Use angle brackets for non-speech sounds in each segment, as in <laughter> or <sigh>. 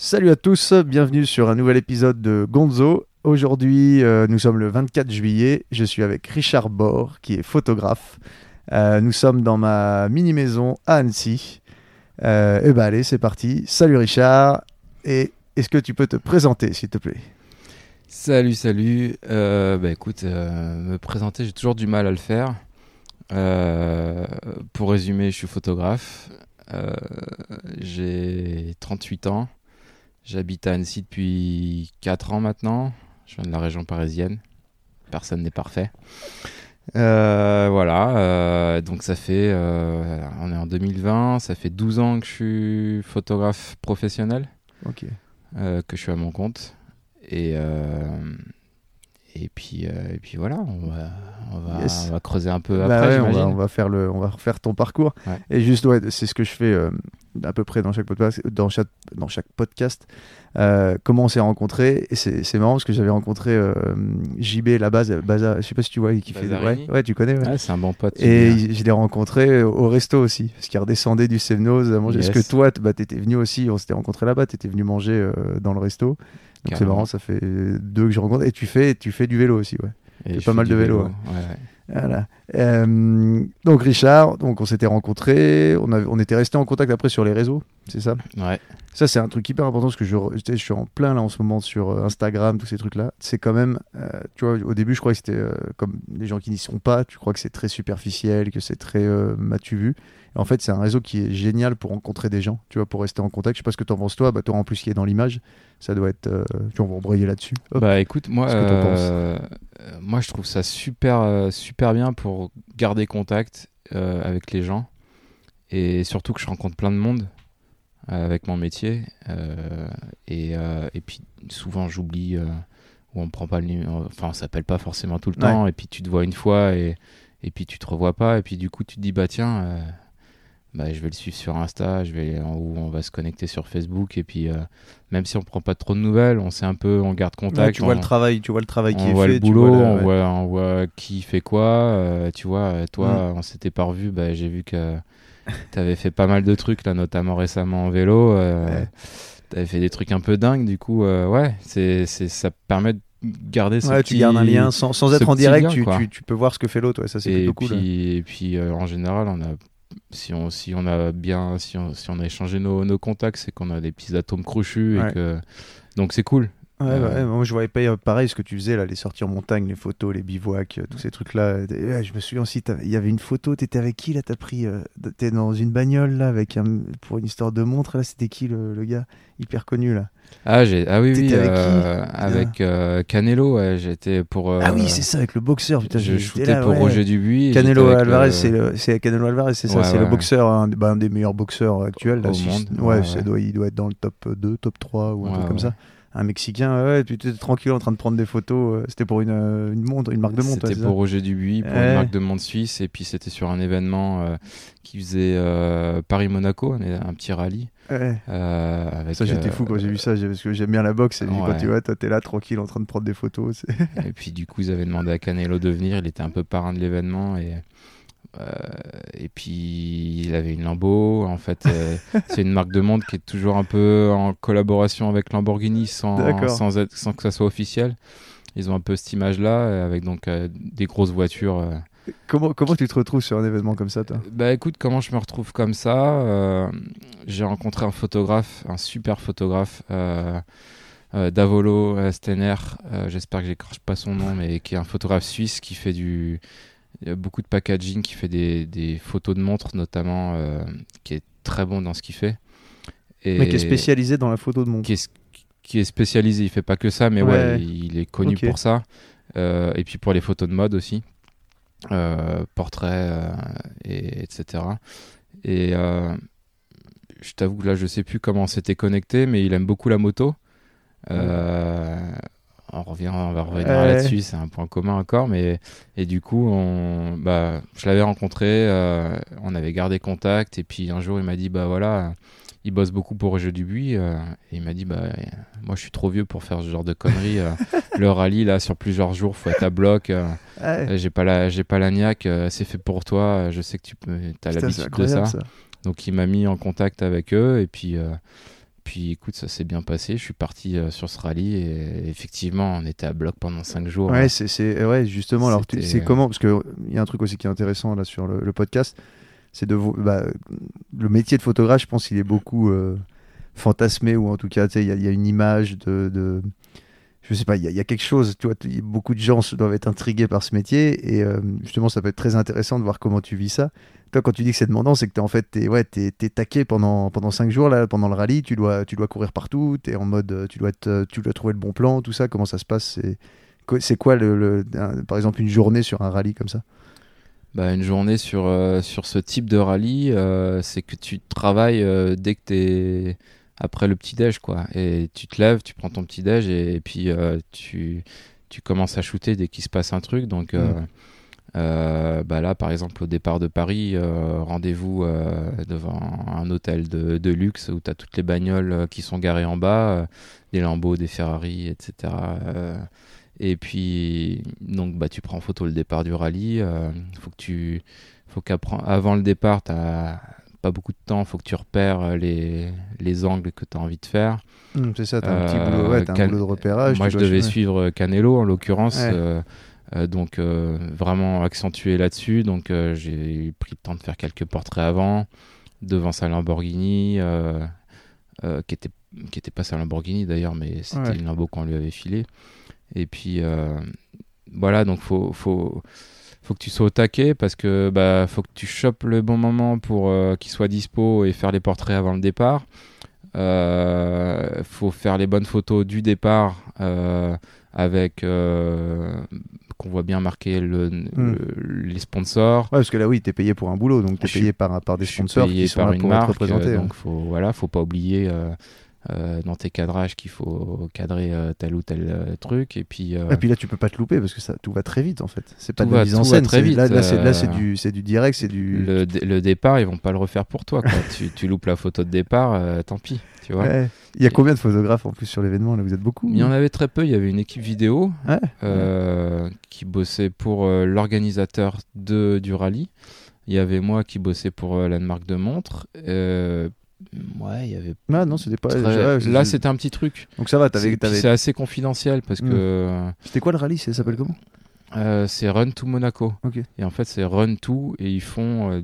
Salut à tous, bienvenue sur un nouvel épisode de Gonzo. Aujourd'hui, euh, nous sommes le 24 juillet. Je suis avec Richard Bord, qui est photographe. Euh, nous sommes dans ma mini-maison à Annecy. Euh, et bah allez, c'est parti. Salut Richard. Et est-ce que tu peux te présenter, s'il te plaît? Salut, salut. Bah écoute, me présenter, j'ai toujours du mal à le faire. Pour résumer, je suis photographe. J'ai 38 ans. J'habite à Annecy depuis 4 ans maintenant. Je viens de la région parisienne. Personne n'est parfait. Euh, voilà, euh, donc ça fait, euh, on est en 2020, ça fait 12 ans que je suis photographe professionnel, Ok. que je suis à mon compte. Et, euh, et, puis, euh, et puis voilà, on va, on va, Yes. on va creuser un peu Bah après, ouais, on, va, j'imagine. on va faire le, on va refaire ton parcours. Ouais. Et juste, ouais, c'est ce que je fais euh, à peu près dans chaque podcast. Dans chaque, dans chaque podcast. Euh, comment on s'est rencontrés. Et c'est marrant parce que j'avais rencontré JB, la base, Baza, je sais pas si tu vois, qui fait. Ouais, ouais, tu connais. c'est un bon pote. Et je l'ai rencontré au resto aussi, parce qu'il redescendait du Semnose à manger. Yes. Parce que toi, bah, t'étais venu aussi, on s'était rencontré là-bas, t'étais venu manger dans le resto. C'est marrant, ça fait deux que je rencontre. Et tu fais, tu fais du vélo aussi, ouais. Et je pas mal de vélo, Ouais, ouais. Voilà. Euh, donc Richard, donc on s'était rencontrés, on, avait- on était resté en contact après sur les réseaux, c'est ça? Ouais. Ça c'est un truc hyper important parce que je, tu suis en plein là en ce moment sur euh, Instagram, tous ces trucs là. C'est quand même, euh, tu vois, au début je crois que c'était euh, comme les gens qui n'y sont pas, tu crois que c'est très superficiel, que c'est très m'as-tu vu. En fait c'est un réseau qui est génial pour rencontrer des gens, tu vois, pour rester en contact. Je sais pas ce que t'en penses toi, bah toi en plus qui est dans l'image, ça doit être, euh, tu vois, on va embrayer là-dessus. Hop. Bah écoute, moi, euh, moi je trouve ça super, euh, super bien pour garder contact euh, avec les gens. Et surtout que je rencontre plein de monde avec mon métier. Et, et puis souvent j'oublie ou on prend pas le numéro, enfin on s'appelle pas forcément tout le temps. Et puis tu te vois une fois et, et puis tu te revois pas. Et puis du coup tu te dis bah tiens bah, je vais le suivre sur Insta, je vais ou on va se connecter sur Facebook et puis euh, même si on prend pas trop de nouvelles, on sait un peu, on garde contact. Ouais, tu vois on- le travail, tu vois le travail qui on est voit fait, le tu boulot, vois le- on, voit, on voit qui fait quoi. euh, tu vois, euh, toi, Mm. on s'était pas revu. Bah, j'ai vu que tu avais fait pas mal de trucs, là, notamment récemment en vélo. Euh, Ouais. Tu avais fait des trucs un peu dingues. Du coup, ouais, c'est, ça permet de garder ce Ouais, petit... tu gardes un lien sans, sans être en direct, lien, tu, tu, tu peux voir ce que fait l'autre, ouais, ça c'est plutôt cool. et puis euh, en général, on a, si, on, si on a bien, si on, si on a échangé nos, nos contacts, c'est qu'on a des petits atomes crochus. Ouais. Et que, donc c'est cool. Ouais, Euh, ouais, moi je voyais pas pareil ce que tu faisais là, les sorties en montagne, les photos, les bivouacs, euh, tous ces trucs là. je me souviens aussi, il y avait une photo, t'étais avec qui là T'as pris, euh, t'es dans une bagnole là avec un, pour une histoire de montre là, c'était qui le, le gars hyper connu là? Ah, j'ai, ah oui, oui, avec euh, avec euh, Canelo, ouais, j'étais pour. euh, Ah oui, c'est ça avec le boxeur. Putain, Je shootais là, pour ouais. Roger Dubuis. Canelo Alvarez, le- c'est le, c'est Canelo Alvarez, c'est ça, Ouais, c'est le boxeur, un, bah, un des meilleurs boxeurs actuels là, Au si- monde, ouais, ouais, ça ouais. Doit, il doit être dans le top 2, top 3 ou un truc comme ça. Un Mexicain, ouais, tu étais tranquille en train de prendre des photos. euh, C'était pour une, euh, une montre, une marque de montre. C'était pour Roger Dubuis, pour Ouais. une marque de montre suisse, et puis c'était sur un événement euh, qui faisait euh, Paris-Monaco, un, un petit rallye. Ouais. euh, avec, Ça, j'étais fou quand j'ai vu ça, parce que j'aime bien la boxe. Et quand tu vois, toi, t'es là tranquille en train de prendre des photos. Et puis du coup, ils avaient demandé à Canelo de venir. Il était un peu parrain de l'événement et et puis il avait une Lambo. En fait, euh, <laughs> c'est une marque de montre qui est toujours un peu en collaboration avec Lamborghini sans D'accord. sans, être, sans que ça soit officiel. Ils ont un peu cette image-là euh, avec donc euh, des grosses voitures. euh. Comment, comment tu te retrouves sur un événement comme ça, toi? Bah écoute, comment je me retrouve comme ça? Euh, J'ai rencontré un photographe, un super photographe. Euh, euh, Davolo euh, Stener, euh, j'espère que j'écorche pas son nom, mais qui est un photographe suisse qui fait du il y a beaucoup de packaging, qui fait des, des photos de montres notamment, euh, qui est très bon dans ce qu'il fait. Et Mais qui est spécialisé dans la photo de montre. qui est, qui est spécialisé, il fait pas que ça, mais Ouais. ouais, il est connu pour ça. Euh, et puis pour les photos de mode aussi, euh, portraits, euh, et, etc. Et je t'avoue que là, je sais plus comment on s'était connecté, mais il aime beaucoup la moto. Euh, on revient, on va revenir Ouais. là-dessus, c'est un point commun encore, mais et du coup, on, bah, je l'avais rencontré, euh, on avait gardé contact, et puis un jour, il m'a dit, bah voilà, il bosse beaucoup pour Roger Dubuis, euh, et il m'a dit, bah moi, je suis trop vieux pour faire ce genre de conneries. euh, <laughs> le rallye là, sur plusieurs jours, faut être à bloc. Ouais. j'ai pas la, j'ai pas la niaque, c'est fait pour toi. Je sais que tu peux, as l'habitude de ça. ça. Donc il m'a mis en contact avec eux et puis, puis écoute, ça s'est bien passé. Je suis parti euh, sur ce rallye et effectivement, on était à bloc pendant 5 jours. Ouais, c'est, c'est- ouais justement. Alors, c'est comment Parce qu'il y a un truc aussi qui est intéressant là sur le, le podcast. C'est de bah, le métier de photographe, je pense qu'il est beaucoup euh, fantasmé ou en tout cas, il y, a- il y a une image de. de- je sais pas, il y, a- il y a quelque chose, tu vois, beaucoup de gens doivent être intrigués par ce métier et euh, justement, ça peut être très intéressant de voir comment tu vis ça. Toi, quand tu dis que c'est demandant, c'est que t'es en fait, t'es, ouais, t'es, t'es taqué pendant, pendant 5 jours là, pendant le rallye, tu dois, tu dois courir partout, t'es en mode, euh, tu dois, te- tu dois trouver le bon plan, tout ça, comment ça se passe? C'est... Quoi- le, le- un- par exemple, une journée sur un rallye comme ça? Bah, une journée sur, euh, sur ce type de rallye, euh, c'est que tu travailles euh, dès que tu es après le petit-déj, quoi. Et tu te lèves, tu prends ton petit-déj et, et puis euh, tu, tu commences à shooter dès qu'il se passe un truc. Donc euh, Mm. Euh, bah là, par exemple, au départ de Paris, euh, rendez-vous euh, devant un hôtel de, de luxe où tu as toutes les bagnoles qui sont garées en bas, des Lambeaux, des Ferrari, etc. et puis, donc, bah, tu prends en photo le départ du rallye. faut que tu, faut qu'avant le départ, tu pas beaucoup de temps. faut que tu repères les, les angles que tu as envie de faire. Hum, C'est ça, t'as un petit boulot, ouais, un boulot de repérage. Moi, tu je devais suivre Canelo en l'occurrence. Ouais. Euh, donc, euh, vraiment accentué là-dessus. Donc, euh, j'ai pris le temps de faire quelques portraits avant, devant sa Lamborghini, qui était qui était pas sa Lamborghini d'ailleurs, mais c'était Ouais. une Lambo qu'on lui avait filée. Et puis, voilà, donc faut, faut, faut que tu sois au taquet parce que bah, faut que tu chopes le bon moment pour euh, qu'il soit dispo et faire les portraits avant le départ. Euh, faut faire les bonnes photos du départ euh, avec qu'on voit bien marquer le, le- les sponsors. Ouais, parce que là, oui, t'es payé pour un boulot, donc t'es Je suis- payé par, par des sponsors qui sont par là une pour marque, euh, hein. donc faut voilà, faut pas oublier euh, dans tes cadrages qu'il faut cadrer euh, tel ou tel euh, truc et puis, Et puis là, tu peux pas te louper parce que ça, tout va très vite en fait. C'est pas de la mise en scène. très vite, Là, là, c'est, du, c'est du direct, c'est du. le, dé- le départ ils vont pas le refaire pour toi quoi. <laughs> tu, tu loupes la photo de départ, tant pis, tu vois. Ouais. Il y a combien de photographes en plus sur l'événement là? Vous êtes beaucoup? Il y en avait très peu. Il y avait une équipe vidéo Ouais. qui bossait pour l'organisateur de, du rallye. Il y avait moi qui bossais pour euh, la marque de montre. Euh, ouais, il y avait. Ah non, c'était pas. très- Là, c'était un petit truc. Donc ça va, t'avais, C'est- assez confidentiel parce que euh, C'était quoi le rallye Ça s'appelle comment? Euh, c'est Run to Monaco. Et en fait, c'est Run to et ils font euh,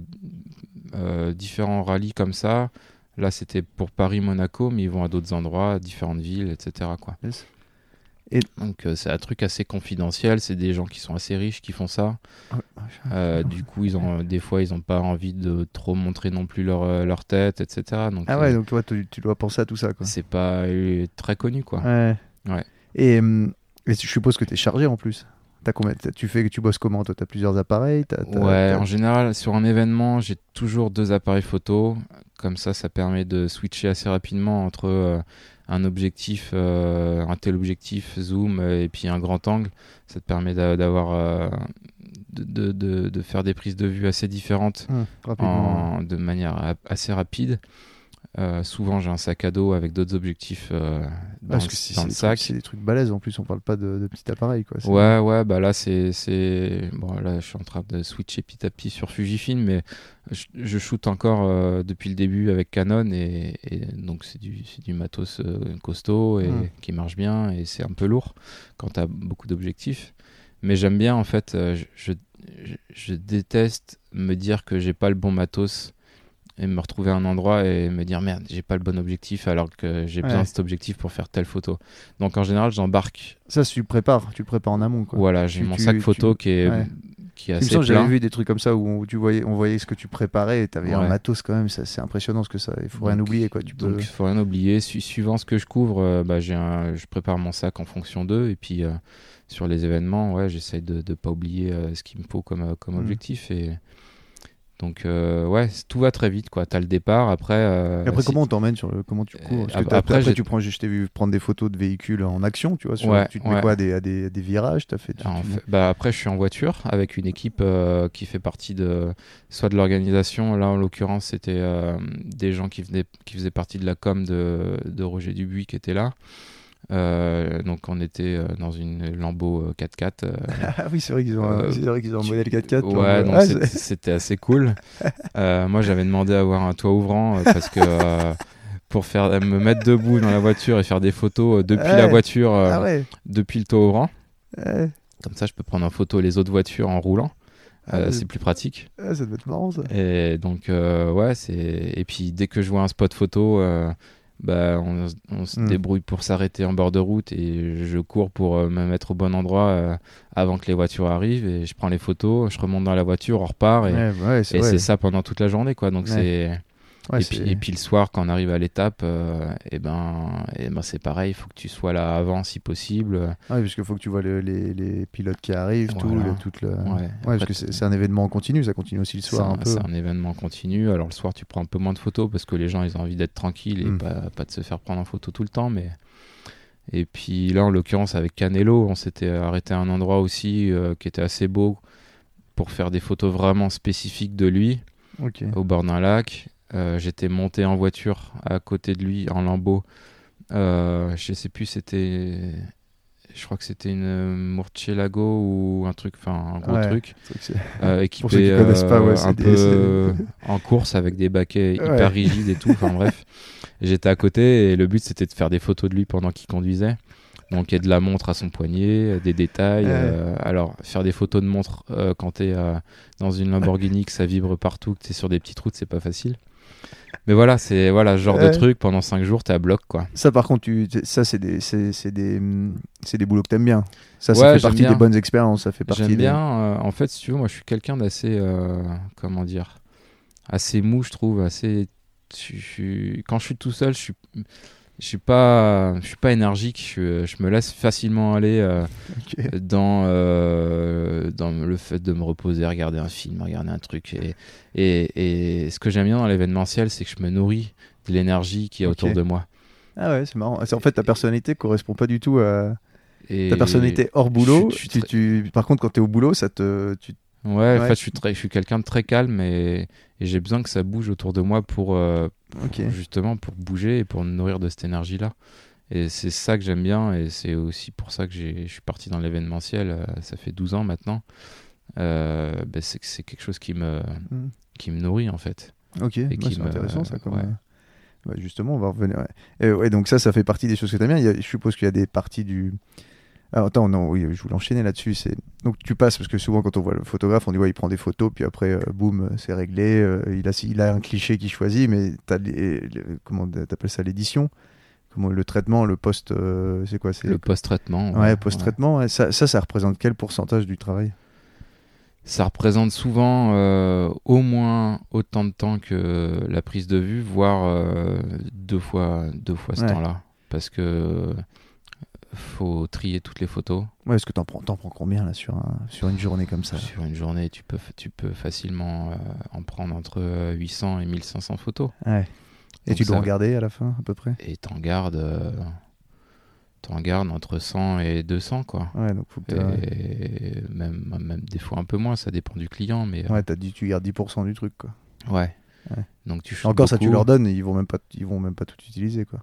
euh, différents rallyes comme ça. Là, c'était pour Paris-Monaco, mais ils vont à d'autres endroits, à différentes villes, etc. Quoi. Yes. Donc, euh, c'est un truc assez confidentiel. C'est des gens qui sont assez riches qui font ça. Euh, du coup, ils ont, des fois, ils n'ont pas envie de trop montrer non plus leur, euh, leur tête, etc. Donc, Ah ouais, euh, donc toi, tu, tu dois penser à tout ça c'est pas très connu, quoi. Ouais. Ouais. Et, et je suppose que tu es chargé en plus. T'as combien Tu fais, tu bosses comment Toi, t'as plusieurs appareils Ouais, en général, sur un événement, j'ai toujours deux appareils photo. Comme ça, ça permet de switcher assez rapidement entre un objectif, euh, un téléobjectif, zoom et puis un grand angle. Ça te permet d'a- d'avoir, euh, de, de- de- de faire des prises de vue assez différentes en- de manière assez rapide. Euh, souvent, j'ai un sac à dos avec d'autres objectifs euh, dans, Parce le- que dans le des sac. trucs- c'est des trucs balèzes en plus, on parle pas de, de petits appareils quoi. Ouais, ouais, bah là, c'est. Bon, là, je suis en train de switcher petit à petit sur Fujifilm, mais je, je shoot encore euh, depuis le début avec Canon, et, et donc c'est du, du matos euh, costaud et Hmm. qui marche bien, et c'est un peu lourd quand tu as beaucoup d'objectifs. Mais j'aime bien, en fait, je- je déteste me dire que j'ai pas le bon matos et me retrouver à un endroit et me dire merde, j'ai pas le bon objectif alors que j'ai besoin Ouais. de cet objectif pour faire telle photo. Donc en général, j'embarque Ça, tu le prépares, tu le prépares en amont quoi. voilà, j'ai Tu- mon tu- sac photo tu- qui est, ouais. qui est assez j'avais vu des trucs comme ça où on, tu voyais, on voyait ce que tu préparais et t'avais un Ouais. matos quand même, c'est impressionnant ce que ça. Il faut rien oublier quoi. Tu. Donc faut rien oublier. Su- suivant ce que je couvre, euh, bah, j'ai un, je prépare mon sac en fonction d'eux. Et puis euh, sur les événements, ouais, j'essaye de ne pas oublier euh, ce qu'il me faut comme, comme Mm. objectif. Et donc euh, ouais, tout va très vite. quoi. Tu as le départ. Après, euh, Et après, si- comment on t'emmène sur le, comment tu cours? Parce que ap- t'as- après, après, tu prends, je t'ai vu prendre des photos de véhicules en action, tu vois. Sur, Ouais, tu te mets ouais. quoi à des, à des, à des virages? T'as fait. tu- Alors, en tu- fait- bah, après, je suis en voiture avec une équipe euh, qui fait partie de soit de l'organisation. Là, en l'occurrence, c'était des gens qui, venaient, qui faisaient partie de la com de, de Roger Dubuis qui étaient là. Euh, donc, on était euh, dans une Lambo euh, 4x4. euh, <laughs> Ah oui, c'est vrai qu'ils ont, un- Euh, c'est vrai qu'ils ont un modèle 4x4. Ouais, donc, donc ah, c'était- assez cool. <laughs> Moi, j'avais demandé à avoir un toit ouvrant parce que pour faire me mettre debout dans la voiture et faire des photos depuis Ouais. la voiture, Ah ouais. depuis le toit ouvrant. Ouais. Comme ça, je peux prendre en photo les autres voitures en roulant. Ah, Euh, c'est plus pratique. Ah, ça doit être marrant ça. Et donc, euh, ouais, c'est. Et puis, dès que je vois un spot photo, euh, bah, on, on se Hmm. débrouille pour s'arrêter en bord de route et je cours pour euh, me mettre au bon endroit euh, avant que les voitures arrivent. Et je prends les photos, je remonte dans la voiture, on repart. Et, Ouais, ouais, c'est et vrai. c'est ça pendant toute la journée, quoi. Donc, Ouais. c'est. Ouais, et, puis, et puis le soir, quand on arrive à l'étape, euh, et ben, et ben c'est pareil, il faut que tu sois là avant si possible. Ah oui, parce qu'il faut que tu vois le- les, les pilotes qui arrivent, tout, Voilà. le, toute le... Ouais, Ouais, Après, parce que c'est c'est un événement continu, ça continue aussi le soir un, un peu. c'est un événement continu. Alors le soir, tu prends un peu moins de photos parce que les gens, ils ont envie d'être tranquilles et Mm. pas, pas de se faire prendre en photo tout le temps. Mais... Et puis là, en l'occurrence, avec Canelo, on s'était arrêté à un endroit aussi euh, qui était assez beau pour faire des photos vraiment spécifiques de lui au bord d'un lac. Euh, J'étais monté en voiture à côté de lui en lambeau. Euh, je sais plus, c'était. Je crois que c'était une Murcielago ou un truc, enfin un gros Ouais. truc c'est- euh, équipé <laughs> Pour ceux qui connaissent pas, ouais, un des- peu <laughs> en course avec des baquets Ouais. hyper rigides et tout. Enfin bref, j'étais à côté et le but c'était de faire des photos de lui pendant qu'il conduisait. Donc il y a de la montre à son poignet, des détails. Euh, alors faire des photos de montre euh, quand t'es dans une Lamborghini que ça vibre partout, que t'es sur des petites routes, c'est pas facile. Mais voilà, c'est voilà ce genre Ouais. de truc. Pendant 5 jours, t'es à bloc quoi. Ça, par contre, tu... ça, c'est des, c'est, c'est des, c'est des boulots que t'aimes bien. Ça, ça fait partie bien. des bonnes expériences. Ça fait partie J'aime des- bien. euh, en fait, si tu veux, moi, je suis quelqu'un d'assez, euh, comment dire, assez mou, je trouve, assez. je- je suis- quand je suis tout seul, je suis, je suis pas, je suis pas énergique. Je, je me laisse facilement aller euh, dans euh, dans le fait de me reposer, regarder un film, regarder un truc. Et et, et ce que j'aime bien dans l'événementiel, c'est que je me nourris de l'énergie qui est Ok. autour de moi. Ah ouais, c'est marrant. En fait, ta personnalité correspond pas du tout à Et ta personnalité hors boulot. je suis tu, très- tu- Par contre, quand t'es au boulot, ça te. Tu... Ouais, Ouais. en fait, je suis, très, je suis quelqu'un de très calme et, et j'ai besoin que ça bouge autour de moi pour, euh, pour- justement pour bouger et pour me nourrir de cette énergie-là. Et c'est ça que j'aime bien et c'est aussi pour ça que je suis parti dans l'événementiel. euh, ça fait 12 ans maintenant. Euh, ben, c'est que c'est quelque chose qui me, Mm. qui me nourrit en fait. Ok, ouais, c'est intéressant ça. Comme... ouais. ouais, justement, on va revenir. Et, ouais, donc ça, ça fait partie des choses que t'aimes bien. Il y a- je suppose qu'il y a des parties du. Alors, attends, non, oui, je voulais enchaîner là-dessus. C'est donc tu passes parce que souvent quand on voit le photographe, on dit ouais, il prend des photos, puis après, euh, boum, c'est réglé. euh, il a, il a un cliché qu'il choisit, mais t'as les, les- comment t'appelles ça, l'édition? Comment le traitement, le post, euh, c'est quoi C'est Le post-traitement. ouais, post-traitement. ouais. Ça, ça, ça représente quel pourcentage du travail? Ça représente souvent euh, au moins autant de temps que la prise de vue, voire euh, deux fois, deux fois ce Ouais. temps-là. Parce que euh, faut trier toutes les photos. Ouais, est-ce que t'en prends, t'en prends combien là sur un, sur une journée comme ça? Sur une journée, tu peux, tu peux facilement euh, en prendre entre euh, 800 et 1500 photos. Ouais. Et Donc tu dois ça- regarder à la fin à peu près? Et t'en gardes, euh, t'en gardes entre 100 et 200, quoi. Ouais, donc faut que Et même, même des fois un peu moins, ça dépend du client, mais euh, Ouais, t'as dit tu gardes 10% du truc quoi. ouais. Ouais. Donc tu Encore ça tu leur donnes et ils vont même pas ils vont même pas tout utiliser quoi.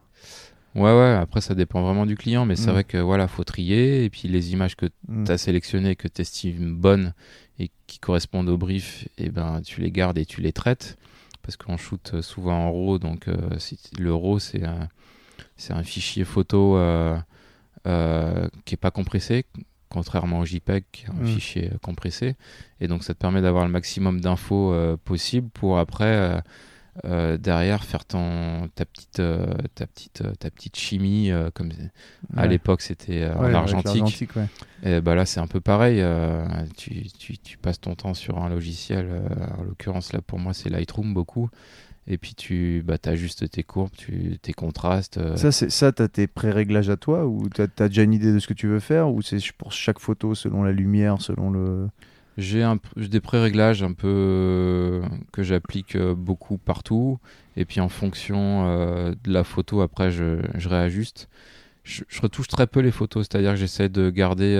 Ouais, ouais, après ça dépend vraiment du client, mais c'est Mm. vrai que voilà, faut trier, et puis les images que Mm. tu as sélectionnées, que tu estimes bonnes et qui correspondent au brief, et ben tu les gardes et tu les traites, parce qu'on shoot euh, souvent en RAW, donc euh, le RAW c'est un, un fichier photo euh, euh, qui est pas compressé, contrairement au JPEG, qui est un Mm. fichier compressé, et donc ça te permet d'avoir le maximum d'infos euh, possible pour après... euh, derrière faire ton ta petite euh, ta petite euh, ta petite chimie comme à l'époque c'était Ouais, en avec argentique. l'argentique, ouais. et bah là c'est un peu pareil tu, tu, tu passes ton temps sur un logiciel en l'occurrence là pour moi c'est Lightroom beaucoup. Et puis tu bah, ajustes tes courbes tu, tes contrastes euh, Ça c'est ça t'as tes pré-réglages à toi ou t'as as déjà une idée de ce que tu veux faire ou c'est pour chaque photo selon la lumière, selon le J'ai des pré-réglages un peu euh, que j'applique euh, beaucoup partout. Et puis en fonction euh, de la photo, après, je, je réajuste. Je, je retouche très peu les photos, c'est-à-dire que j'essaie de garder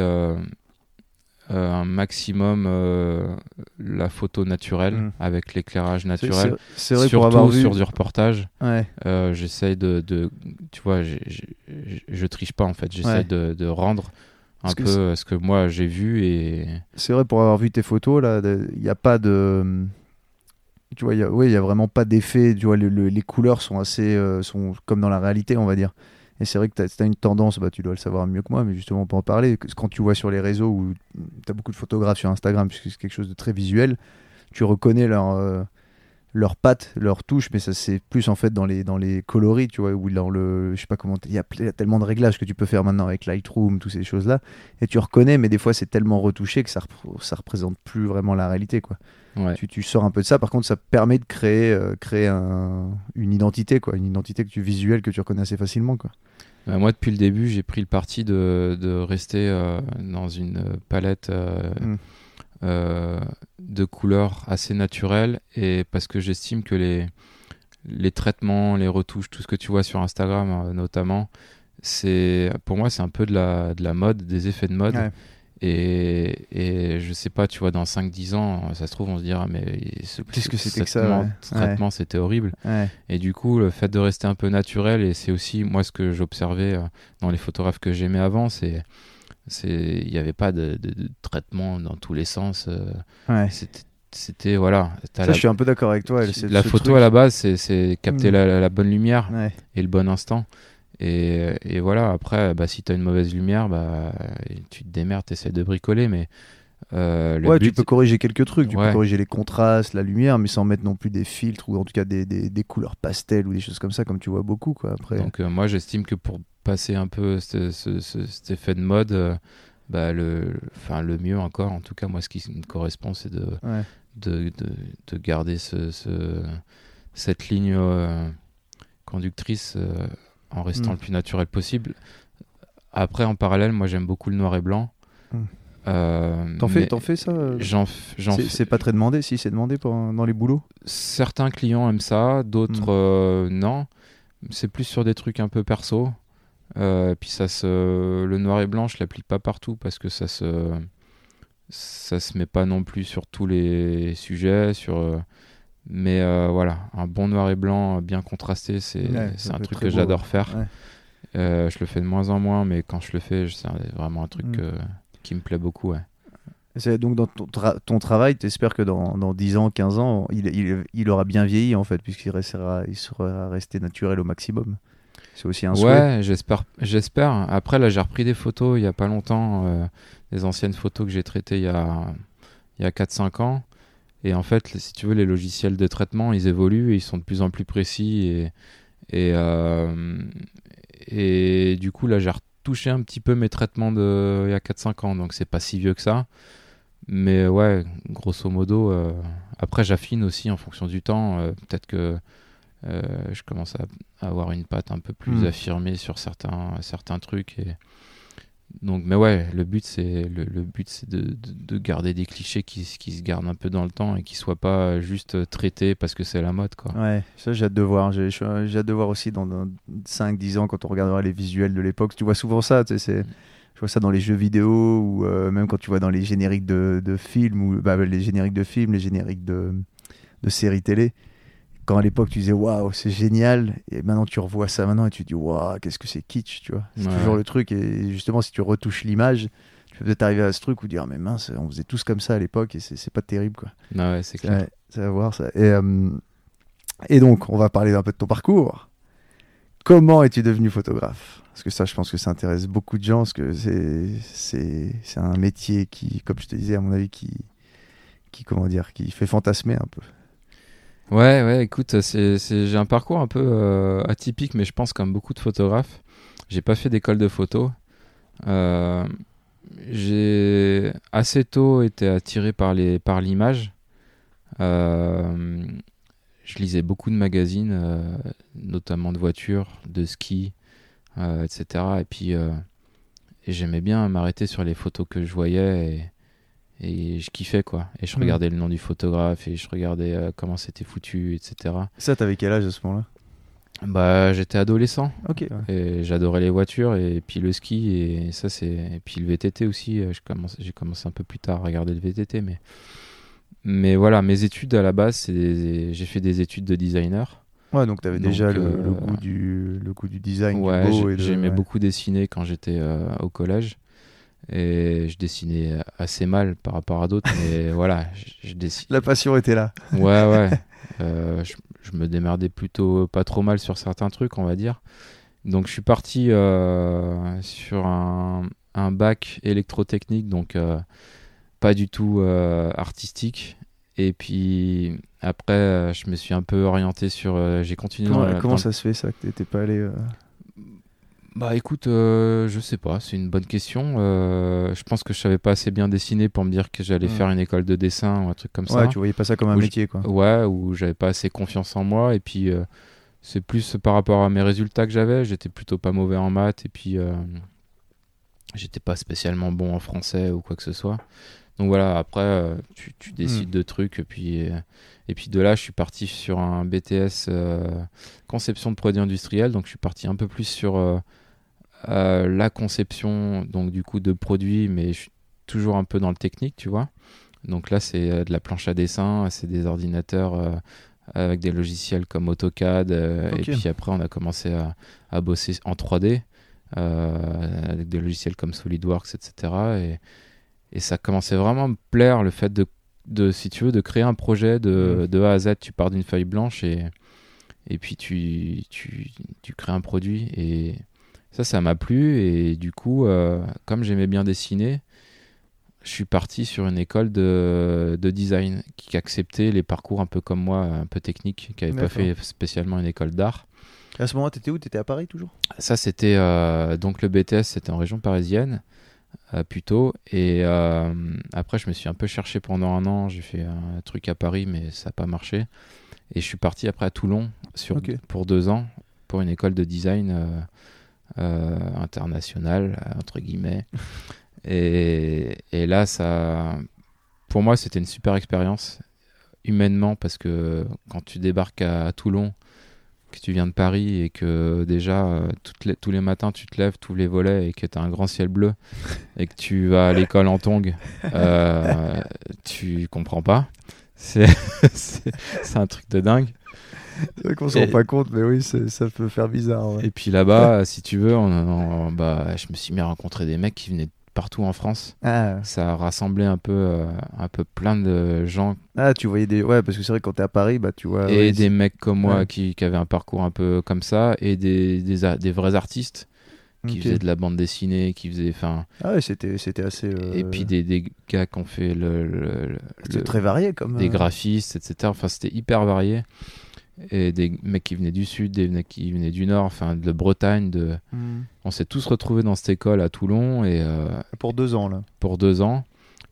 un maximum la photo naturelle Mm. avec l'éclairage naturel. c'est- vrai Surtout pour avoir vu sur du reportage, Ouais. j'essaie de, de- Tu vois, je triche pas en fait. J'essaie Ouais. de, de rendre un Parce peu euh, ce que moi j'ai vu et. C'est vrai pour avoir vu tes photos là, il n'y a pas de Tu vois, il y a, ouais, il y a vraiment pas d'effet. Tu vois, le- le- les couleurs sont assez, euh, sont comme dans la réalité, on va dire. Et c'est vrai que tu as, une tendance, bah, tu dois le savoir mieux que moi, mais justement, on peut en parler. Quand tu vois sur les réseaux où tu as beaucoup de photographes sur Instagram, puisque c'est quelque chose de très visuel, tu reconnais leur, euh, leurs pattes, leurs touches, mais ça c'est plus en fait dans les, dans les coloris, tu vois, ou dans le. Je sais pas comment. Il y, a tellement de réglages que tu peux faire maintenant avec Lightroom, toutes ces choses-là. Et tu reconnais, mais des fois c'est tellement retouché que ça, repr- ça représente plus vraiment la réalité, quoi. Ouais. Tu, tu sors un peu de ça. Par contre, ça permet de créer, euh, créer un- une identité, quoi. Une identité que tu visuelle, que tu reconnais assez facilement, quoi. Euh, moi, depuis le début, j'ai pris le parti de, de rester euh, dans une palette euh, Mm. Euh, de couleurs assez naturelles et parce que j'estime que les, les traitements, les retouches, tout ce que tu vois sur Instagram euh, notamment, c'est pour moi c'est un peu de la, de la mode, des effets de mode. Ouais. Et, et je sais pas, tu vois, dans 5-10 ans, ça se trouve, on se dira, mais ce, Qu'est-ce que ce c'était que ça, traitement- ouais. c'était horrible. Ouais. Et du coup, le fait de rester un peu naturel, et c'est aussi moi ce que j'observais euh, dans les photographes que j'aimais avant, c'est il n'y avait pas de, de- de traitement dans tous les sens. euh, Ouais. C'était voilà. Ça, la, je suis un peu d'accord avec toi. la photo truc- à la base, c'est capter Mm. la, la- la bonne lumière Ouais. et le bon instant. Et, et voilà, après, bah, si tu as une mauvaise lumière, bah, tu te démerdes, tu essaies de bricoler, mais euh, le ouais, but, tu peux corriger quelques trucs. Tu Ouais. peux corriger les contrastes, la lumière, mais sans mettre non plus des filtres ou en tout cas des, des, des couleurs pastel ou des choses comme ça, comme tu vois beaucoup. Quoi. Après, Donc euh, moi j'estime que pour passer un peu ce- ce- ce- cet effet de mode, euh, bah, le, enfin, le mieux encore, en tout cas moi ce qui me correspond c'est de, ouais. de, de, de garder ce, ce- cette ligne euh, conductrice euh, en restant Mm. le plus naturel possible. Après en parallèle moi j'aime beaucoup le noir et blanc. Mm. Euh, T'en fais, mais t'en fais ça J'en C'est pas très demandé, si c'est demandé pour- dans les boulots? certains clients aiment ça, d'autres Mm. euh, non. C'est plus sur des trucs un peu perso. Euh, puis ça se, le noir et blanc, je l'applique pas partout parce que ça se, ça se met pas non plus sur tous les sujets. Sur, euh, mais euh, voilà, un bon noir et blanc bien contrasté, c'est Ouais, un truc que j'adore faire. Ouais. Euh, je le fais de moins en moins, mais quand je le fais, c'est vraiment un truc Mm. qui me plaît beaucoup. Ouais. C'est donc dans ton, tra- ton travail, t'espères que dans, dans 10 ans, 15 ans, il, il, il aura bien vieilli en fait, puisqu'il restera, il sera resté naturel au maximum. C'est aussi un souhait. Ouais, j'espère. J'espère. Après, là, j'ai repris des photos il y a pas longtemps, euh, des anciennes photos que j'ai traitées il y a, il y a 4-5 ans. Et en fait, si tu veux, les logiciels de traitement, ils évoluent et ils sont de plus en plus précis. Et, et, euh, et du coup, là, j'ai retouché un petit peu mes traitements de il y a 4-5 ans. Donc, c'est pas si vieux que ça. Mais ouais, grosso modo, euh, après, j'affine aussi en fonction du temps. Euh, Peut-être que euh, je commence à avoir une patte un peu plus Mm. affirmée sur certains, certains trucs. Et... Donc, mais ouais, le but c'est le, le but c'est de, de, de garder des clichés qui, qui se gardent un peu dans le temps et qui soient pas juste traités parce que c'est la mode quoi. Ouais, ça j'ai hâte de voir. J'ai j'ai hâte de voir aussi dans, 5-10 ans quand on regardera les visuels de l'époque. Tu vois souvent ça, tu sais, c'est- je vois ça dans les jeux vidéo ou euh, même quand tu vois dans les génériques de, de films ou bah, les génériques de films, les génériques de, de séries télé. Quand à l'époque tu disais waouh, c'est génial, et maintenant tu revois ça maintenant et tu dis waouh, qu'est-ce que c'est kitsch, tu vois. C'est Ouais. toujours le truc, et justement, si tu retouches l'image, tu peux peut-être arriver à ce truc où dire mais mince, on faisait tous comme ça à l'époque et c'est pas terrible quoi. Ah ouais, c'est clair. Ça va voir ça. Et, euh, et donc, on va parler un peu de ton parcours. Comment es-tu devenu photographe? Parce que ça, je pense que ça intéresse beaucoup de gens, parce que c'est un métier qui, comme je te disais, à mon avis, qui, qui, comment dire, qui fait fantasmer un peu. Ouais, ouais, écoute, c'est, j'ai un parcours un peu euh, atypique, mais je pense comme beaucoup de photographes. J'ai pas fait d'école de photo. Euh, j'ai assez tôt été attiré par, les, par l'image. Euh, je lisais beaucoup de magazines, notamment de voitures, de ski, etc. Et puis, j'aimais bien m'arrêter sur les photos que je voyais et, je kiffais quoi. Et je Mhm. regardais le nom du photographe et je regardais euh, comment c'était foutu, etc. Ça, t'avais quel âge à ce moment-là? Bah, j'étais adolescent Ok. et j'adorais les voitures et puis le ski et ça c'est et puis le VTT aussi. euh, j'ai commencé un peu plus tard à regarder le VTT, mais mais voilà, mes études à la base, c'est des- j'ai fait des études de designer. Ouais, donc t'avais Donc, déjà le, euh, le goût du, le goût du design, Ouais, de- j'aimais ouais. beaucoup dessiner quand j'étais euh, au collège. Et je dessinais assez mal par rapport à d'autres, mais <laughs> voilà, je, je dessine. La passion était là. Ouais, ouais. <laughs> Euh, je, je me démerdais plutôt pas trop mal sur certains trucs, on va dire. Donc je suis parti euh, sur un, un bac électrotechnique, donc euh, pas du tout artistique. Et puis après, je me suis un peu orienté sur. J'ai continué Comment, dans comment dans- ça se fait ça que t'étais pas allé Bah écoute, euh, je sais pas, c'est une bonne question. Euh, je pense que je savais pas assez bien dessiner pour me dire que j'allais Hmm. faire une école de dessin ou un truc comme Ouais, ça. tu voyais pas ça comme un Ou métier quoi. Ouais, où j'avais pas assez confiance en moi. Et puis, euh, c'est plus par rapport à mes résultats que j'avais. J'étais plutôt pas mauvais en maths. Et puis, j'étais pas spécialement bon en français ou quoi que ce soit. Donc voilà, après, tu, tu décides de trucs. Et puis, et puis de là, je suis parti sur un BTS conception de produits industriels. Donc, je suis parti un peu plus sur euh, la conception, donc du coup, de produits. Mais je suis toujours un peu dans le technique, tu vois. Donc là, c'est euh, de la planche à dessin, c'est des ordinateurs euh, avec des logiciels comme AutoCAD. euh. Et puis après, on a commencé à, à bosser en 3D euh, avec des logiciels comme SolidWorks, etc. Et, et ça commençait vraiment à me plaire le fait de, de si tu veux, de créer un projet de, de A à Z. Tu pars d'une feuille blanche et, et puis tu, tu, tu crées un produit. Et ça, ça m'a plu. Et du coup, euh, comme j'aimais bien dessiner, je suis parti sur une école de, de design qui acceptait les parcours un peu comme moi, un peu techniques, qui n'avait pas fait spécialement une école d'art. À ce moment, t'étais où? T'étais à Paris toujours? Ça, c'était euh, donc le BTS, c'était en région parisienne, euh, plutôt. Et euh, après, je me suis un peu cherché pendant un an. J'ai fait un truc à Paris, mais ça n'a pas marché. Et je suis parti après à Toulon sur, pour deux ans pour une école de design euh, internationale, entre guillemets. et, et là, ça, pour moi, c'était une super expérience humainement parce que quand tu débarques à, à Toulon, que tu viens de Paris et que déjà euh, toutes les- tous les matins tu te lèves, tous les volets et que tu as un grand ciel bleu et que tu vas à l'école en tongs, euh, <laughs> tu comprends pas. <laughs> C'est un truc de dingue. C'est vrai qu'on s'en Et- rend pas compte, mais oui, ça peut faire bizarre. ouais. Et puis là-bas, <laughs> si tu veux, on, on- bah, je me suis mis à rencontrer des mecs qui venaient de partout en France. Ah. Ça a rassemblé un peu, euh, un peu plein de gens ah, tu voyais des. Ouais, parce que c'est vrai que quand t'es à Paris, bah tu vois. et ouais, des mecs comme moi Ouais. qui, qui avaient un parcours un peu comme ça et des, des, vrais artistes qui faisaient de la bande dessinée, qui faisaient, enfin, Ah ouais, c'était c'était assez. euh, et puis des, des gars qui ont fait le, le- le- C'était très varié comme. des euh, graphistes, etc. Enfin, c'était hyper varié. Et des mecs qui venaient du sud, des mecs qui venaient du nord, enfin de Bretagne. De... hmm. On s'est tous retrouvés dans cette école à Toulon et euh, Pour deux ans là. pour deux ans.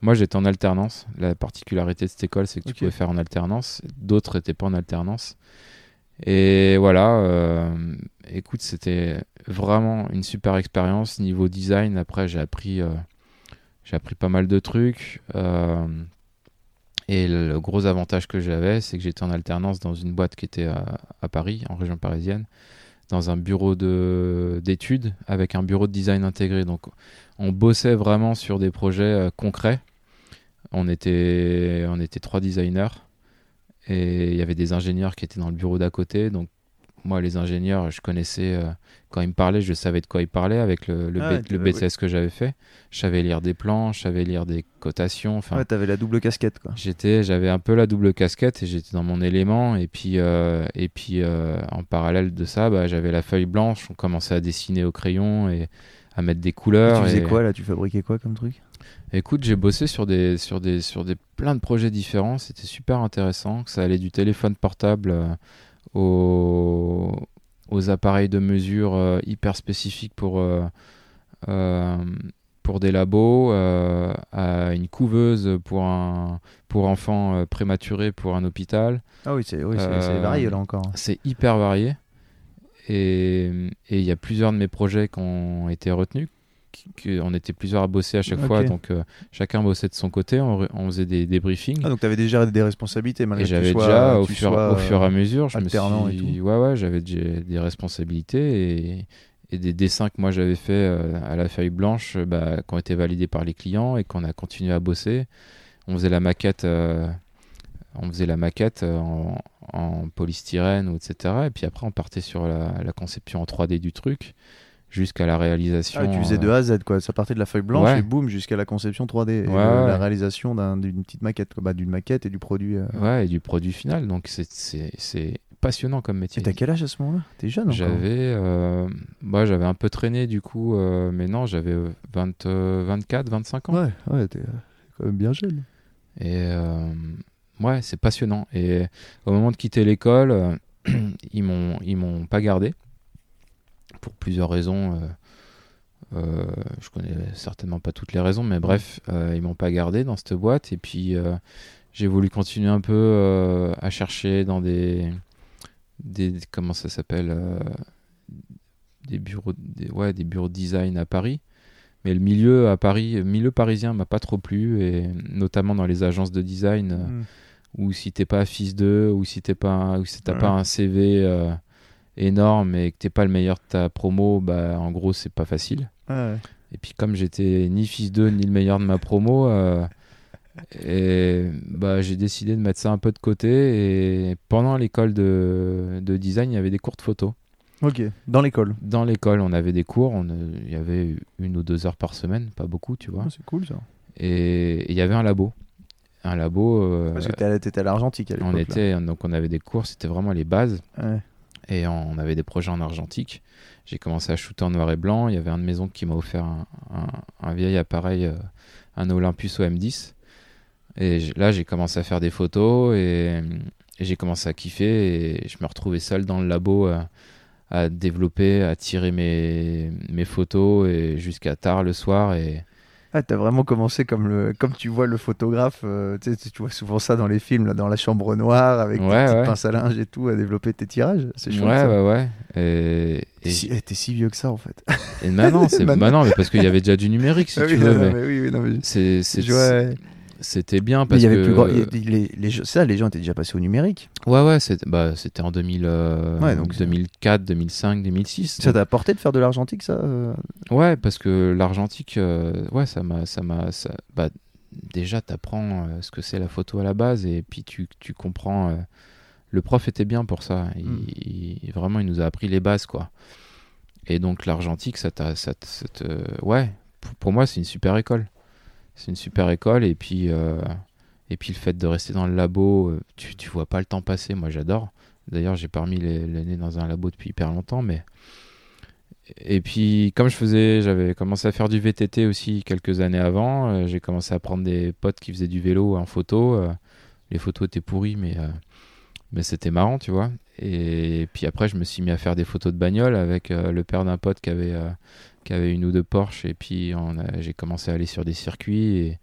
Moi, j'étais en alternance. La particularité de cette école, c'est que tu pouvais faire en alternance. D'autres n'étaient pas en alternance. Et voilà, euh, écoute, c'était vraiment une super expérience. Niveau design, après, j'ai appris, euh, j'ai appris pas mal de trucs. Et le, gros avantage que j'avais, c'est que j'étais en alternance dans une boîte qui était à, Paris, en région parisienne, dans un bureau de- d'études avec un bureau de design intégré. Donc, on bossait vraiment sur des projets euh, concrets. On était, on était trois designers et il y avait des ingénieurs qui étaient dans le bureau d'à côté. Donc, moi, les ingénieurs, je connaissais, euh, quand ils me parlaient, je savais de quoi ils parlaient avec le, le, Ah B- ouais, le ouais, BTS que j'avais fait. Je savais lire des plans, je savais lire des cotations. Enfin, Ouais, t'avais la double casquette quoi. J'étais, j'avais un peu la double casquette et j'étais dans mon élément. Et puis, euh, et puis euh, en parallèle de ça, bah, j'avais la feuille blanche. On commençait à dessiner au crayon et à mettre des Et couleurs. tu faisais et- quoi là? Tu fabriquais quoi comme truc? Écoute, j'ai bossé sur des, sur des, sur des plein de projets différents. C'était super intéressant. Ça allait du téléphone portable euh, aux, aux appareils de mesure euh, hyper spécifiques pour, euh, euh, pour des labos, à une couveuse pour, un, pour enfants prématurés pour un hôpital. Ah oui, c'est oui, varié là encore. C'est hyper varié. Et il y a plusieurs de mes projets qui ont été retenus. On était plusieurs à bosser à chaque fois, donc euh, chacun bossait de son côté. On, faisait des débriefings. Ah, donc t'avais déjà des responsabilités malgré et que tu j'avais déjà, au tu fur, sois, au fur et à euh, mesure, je me et suis. Ouais, ouais, j'avais des responsabilités et, et des dessins que moi j'avais fait euh, à la feuille blanche, bah, qui ont été validés par les clients et qu'on a continué à bosser. On faisait la maquette. euh, on faisait la maquette en, en polystyrène, etc. Et puis après, on partait sur la, la conception en 3D du truc. Jusqu'à la réalisation. Ah, tu faisais de euh, A à Z, quoi. Ça partait de la feuille blanche Ouais. et boum, jusqu'à la conception 3D. et Ouais, le- ouais. La réalisation d'un- d'une petite maquette. Bah, d'une maquette et du produit. euh. Ouais, et du produit final. Donc c'est- passionnant comme métier. Et t'as quel âge à ce moment-là? T'es jeune J'avais euh, bah, j'avais un peu traîné du coup, euh, mais non, j'avais euh, 20, euh, 24, 25 ans. Ouais, ouais, t'es quand même bien jeune. Et ouais, c'est passionnant. Et au moment de quitter l'école, <clears throat> ils m'ont ils m'ont pas gardé pour plusieurs raisons. euh, euh, je connais certainement pas toutes les raisons, mais bref, euh, ils m'ont pas gardé dans cette boîte. Et puis j'ai voulu continuer un peu à chercher dans des des comment ça s'appelle des bureaux des, ouais des bureaux de design à Paris. Mais le milieu à Paris, le milieu parisien m'a pas trop plu, et notamment dans les agences de design, euh, Mm. où si t'es pas fils d'eux, ou si t'es pas, ou si t'as Ouais. pas un CV euh, énorme et que t'es pas le meilleur de ta promo, bah en gros c'est pas facile. Ouais. Et puis comme j'étais ni fils d'eux ni le meilleur de ma promo, euh, et bah j'ai décidé de mettre ça un peu de côté. Et pendant l'école de, de design, il y avait des cours de photo. Ok, dans l'école. Dans l'école, on avait des cours, on, il y avait une ou deux heures par semaine, pas beaucoup, tu vois. Ah, c'est cool ça. Et il y avait un labo. Un labo, euh, Parce que t'étais à l'Argentique à l'époque. on là. était, donc on avait des cours, c'était vraiment les bases. Ouais. Et on avait des projets en argentique. J'ai commencé à shooter en noir et blanc. Il y avait un de mes oncles qui m'a offert un, un- vieil appareil, euh, un Olympus OM10. Et là, j'ai commencé à faire des photos et, j'ai commencé à kiffer. Et je me retrouvais seul dans le labo euh, à développer, à tirer mes, mes photos et jusqu'à tard le soir. Ah, t'as vraiment commencé comme, le, comme tu vois le photographe, euh, tu, sais, tu vois souvent ça dans les films, là, dans la chambre noire, avec Ouais, des petites ouais. pinces à linge et tout, à développer tes tirages. C'est ouais, chouette. ça. ouais, ouais. Et, et, T'es si, eh, t'es si vieux que ça en fait. et maintenant, <laughs> c'est Maintenant. maintenant, mais parce qu'il y avait déjà du numérique, si Ah tu oui, veux. non, mais mais oui, oui, mais- c'est, c'est- ouais. C'était bien Mais parce il y avait que plus grand- les, les ça, les gens étaient déjà passés au numérique. ouais ouais c'était bah, c'était en 2000 euh, Ouais, donc c'est- 2004 2005 2006 Ça t'a apporté de faire de l'argentique, ça euh? Ouais parce que l'argentique euh, ouais ça m'a ça m'a ça- bah, déjà t'apprends euh, ce que c'est la photo à la base et puis tu, tu comprends le prof était bien pour ça il, Mm. il- vraiment il nous a appris les bases quoi et donc l'argentique ça t'a ouais pour, pour moi c'est une super école c'est une super école et puis euh, et puis le fait de rester dans le labo euh, tu, tu vois pas le temps passer. Moi j'adore. D'ailleurs j'ai pas remis les, les dans un labo depuis hyper longtemps mais et puis comme je faisais j'avais commencé à faire du VTT aussi quelques années avant euh, j'ai commencé à prendre des potes qui faisaient du vélo en photo. Les photos étaient pourries mais mais c'était marrant tu vois. Et puis après je me suis mis à faire des photos de bagnole avec le père d'un pote qui avait qui avait une ou deux Porsche et puis j'ai commencé à aller sur des circuits et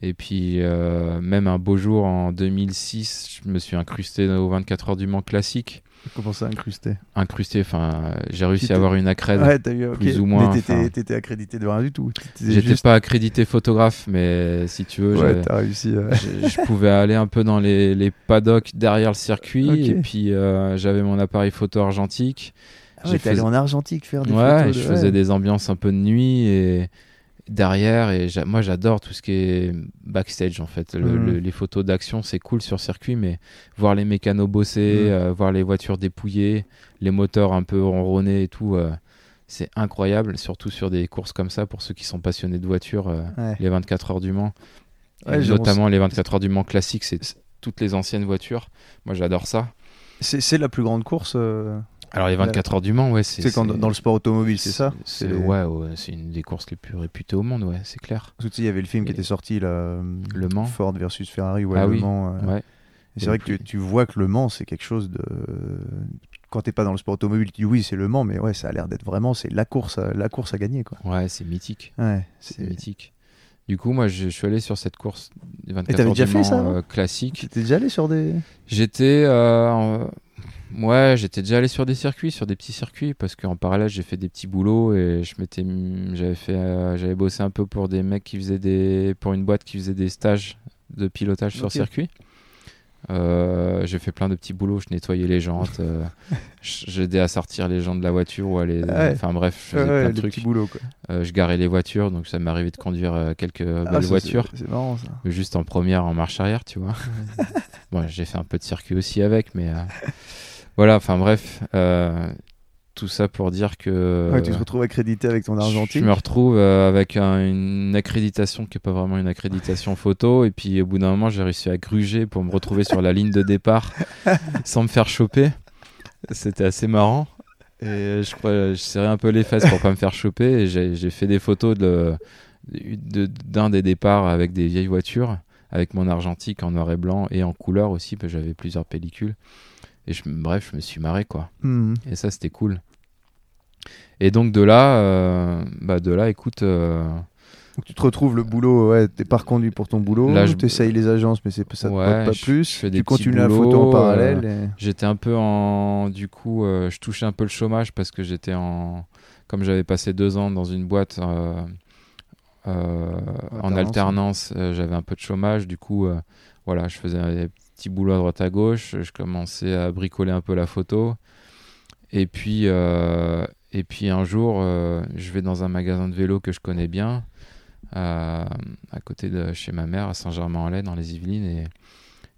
et puis euh, même un beau jour en 2006 je me suis incrusté aux 24 heures du Mans classique Comment ça incrusté? Incrusté enfin j'ai réussi à avoir une accrède Ouais, eu, plus ou moins, Mais t'étais, accrédité de rien du tout. J'étais juste- pas accrédité photographe, mais si tu veux, Ouais, réussi. je, pouvais aller un peu dans les, les paddocks derrière le circuit. Et puis euh, j'avais mon appareil photo argentique. Ah ouais, t'es allé en Argentique faire des Ouais, photos. je de- faisais des ambiances un peu de nuit et derrière. Et moi, j'adore tout ce qui est backstage en fait. Le- le- les photos d'action, c'est cool sur circuit, mais voir les mécanos bosser, Mhm. euh, voir les voitures dépouillées, les moteurs un peu ronronnés et tout. euh, c'est incroyable, surtout sur des courses comme ça pour ceux qui sont passionnés de voitures. euh, Ouais. les 24 heures du Mans. Ouais, notamment les 24 heures du Mans classiques, c'est toutes les anciennes voitures. Moi, j'adore ça. C'est, c'est la plus grande course. Euh, Alors, les 24 heures du Mans, ouais, c'est. C'est dans le sport automobile, c'est ça ouais, ouais, c'est une des courses les plus réputées au monde, ouais, c'est clair. Parce que tu sais, il y avait le film qui était sorti là. euh, Le Mans. Ford versus Ferrari ou Ah Le oui. Mans. euh, Ouais. Et c'est vrai que tu, vois que Le Mans, c'est quelque chose de. Quand t'es pas dans le sport automobile, tu dis oui, c'est Le Mans, mais ouais, ça a l'air d'être vraiment c'est la course, à, la course à gagner quoi. Ouais, c'est mythique. Ouais, C'est mythique. Du coup, moi, je, je suis allé sur cette course des 24 t'avais heures déjà du fait Mans, ça, non euh, classique. T'étais déjà allé sur des. J'étais euh, ouais, j'étais déjà allé sur des circuits, sur des petits circuits parce qu'en parallèle, j'ai fait des petits boulots et je m'étais j'avais fait euh, j'avais bossé un peu pour des mecs qui faisaient des pour une boîte qui faisait des stages de pilotage sur circuit. Euh, j'ai fait plein de petits boulots, je nettoyais les jantes, euh, <laughs> j'aidais à sortir les jantes de la voiture ou à les Ah ouais. enfin bref, je faisais Ouais, plein de trucs. boulots quoi. Euh, je garais les voitures, donc ça m'arrivait de conduire quelques Ah, belles voitures C'est, marrant ça. juste en première en marche arrière, tu vois. <laughs> bon, j'ai fait un peu de circuit aussi avec, mais voilà, enfin bref, euh, tout ça pour dire que. Ouais, tu te retrouves accrédité avec ton argentique. Je me retrouve euh, avec un- une accréditation qui n'est pas vraiment une accréditation <laughs> photo. Et puis au bout d'un moment, j'ai réussi à gruger pour me retrouver sur la ligne de départ <laughs> sans me faire choper. C'était assez marrant. Et je crois, je serrais un peu les fesses pour pas me faire choper. Et j'ai fait des photos de de- d'un des départs avec des vieilles voitures, avec mon argentique en noir et blanc et en couleur aussi, parce que j'avais plusieurs pellicules. Et je, bref, je me suis marré quoi. Mhm. Et ça, c'était cool. Et donc de là, euh, bah de là, écoute, euh, Donc, tu te retrouves le boulot, ouais, t'es pas reconduit pour ton boulot. Là, je- tu essayes les agences, mais c'est ça te Ouais, pas je- plus. je fais des tu continues la photo en parallèle. et- j'étais un peu en, du coup, euh, je touchais un peu le chômage parce que j'étais en, comme j'avais passé deux ans dans une boîte euh, euh, en Alternance. euh, j'avais un peu de chômage. Du coup, euh, voilà, je faisais petits boulots à droite à gauche. Je commençais à bricoler un peu la photo. Et puis, euh, et puis un jour, euh, je vais dans un magasin de vélo que je connais bien, à, à côté de chez ma mère, à Saint-Germain-en-Laye, dans les Yvelines. Et,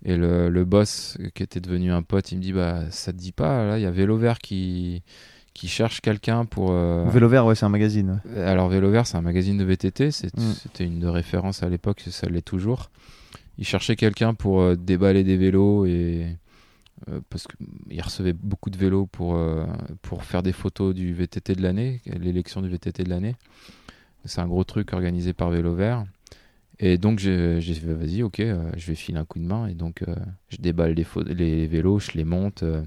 et le, le boss, qui était devenu un pote, il me dit bah, Ça te dit pas, là, il y a Vélo Vert qui, qui cherche quelqu'un pour. euh, Vélo vert, ouais, c'est un magazine. alors Vélo Vert, c'est un magazine de VTT, Mm. c'était une de référence à l'époque, ça l'est toujours. Il cherchait quelqu'un pour euh, déballer des vélos et euh, parce qu'il recevait beaucoup de vélos pour, euh, pour faire des photos du VTT de l'année, l'élection du VTT de l'année. C'est un gros truc organisé par Vélo Vert. Et donc j'ai fait vas-y, ok, euh, je vais filer un coup de main et donc euh, je déballe les, les vélos, je les monte. euh,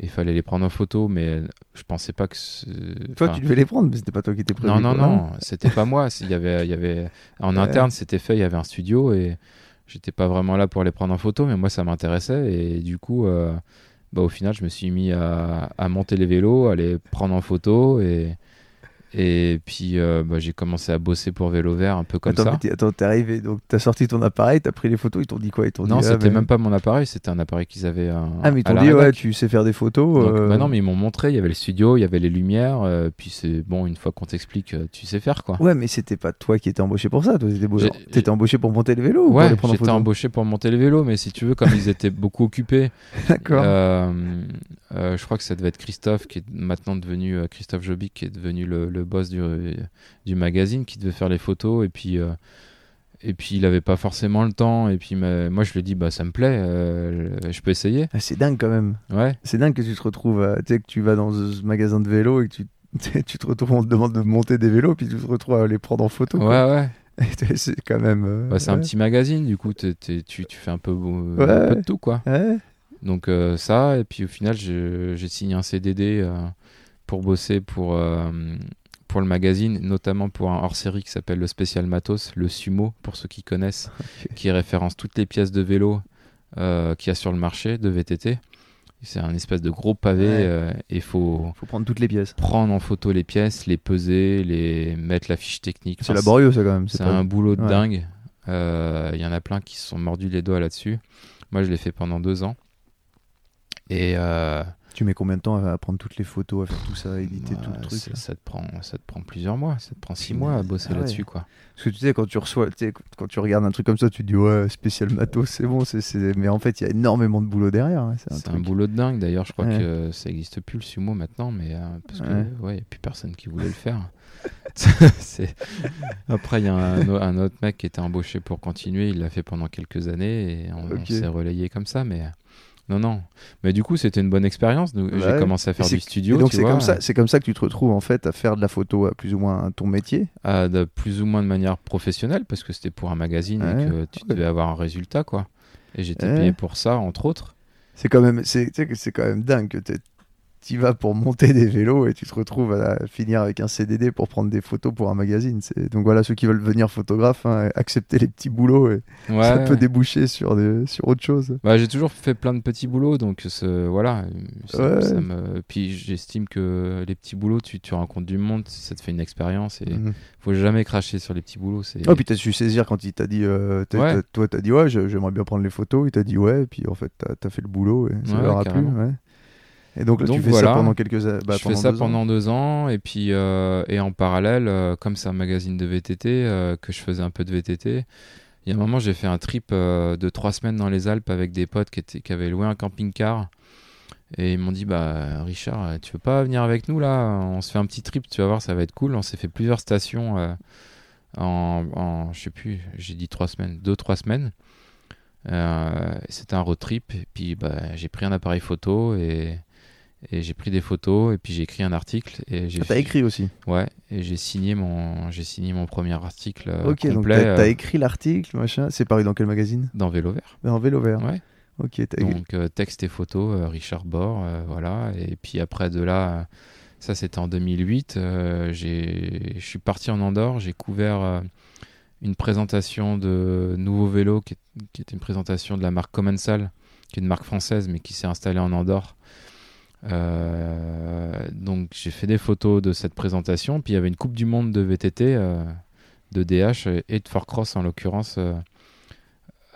il fallait les prendre en photo, mais je pensais pas que. Toi, tu devais les prendre, mais c'était pas toi qui étais prévu. non, non, non, c'était pas moi. c'est- Il y avait, il y avait, en interne, c'était fait, il y avait un studio et j'étais pas vraiment là pour les prendre en photo, mais moi, ça m'intéressait. Et du coup, euh, bah, au final, je me suis mis à, à monter les vélos, à les prendre en photo et, et puis euh, bah, j'ai commencé à bosser pour Vélo Vert un peu comme attends, ça. attends, t'es arrivé, donc t'as sorti ton appareil, t'as pris les photos, ils t'ont dit quoi? Ils t'ont Non, ah, c'était mais- même pas mon appareil, c'était un appareil qu'ils avaient. euh, Ah, mais ils t'ont dit, ouais, tu sais faire des photos. Donc, euh, bah non, mais ils m'ont montré, il y avait le studio, il y avait les lumières, euh, puis c'est bon, une fois qu'on t'explique, tu sais faire quoi. Ouais, mais c'était pas toi qui étais embauché pour ça. Toi, t'étais embauché pour monter ou pour Ouais, j'étais embauché pour monter les vélos, mais si tu veux, comme ils étaient beaucoup occupés, <laughs> D'accord. je crois que ça devait être Christophe, qui est maintenant devenu Christophe Jobic, qui est devenu le, le boss du, du magazine, qui devait faire les photos, et puis euh, et puis il avait pas forcément le temps, et puis moi je lui ai dit bah ça me plaît, euh, je peux essayer, Ah, c'est dingue quand même. ouais. C'est dingue que tu te retrouves, à- tu sais, que tu vas dans ce magasin de vélos et que tu, <laughs> tu te retrouves, on te demande de monter des vélos, puis tu te retrouves à les prendre en photo. Ouais, quoi. ouais. <laughs> C'est quand même. euh, Bah, c'est un petit magazine, du coup, tu, tu fais un peu, euh, Ouais. un peu de tout, quoi. Ouais. Donc ça, et puis au final, j'ai signé un CDD pour bosser pour, pour le magazine, notamment pour un hors-série qui s'appelle le Spécial Matos, le Sumo, pour ceux qui connaissent, <laughs> qui référence toutes les pièces de vélo euh, qu'il y a sur le marché de VTT. C'est un espèce de gros pavé, Ouais. euh, et il faut Faut prendre toutes les pièces. prendre en photo les pièces, les peser, les mettre la fiche technique. C'est Enfin, laborieux, ça, quand même. c'est un boulot de Ouais. dingue. Euh, Il y en a plein qui se sont mordus les doigts là-dessus. Moi, je l'ai fait pendant deux ans. Et euh, Tu mets combien de temps à prendre toutes les photos, à faire tout ça, à éditer tout bah, le truc ça, te prend, ça te prend plusieurs mois. Ça te prend six mois à bosser Ah ouais. là-dessus, quoi. Parce que tu sais, quand tu reçois, tu sais, quand tu regardes un truc comme ça, tu te dis ouais, spécial matos, c'est bon, c'est- mais en fait, il y a énormément de boulot derrière. hein, C'est un boulot de dingue. D'ailleurs, je crois Ouais. que ça n'existe plus le sumo maintenant, mais euh, parce que Ouais. ouais, il n'y a plus personne qui voulait le faire. <laughs> Après, il y a un, autre mec qui était embauché pour continuer. Il l'a fait pendant quelques années et on, on s'est relayé comme ça. Mais non, non. Mais du coup, c'était une bonne expérience. J'ai Ouais. commencé à faire du studio. Et donc c'est comme ça, comme ça que tu te retrouves en fait à faire de la photo à plus ou moins ton métier. à de plus ou moins de manière professionnelle parce que c'était pour un magazine Ouais. et que tu Ouais. devais avoir un résultat, quoi. Et j'étais payé pour ça, entre autres. C'est quand même, c'est, tu sais que c'est quand même dingue que tu vas pour monter des vélos et tu te retrouves à finir avec un CDD pour prendre des photos pour un magazine. Donc voilà, ceux qui veulent devenir photographes, hein, accepter les petits boulots et Ouais, ça peut déboucher sur, des, sur autre chose. Bah, j'ai toujours fait plein de petits boulots, donc voilà. Ça, Ouais. ça me... Puis j'estime que les petits boulots, tu, tu rencontres du monde, ça te fait une expérience et Mhm. faut jamais cracher sur les petits boulots. C'est... Oh, puis t'as su saisir quand il t'a dit, euh, Ouais. t'as- toi t'as dit ouais, j'aimerais bien prendre les photos, il t'a dit ouais, et puis en fait t'as, t'as fait le boulot et ça leur a plu. Ouais. Et donc là Donc tu fais voilà. ça pendant quelques bah, je fais ça deux ans. pendant deux ans et puis euh, et en parallèle, euh, comme c'est un magazine de VTT, euh, que je faisais un peu de VTT, il y a un moment j'ai fait un trip de trois semaines dans les Alpes avec des potes qui, étaient, qui avaient loué un camping-car Et ils m'ont dit bah Richard, tu veux pas venir avec nous là? On se fait un petit trip, tu vas voir, ça va être cool. On s'est fait plusieurs stations en, en, je sais plus, j'ai dit trois semaines, deux trois semaines. C'était un road trip. Et puis bah, j'ai pris un appareil photo et, et j'ai pris des photos et puis j'ai écrit un article. Et j'ai Ah, t'as écrit aussi. Ouais, et j'ai signé mon j'ai signé mon premier article euh, ok, donc complet t'as t'as euh, écrit l'article, machin. C'est paru dans quel magazine? dans Vélo Vert. En vélo vert. Ouais. Ok, t'as. Donc euh, texte et photo, euh, Richard Bord, euh, voilà. Et puis après de là, ça c'était en 2008. euh, j'ai, je suis parti en Andorre, j'ai couvert une présentation de nouveau vélo qui, est- qui était une présentation de la marque Commensal, qui est une marque française mais qui s'est installée en Andorre. Euh, donc j'ai fait des photos de cette présentation. Puis il y avait une Coupe du Monde de VTT, euh, de DH et de Fort Cross en l'occurrence.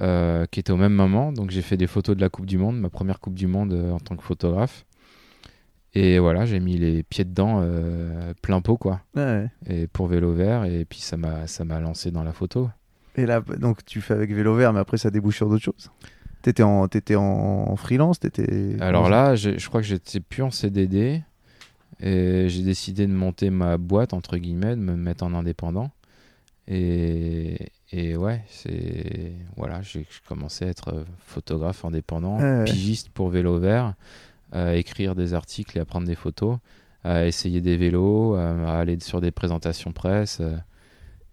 euh, qui était au même moment. Donc j'ai fait des photos de la Coupe du Monde, ma première Coupe du Monde euh, en tant que photographe. Et voilà, j'ai mis les pieds dedans euh, plein pot quoi. Ouais. Et pour vélo vert et puis ça m'a lancé dans la photo. Et là, donc tu fais avec vélo vert, mais après ça débouche sur d'autres choses? T'étais en, en freelance, t'étais. Alors là, je crois que j'étais plus en CDD et j'ai décidé de monter ma boîte entre guillemets, de me mettre en indépendant. Et, et ouais, c'est voilà, j'ai commencé à être euh, photographe indépendant, ouais. pigiste pour vélo vert, à écrire des articles et à prendre des photos, à essayer des vélos, à, à aller sur des présentations presse.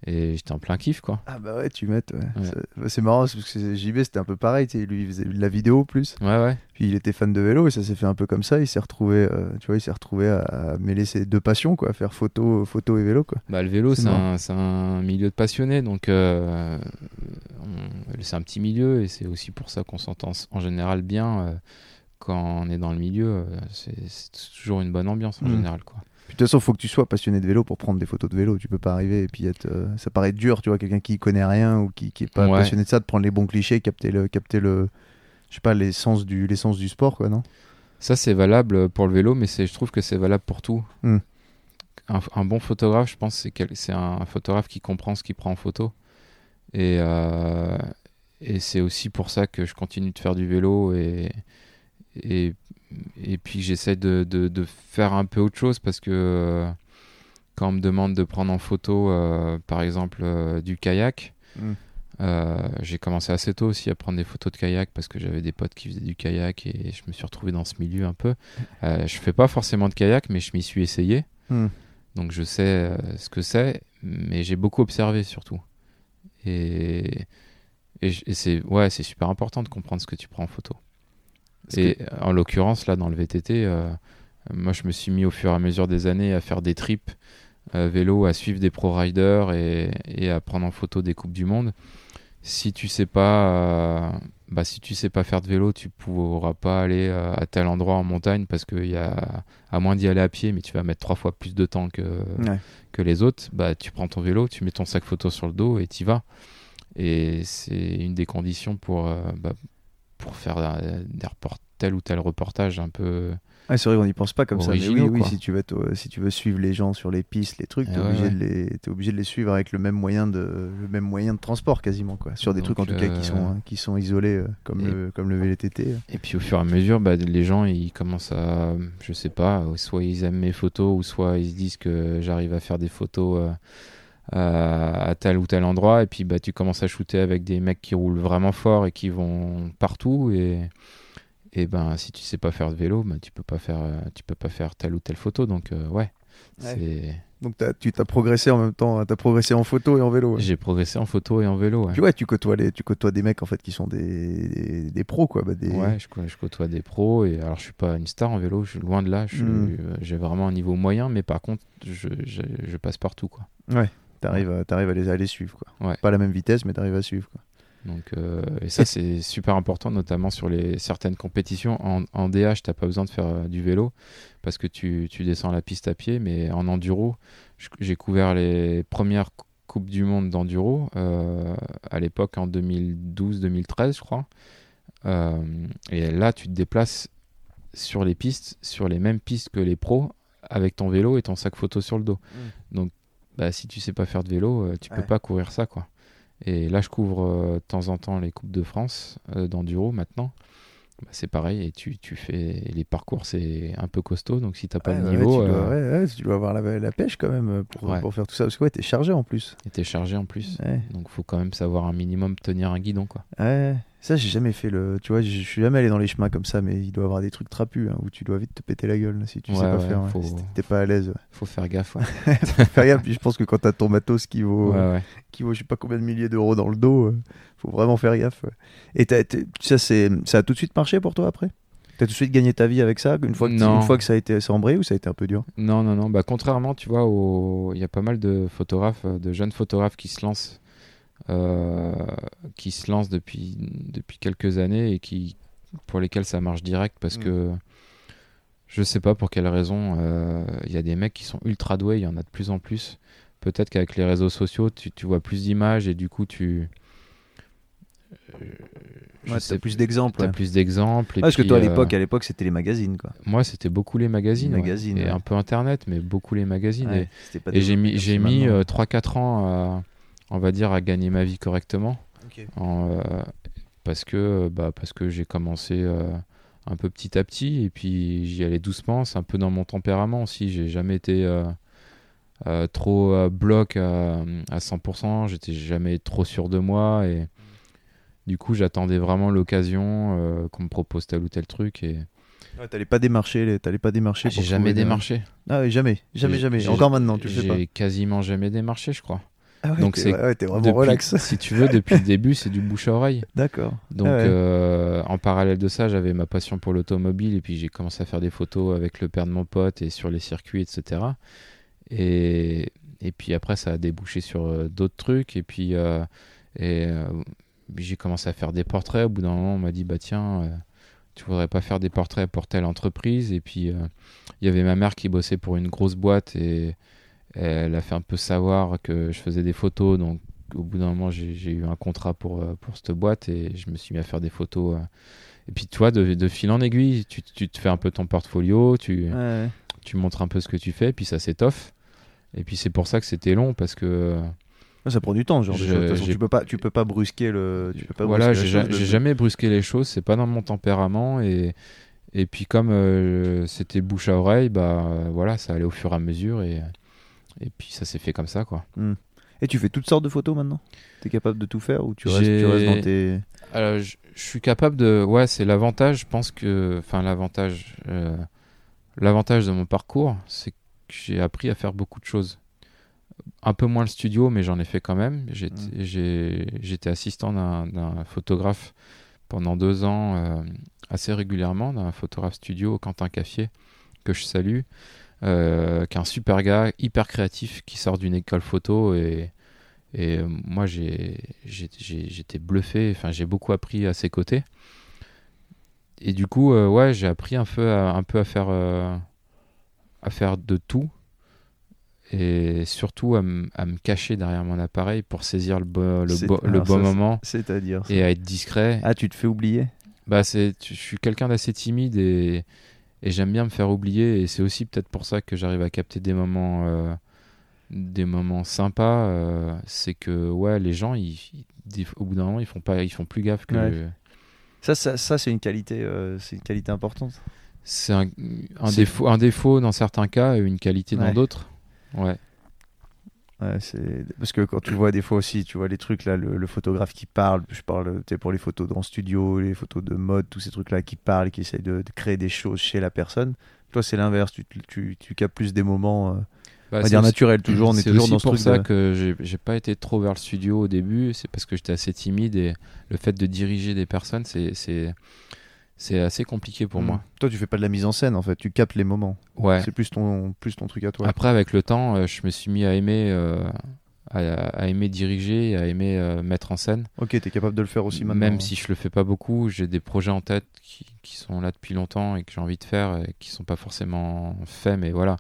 Et j'étais en plein kiff quoi. Ah bah ouais, tu mets. Ouais. Ouais. C'est- bah, C'est marrant parce que JB c'était un peu pareil. tu sais, Lui il faisait de la vidéo plus. Ouais ouais. Puis il était fan de vélo et ça s'est fait un peu comme ça. Il s'est retrouvé, euh, tu vois, il s'est retrouvé à, à mêler ses deux passions, quoi, faire photo, photo et vélo, quoi. Bah, le vélo, C'est un, un milieu de passionnés, donc euh, c'est un petit milieu et c'est aussi pour ça qu'on s'entend en général bien euh, quand on est dans le milieu. c'est c'est toujours une bonne ambiance en Mm. général. Quoi. Puis de toute façon, faut que tu sois passionné de vélo pour prendre des photos de vélo. Tu peux pas arriver et puis être. euh, ça paraît dur, tu vois, quelqu'un qui connaît rien ou qui, qui est pas Ouais. passionné de ça, de prendre les bons clichés, capter le, capter le, je sais pas, l'essence du, l'essence du sport, quoi, non? Ça, c'est valable pour le vélo, mais c'est- je trouve que c'est valable pour tout. Mm. Un, un bon photographe, je pense, c'est quel- c'est un photographe qui comprend ce qu'il prend en photo. Et, euh, et c'est aussi pour ça que je continue de faire du vélo et, et, et puis j'essaie de, de- de faire un peu autre chose parce que euh, quand on me demande de prendre en photo, euh, par exemple, euh, du kayak, Mm. euh, j'ai commencé assez tôt aussi à prendre des photos de kayak parce que j'avais des potes qui faisaient du kayak et je me suis retrouvé dans ce milieu un peu. Je fais pas forcément de kayak, mais je m'y suis essayé. Mm. Donc je sais ce que c'est, mais j'ai beaucoup observé surtout. Et, et, j- et c'est ouais, c'est super important de comprendre ce que tu prends en photo. Et en l'occurrence, là, dans le VTT, euh, moi, je me suis mis au fur et à mesure des années à faire des trips euh, vélo, à suivre des pro riders et, et à prendre en photo des coupes du monde. Si tu sais pas, euh, bah, si tu sais pas faire de vélo, tu pourras pas aller euh, à tel endroit en montagne parce que y a, à moins d'y aller à pied, mais tu vas mettre trois fois plus de temps que, Ouais. que les autres, bah, tu prends ton vélo, tu mets ton sac photo sur le dos et tu vas. Et c'est une des conditions pour, euh, bah, pour faire euh, des report- tel ou tel reportage un peu. Ouais, c'est vrai qu'on n'y pense pas comme ça. Mais oui, si tu, veux euh, si tu veux suivre les gens sur les pistes, les trucs, t'es ouais, obligé, ouais. De les, t'es obligé de les suivre avec le même moyen de, le même moyen de transport quasiment, quoi. Sur des Donc, trucs en tout cas euh, qui sont, hein, qui sont isolés, euh, comme, et- le, comme le VLTT. Et puis au fur et à mesure, bah, les gens ils commencent à, je sais pas, euh, soit ils aiment mes photos ou soit ils se disent que j'arrive à faire des photos euh, à, à tel ou tel endroit. Et puis bah, tu commences à shooter avec des mecs qui roulent vraiment fort et qui vont partout. Et, et ben si tu sais pas faire de vélo, bah, tu peux pas faire, euh, tu peux pas faire telle ou telle photo. Donc euh, ouais, c'est- Donc t'as- tu t'as progressé en même temps, t'as progressé en photo et en vélo. ouais. j'ai progressé en photo et en vélo. Ouais. Puis ouais, tu côtoies, les, tu côtoies des mecs en fait qui sont des, des, des pros, quoi. Bah, des... Ouais, je, côtoie des pros et alors je suis pas une star en vélo, je suis loin de là. Mm. euh, J'ai vraiment un niveau moyen, mais par contre, je, je, je passe partout quoi. T'arrives à, t'arrives à, les, à les suivre, quoi. Ouais. Pas la même vitesse, mais t'arrives à suivre, quoi. Donc, euh, et ça, <laughs> c'est super important, notamment sur les certaines compétitions. En, en DH, t'as pas besoin de faire euh, du vélo parce que tu, tu descends la piste à pied, mais en enduro, j'ai couvert les premières cou- coupes du monde d'enduro euh, à l'époque en 2012-2013, je crois. Euh, et là, tu te déplaces sur les pistes, sur les mêmes pistes que les pros, avec ton vélo et ton sac photo sur le dos. Donc, bah, si tu sais pas faire de vélo, euh, tu Ouais. peux pas courir ça, quoi. Et là, je couvre euh, de temps en temps les Coupes de France euh, d'enduro maintenant. bah, c'est pareil. Et tu, tu fais les parcours, c'est un peu costaud. Donc si t'as pas Ouais, le ouais, niveau, tu, dois, euh, ouais, ouais, tu dois avoir la, la pêche quand même pour, pour faire tout ça. Parce que ouais, t'es chargé en plus. et t'es chargé en plus. Donc faut quand même savoir un minimum tenir un guidon, quoi. Ouais, ça j'ai jamais fait le. Tu vois, je suis jamais allé dans les chemins comme ça, mais il doit y avoir des trucs trapus hein, où tu dois vite te péter la gueule si tu sais Ouais, pas ouais, faire. faut- Si t'es pas à l'aise. Faut faire gaffe. Ouais. <laughs> Fais gaffe, puis je pense que quand t'as ton matos qui vaut, ouais. qui vaut je sais pas combien de milliers d'euros dans le dos, euh, faut vraiment faire gaffe. Et t'as- ça, c'est, ça a tout de suite marché pour toi après? T'as tout de suite gagné ta vie avec ça une fois que, une fois que ça a été embrayé ou ça a été un peu dur? Non, non, non. Bah, contrairement, tu vois, au- il y a pas mal de photographes, euh, de jeunes photographes qui se lancent, euh, qui se lancent depuis, depuis quelques années et qui, pour lesquels ça marche direct parce Mm. que je sais pas pour quelle raison. euh, Il y a des mecs qui sont ultra doués, il y en a de plus en plus. Peut-être qu'avec les réseaux sociaux, tu, tu vois plus d'images et du coup, tu. euh, je Ouais, sais plus d'exemples. T'as ouais. plus d'exemples. parce que toi à euh, l'époque, à l'époque c'était les magazines quoi. moi, c'était beaucoup les magazines. Les ouais. magazines, Et un peu Internet, mais beaucoup les magazines. Et- et j'ai mis, j'ai mis maintenant. euh, 3-4 ans, à, on va dire, à gagner ma vie correctement. En, euh, parce que, bah, parce que j'ai commencé euh, un peu petit à petit et puis j'y allais doucement. C'est un peu dans mon tempérament aussi. J'ai jamais été euh, trop bloc à, à 100%. J'étais jamais trop sûr de moi et du coup j'attendais vraiment l'occasion euh, qu'on me propose tel ou tel truc et Ouais, t'allais pas démarcher, t'allais pas démarcher. Ah, j'ai pour jamais démarché. Ah oui, jamais, jamais, J'ai- jamais. j'ai- Encore maintenant, tu le fais pas. J'ai quasiment jamais démarché, je crois. Ah ouais, donc c'est ouais, vraiment Depuis- relax. <laughs> Si tu veux, depuis le <laughs> début, c'est du bouche à oreille. D'accord. Donc, Ah ouais. euh, en parallèle de ça, j'avais ma passion pour l'automobile et puis j'ai commencé à faire des photos avec le père de mon pote et sur les circuits, etc. Et, et puis après, ça a débouché sur euh, d'autres trucs. Et puis, euh, et, j'ai commencé à faire des portraits. Au bout d'un moment, on m'a dit bah tiens, tu voudrais pas faire des portraits pour telle entreprise? Et puis, euh, il y avait ma mère qui bossait pour une grosse boîte et elle a fait un peu savoir que je faisais des photos. Donc, au bout d'un moment, j'ai eu un contrat pour, euh, pour cette boîte et je me suis mis à faire des photos. euh. Et puis, toi, de, de fil en aiguille, tu, tu te fais un peu ton portfolio, tu, Ouais, tu montres un peu ce que tu fais, puis ça s'étoffe. Et puis, c'est pour ça que c'était long parce que Ça prend du temps, genre Je-. De façon, tu peux pas, tu peux pas brusquer le. Tu peux pas voilà, j'ai ja- de- jamais brusqué les choses, c'est pas dans mon tempérament. Et, et puis, comme euh, c'était bouche à oreille, bah voilà, ça allait au fur et à mesure. Et, et puis, ça s'est fait comme ça, quoi. Et tu fais toutes sortes de photos maintenant? T'es capable de tout faire ou tu restes, tu dans tes. Alors, je, je suis capable de. Ouais, c'est l'avantage. Je pense que. Enfin, l'avantage. euh, l'avantage de mon parcours, c'est que j'ai appris à faire beaucoup de choses. Un peu moins le studio, mais j'en ai fait quand même. J'étais Mm. j'étais assistant d'un d'un photographe pendant deux ans, euh, assez régulièrement, d'un photographe studio, Quentin Caffier, que je salue, euh, qui est un super gars, hyper créatif, qui sort d'une école photo et. Et euh, moi, j'étais bluffé. Enfin, j'ai beaucoup appris à ses côtés. Et du coup, euh, ouais, j'ai appris un peu à, un peu à faire, euh, à faire de tout. Et surtout à, me cacher derrière mon appareil pour saisir le, bo- le, bo- bon ça, moment C'est-à-dire. et à être discret. Ah, tu te fais oublier? Bah, c'est, je suis quelqu'un d'assez timide et, et j'aime bien me faire oublier. Et c'est aussi peut-être pour ça que j'arrive à capter des moments, euh, des moments sympas. euh, c'est que ouais, les gens, ils, au bout d'un moment, ils font pas, ils font plus gaffe que. Ouais. Ça, ça, ça, c'est une qualité, euh, c'est une qualité importante. C'est un, défaut, un défaut dans certains cas et une qualité dans Ouais. d'autres. Ouais. Ouais, c'est parce que quand tu vois des fois aussi, tu vois les trucs là, le, le photographe qui parle, je parle, pour les photos dans studio, les photos de mode, tous ces trucs là qui parlent, qui essayent de, de créer des choses chez la personne. Toi, c'est l'inverse, tu, tu, tu captes plus des moments, euh, Bah, on va c'est dire naturels, toujours, on est c'est toujours aussi dans ce pour truc ça de- que j'ai pas été trop vers le studio au début. C'est parce que j'étais assez timide et le fait de diriger des personnes, c'est c'est assez compliqué pour Mm. moi. Toi, tu fais pas de la mise en scène en fait, tu captes les moments. Ouais. C'est plus ton, plus ton truc à toi. Après, avec le temps, euh, je me suis mis à aimer, euh, à, à aimer diriger, à aimer euh, mettre en scène. Ok, t'es capable de le faire aussi maintenant. Même si je le fais pas beaucoup, j'ai des projets en tête qui, qui sont là depuis longtemps et que j'ai envie de faire et qui sont pas forcément faits, mais voilà.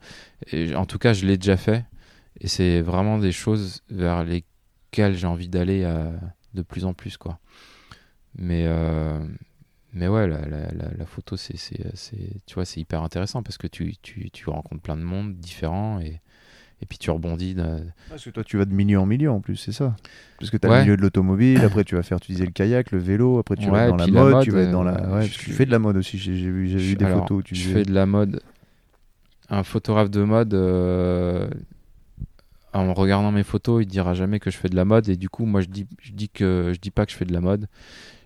Et en tout cas, je l'ai déjà fait et c'est vraiment des choses vers lesquelles j'ai envie d'aller de plus en plus, quoi. Mais euh, mais ouais, la, la, la, la photo, c'est, c'est, tu vois, c'est hyper intéressant parce que tu, tu, tu rencontres plein de monde différents et, et puis tu rebondis. de- Parce que toi, tu vas de milieu en milieu en plus, c'est ça. Parce que tu as Ouais. le milieu de l'automobile, après tu vas faire, tu disais le kayak, le vélo, après tu vas Ouais, dans la mode, mode, tu vas être dans la. euh, Ouais, je tu fais de la mode aussi, j'ai vu, j'ai vu des alors, photos où tu je fais de la mode. Un photographe de mode, euh, en regardant mes photos, il dira jamais que je fais de la mode. Et du coup, moi, je dis, je dis que je dis pas que je fais de la mode.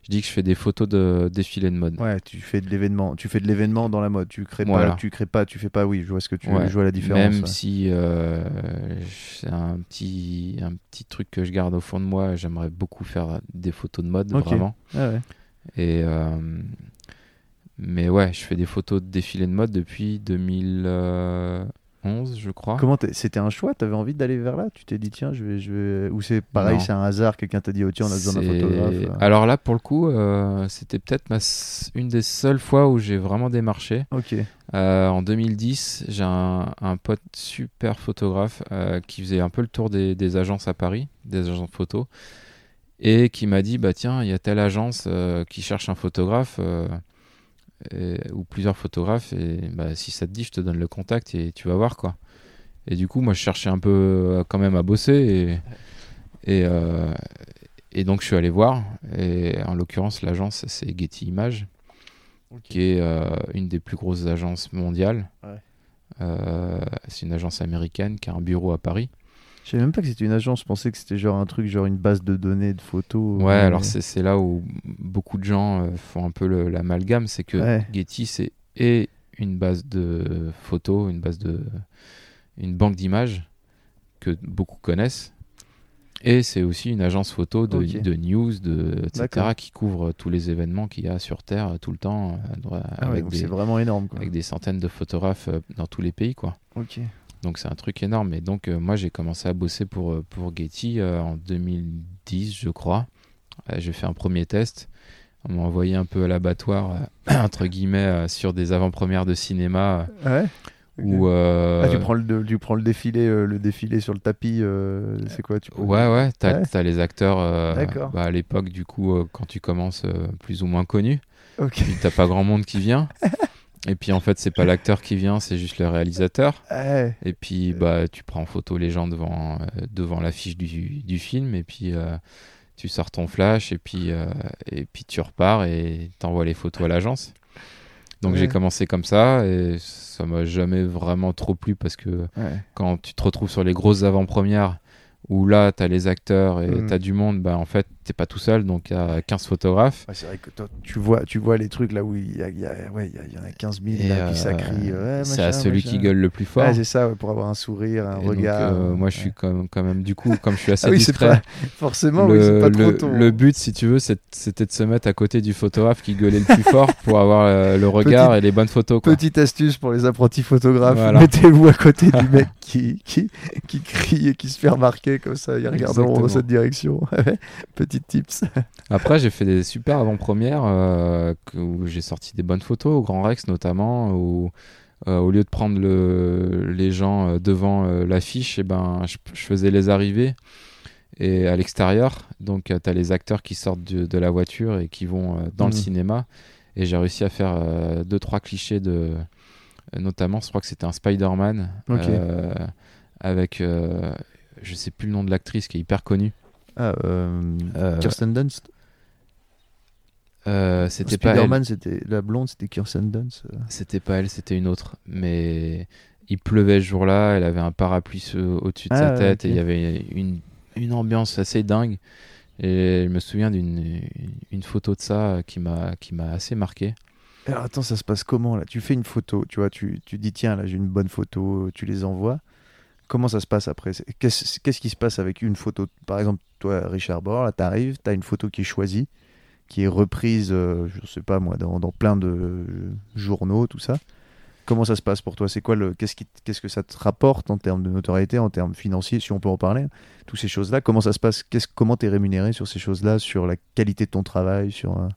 Je dis que je fais des photos de défilés de mode. Ouais, tu fais de l'événement, tu fais de l'événement dans la mode, tu crées Voilà. pas, tu crées pas, tu fais pas, oui, je vois ce que tu Ouais. je vois la différence. Même ouais. si euh, c'est un petit, un petit truc que je garde au fond de moi, j'aimerais beaucoup faire des photos de mode, vraiment. Ah ouais. Et euh, mais ouais, je fais des photos de défilés de mode depuis 2011, je crois. Comment c'était un choix, t'avais envie d'aller vers là, tu t'es dit tiens, je vais je vais ou c'est pareil, c'est un hasard, quelqu'un t'a dit oh tiens, on a besoin d'un photographe. euh. Alors là, pour le coup, euh, c'était peut-être ma une des seules fois où j'ai vraiment démarché. OK. Euh, en 2010, j'ai un, un pote super photographe euh, qui faisait un peu le tour des, des agences à Paris, des agences photo, et qui m'a dit bah tiens, il y a telle agence qui cherche un photographe ou plusieurs photographes, et bah, si ça te dit, je te donne le contact et tu vas voir quoi. Et du coup, moi, je cherchais un peu euh, quand même à bosser et et, euh, et donc je suis allé voir. Et en l'occurrence, l'agence c'est Getty Images qui est euh, une des plus grosses agences mondiales. Ouais. Euh, c'est une agence américaine qui a un bureau à Paris. Je savais même pas que c'était une agence, je pensais que c'était genre un truc genre une base de données de photos. Ouais, euh, alors c'est là où beaucoup de gens euh, font un peu l'amalgame, c'est que Ouais. Getty c'est et une base de photos, une base de une banque d'images que beaucoup connaissent. Et c'est aussi une agence photo de, de news, de, etc., qui couvre tous les événements qu'il y a sur Terre tout le temps, euh, Ah ouais, avec, des, vraiment énorme quoi. avec des centaines de photographes euh, dans tous les pays. quoi. OK. Donc c'est un truc énorme. Et donc euh, moi j'ai commencé à bosser pour, euh, pour Getty euh, en 2010 je crois. J'ai fait un premier test. On m'a envoyé un peu à l'abattoir, <clears throat> entre guillemets, sur des avant-premières de cinéma. Ah ouais. Euh, Ah, tu prends le tu prends le défilé euh, le défilé sur le tapis euh, c'est quoi tu Ouais, ouais, t'as Ouais. les acteurs bah, à l'époque, du coup, quand tu commences plus ou moins connu, OK. puis t'as pas grand monde qui vient. <laughs> Et puis en fait, c'est pas l'acteur qui vient, c'est juste le réalisateur. <laughs> Et puis bah, tu prends en photo les gens devant, euh, devant l'affiche du, du film, et puis euh, tu sors ton flash, et puis, euh, et puis tu repars et t'envoies les photos à l'agence. Donc Ouais. j'ai commencé comme ça, et ça m'a jamais vraiment trop plu parce que Ouais. quand tu te retrouves sur les grosses avant-premières où là tu as les acteurs et Mhm. tu as du monde, bah en fait t'es pas tout seul donc il y a 15 photographes. Ouais, c'est vrai que toi, tu vois, tu vois les trucs là où il y, a, il y, a- ouais, il y, en a 15 000 Et, là, euh, crie. ouais, c'est à celui machin. qui gueule le plus fort. C'est ça, pour avoir un sourire, un Et donc, regard. euh, moi je suis quand quand même du coup comme je suis assez Ah oui, pas forcément, le, oui, c'est pas <laughs> trop le- ton. le but, si tu veux, c'était de se mettre à côté du photographe qui gueulait le plus <laughs> fort pour avoir euh, le regard et les bonnes photos. quoi. Petite astuce pour les apprentis photographes, Voilà. mettez-vous à côté du <laughs> mec qui, qui, qui crie et qui se fait remarquer, comme ça ils regarderont dans cette direction. Petite tips. <laughs> Après, j'ai fait des super avant-premières euh, où j'ai sorti des bonnes photos, au Grand Rex notamment, où euh, au lieu de prendre le- les gens euh, devant l'affiche, eh ben, je, je faisais les arrivées et à l'extérieur. Donc, tu as les acteurs qui sortent de la voiture et qui vont dans le Mhm. cinéma. Et j'ai réussi à faire deux, trois clichés de. Notamment, je crois que c'était un Spider-Man avec. je sais plus le nom de l'actrice qui est hyper connue. Ah, euh, Euh, Kirsten Dunst. Euh, c'était pas elle. C'était la blonde, c'était Kirsten Dunst. C'était pas elle, c'était une autre. Mais il pleuvait ce jour-là, elle avait un parapluie au-dessus de Ah, sa ouais, tête et il y avait une, une ambiance assez dingue. Et je me souviens d'une une photo de ça qui m'a qui m'a assez marqué. Alors attends, ça se passe comment là? Tu fais une photo, tu vois, tu, tu dis tiens là j'ai une bonne photo, tu les envoies. Comment ça se passe après Qu'est-ce qui se passe avec une photo Par exemple, toi Richard Bord, là t'arrives, t'as une photo qui est choisie, qui est reprise, euh, je sais pas moi, dans, plein de euh, journaux, tout ça. Comment ça se passe pour toi? C'est quoi le qu'est-ce que ça te rapporte en termes de notoriété, en termes financiers, si on peut en parler Toutes ces choses-là, comment ça se passe? Comment t'es rémunéré sur ces choses-là, sur la qualité de ton travail, sur euh,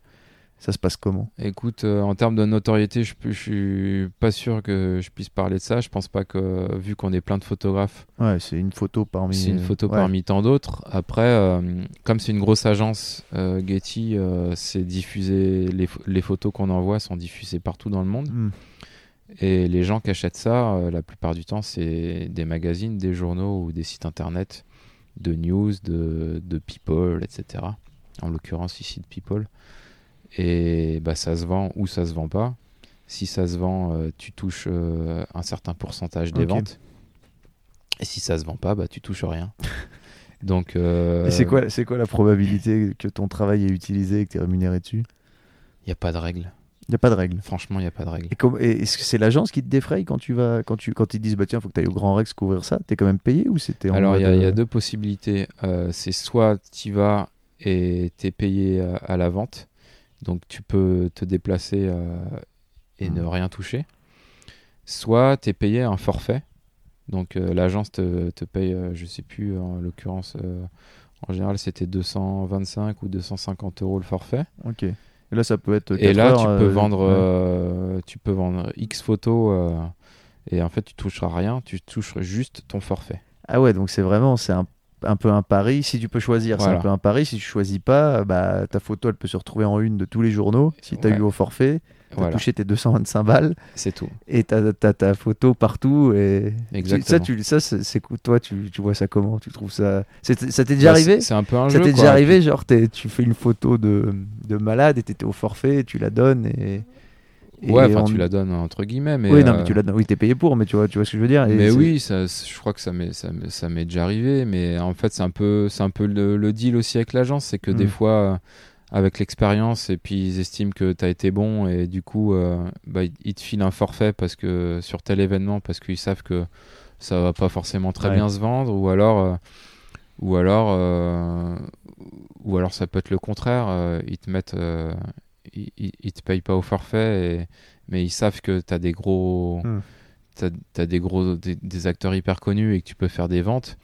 ça se passe comment? Écoute, euh, en termes de notoriété, je, je suis pas sûr que je puisse parler de ça. Je pense pas que, vu qu'on est plein de photographes, Ouais, c'est une photo parmi. c'est une photo ouais. parmi tant d'autres. Après, euh, comme c'est une grosse agence, euh, Getty, c'est diffusé, les, pho- les photos qu'on envoie sont diffusées partout dans le monde. Hmm. Et les gens qui achètent ça, la plupart du temps, c'est des magazines, des journaux ou des sites internet de news, de, de people, etc. En l'occurrence ici de people. Et bah, ça se vend ou ça se vend pas. Si ça se vend, euh, tu touches euh, un certain pourcentage des ventes. Et si ça se vend pas, bah, tu touches rien. <laughs> Donc, euh, c'est quoi, c'est quoi la probabilité que ton travail est utilisé et que tu es rémunéré dessus? Il n'y a pas de règle. Il n'y a pas de règle. Franchement, il n'y a pas de règle. Et, est-ce que c'est l'agence qui te défraye quand tu vas quand tu quand ils te disent bah tiens faut que tu ailles au Grand Rex couvrir ça? T'es quand même payé ou c'était Alors, il y, a- y deux possibilités. Euh, c'est soit tu vas et tu es payé à, à la vente, donc tu peux te déplacer euh, et ne Mhm. rien toucher. Soit tu es payé un forfait, donc euh, l'agence te, te paye, euh, je sais plus, en l'occurrence, en général c'était 225 ou 250 euros le forfait. Ok. Et là ça peut être. Et 4 là, heures, tu peux euh, vendre, ouais. euh, tu peux vendre X photos euh, et en fait, tu toucheras rien, tu touches juste ton forfait. Ah ouais donc c'est vraiment c'est un, un peu un pari. Si tu peux choisir c'est un peu un pari. Si tu choisis pas bah ta photo elle peut se retrouver en une de tous les journaux. Si t'as Ouais. eu au forfait t'as Voilà, touché tes 225 balles c'est tout. et t'as t'as ta photo partout et tu- Exactement. ça tu ça c'est toi tu, tu vois ça comment? Tu trouves ça c'est- ça t'est déjà Bah, arrivé? c'est- un peu un Ça jeu. t'est quoi. déjà arrivé, genre tu fais une photo de, de malade et t'étais au forfait, tu la donnes et. Ouais, enfin, on- tu la donnes entre guillemets, mais. oui, non, euh, mais tu la donnes. Oui, t'es payé pour, mais tu vois, tu vois ce que je veux dire. et mais oui, ça, je crois que ça m'est, ça m'est, ça m'est déjà arrivé, mais en fait, c'est un peu, c'est un peu le, le deal aussi avec l'agence, c'est que des Mm. fois, euh, avec l'expérience, et puis ils estiment que tu as été bon, et du coup, euh, bah, ils- te filent un forfait parce que, sur tel événement, parce qu'ils savent que ça va pas forcément très Ouais. bien se vendre, ou alors. euh, ou alors, euh, ou alors ça peut être le contraire. ils te mettent, ils, ils te payent pas au forfait, et- mais ils savent que tu as des gros, Hmm. as des gros, des, des acteurs hyper connus et que tu peux faire des ventes.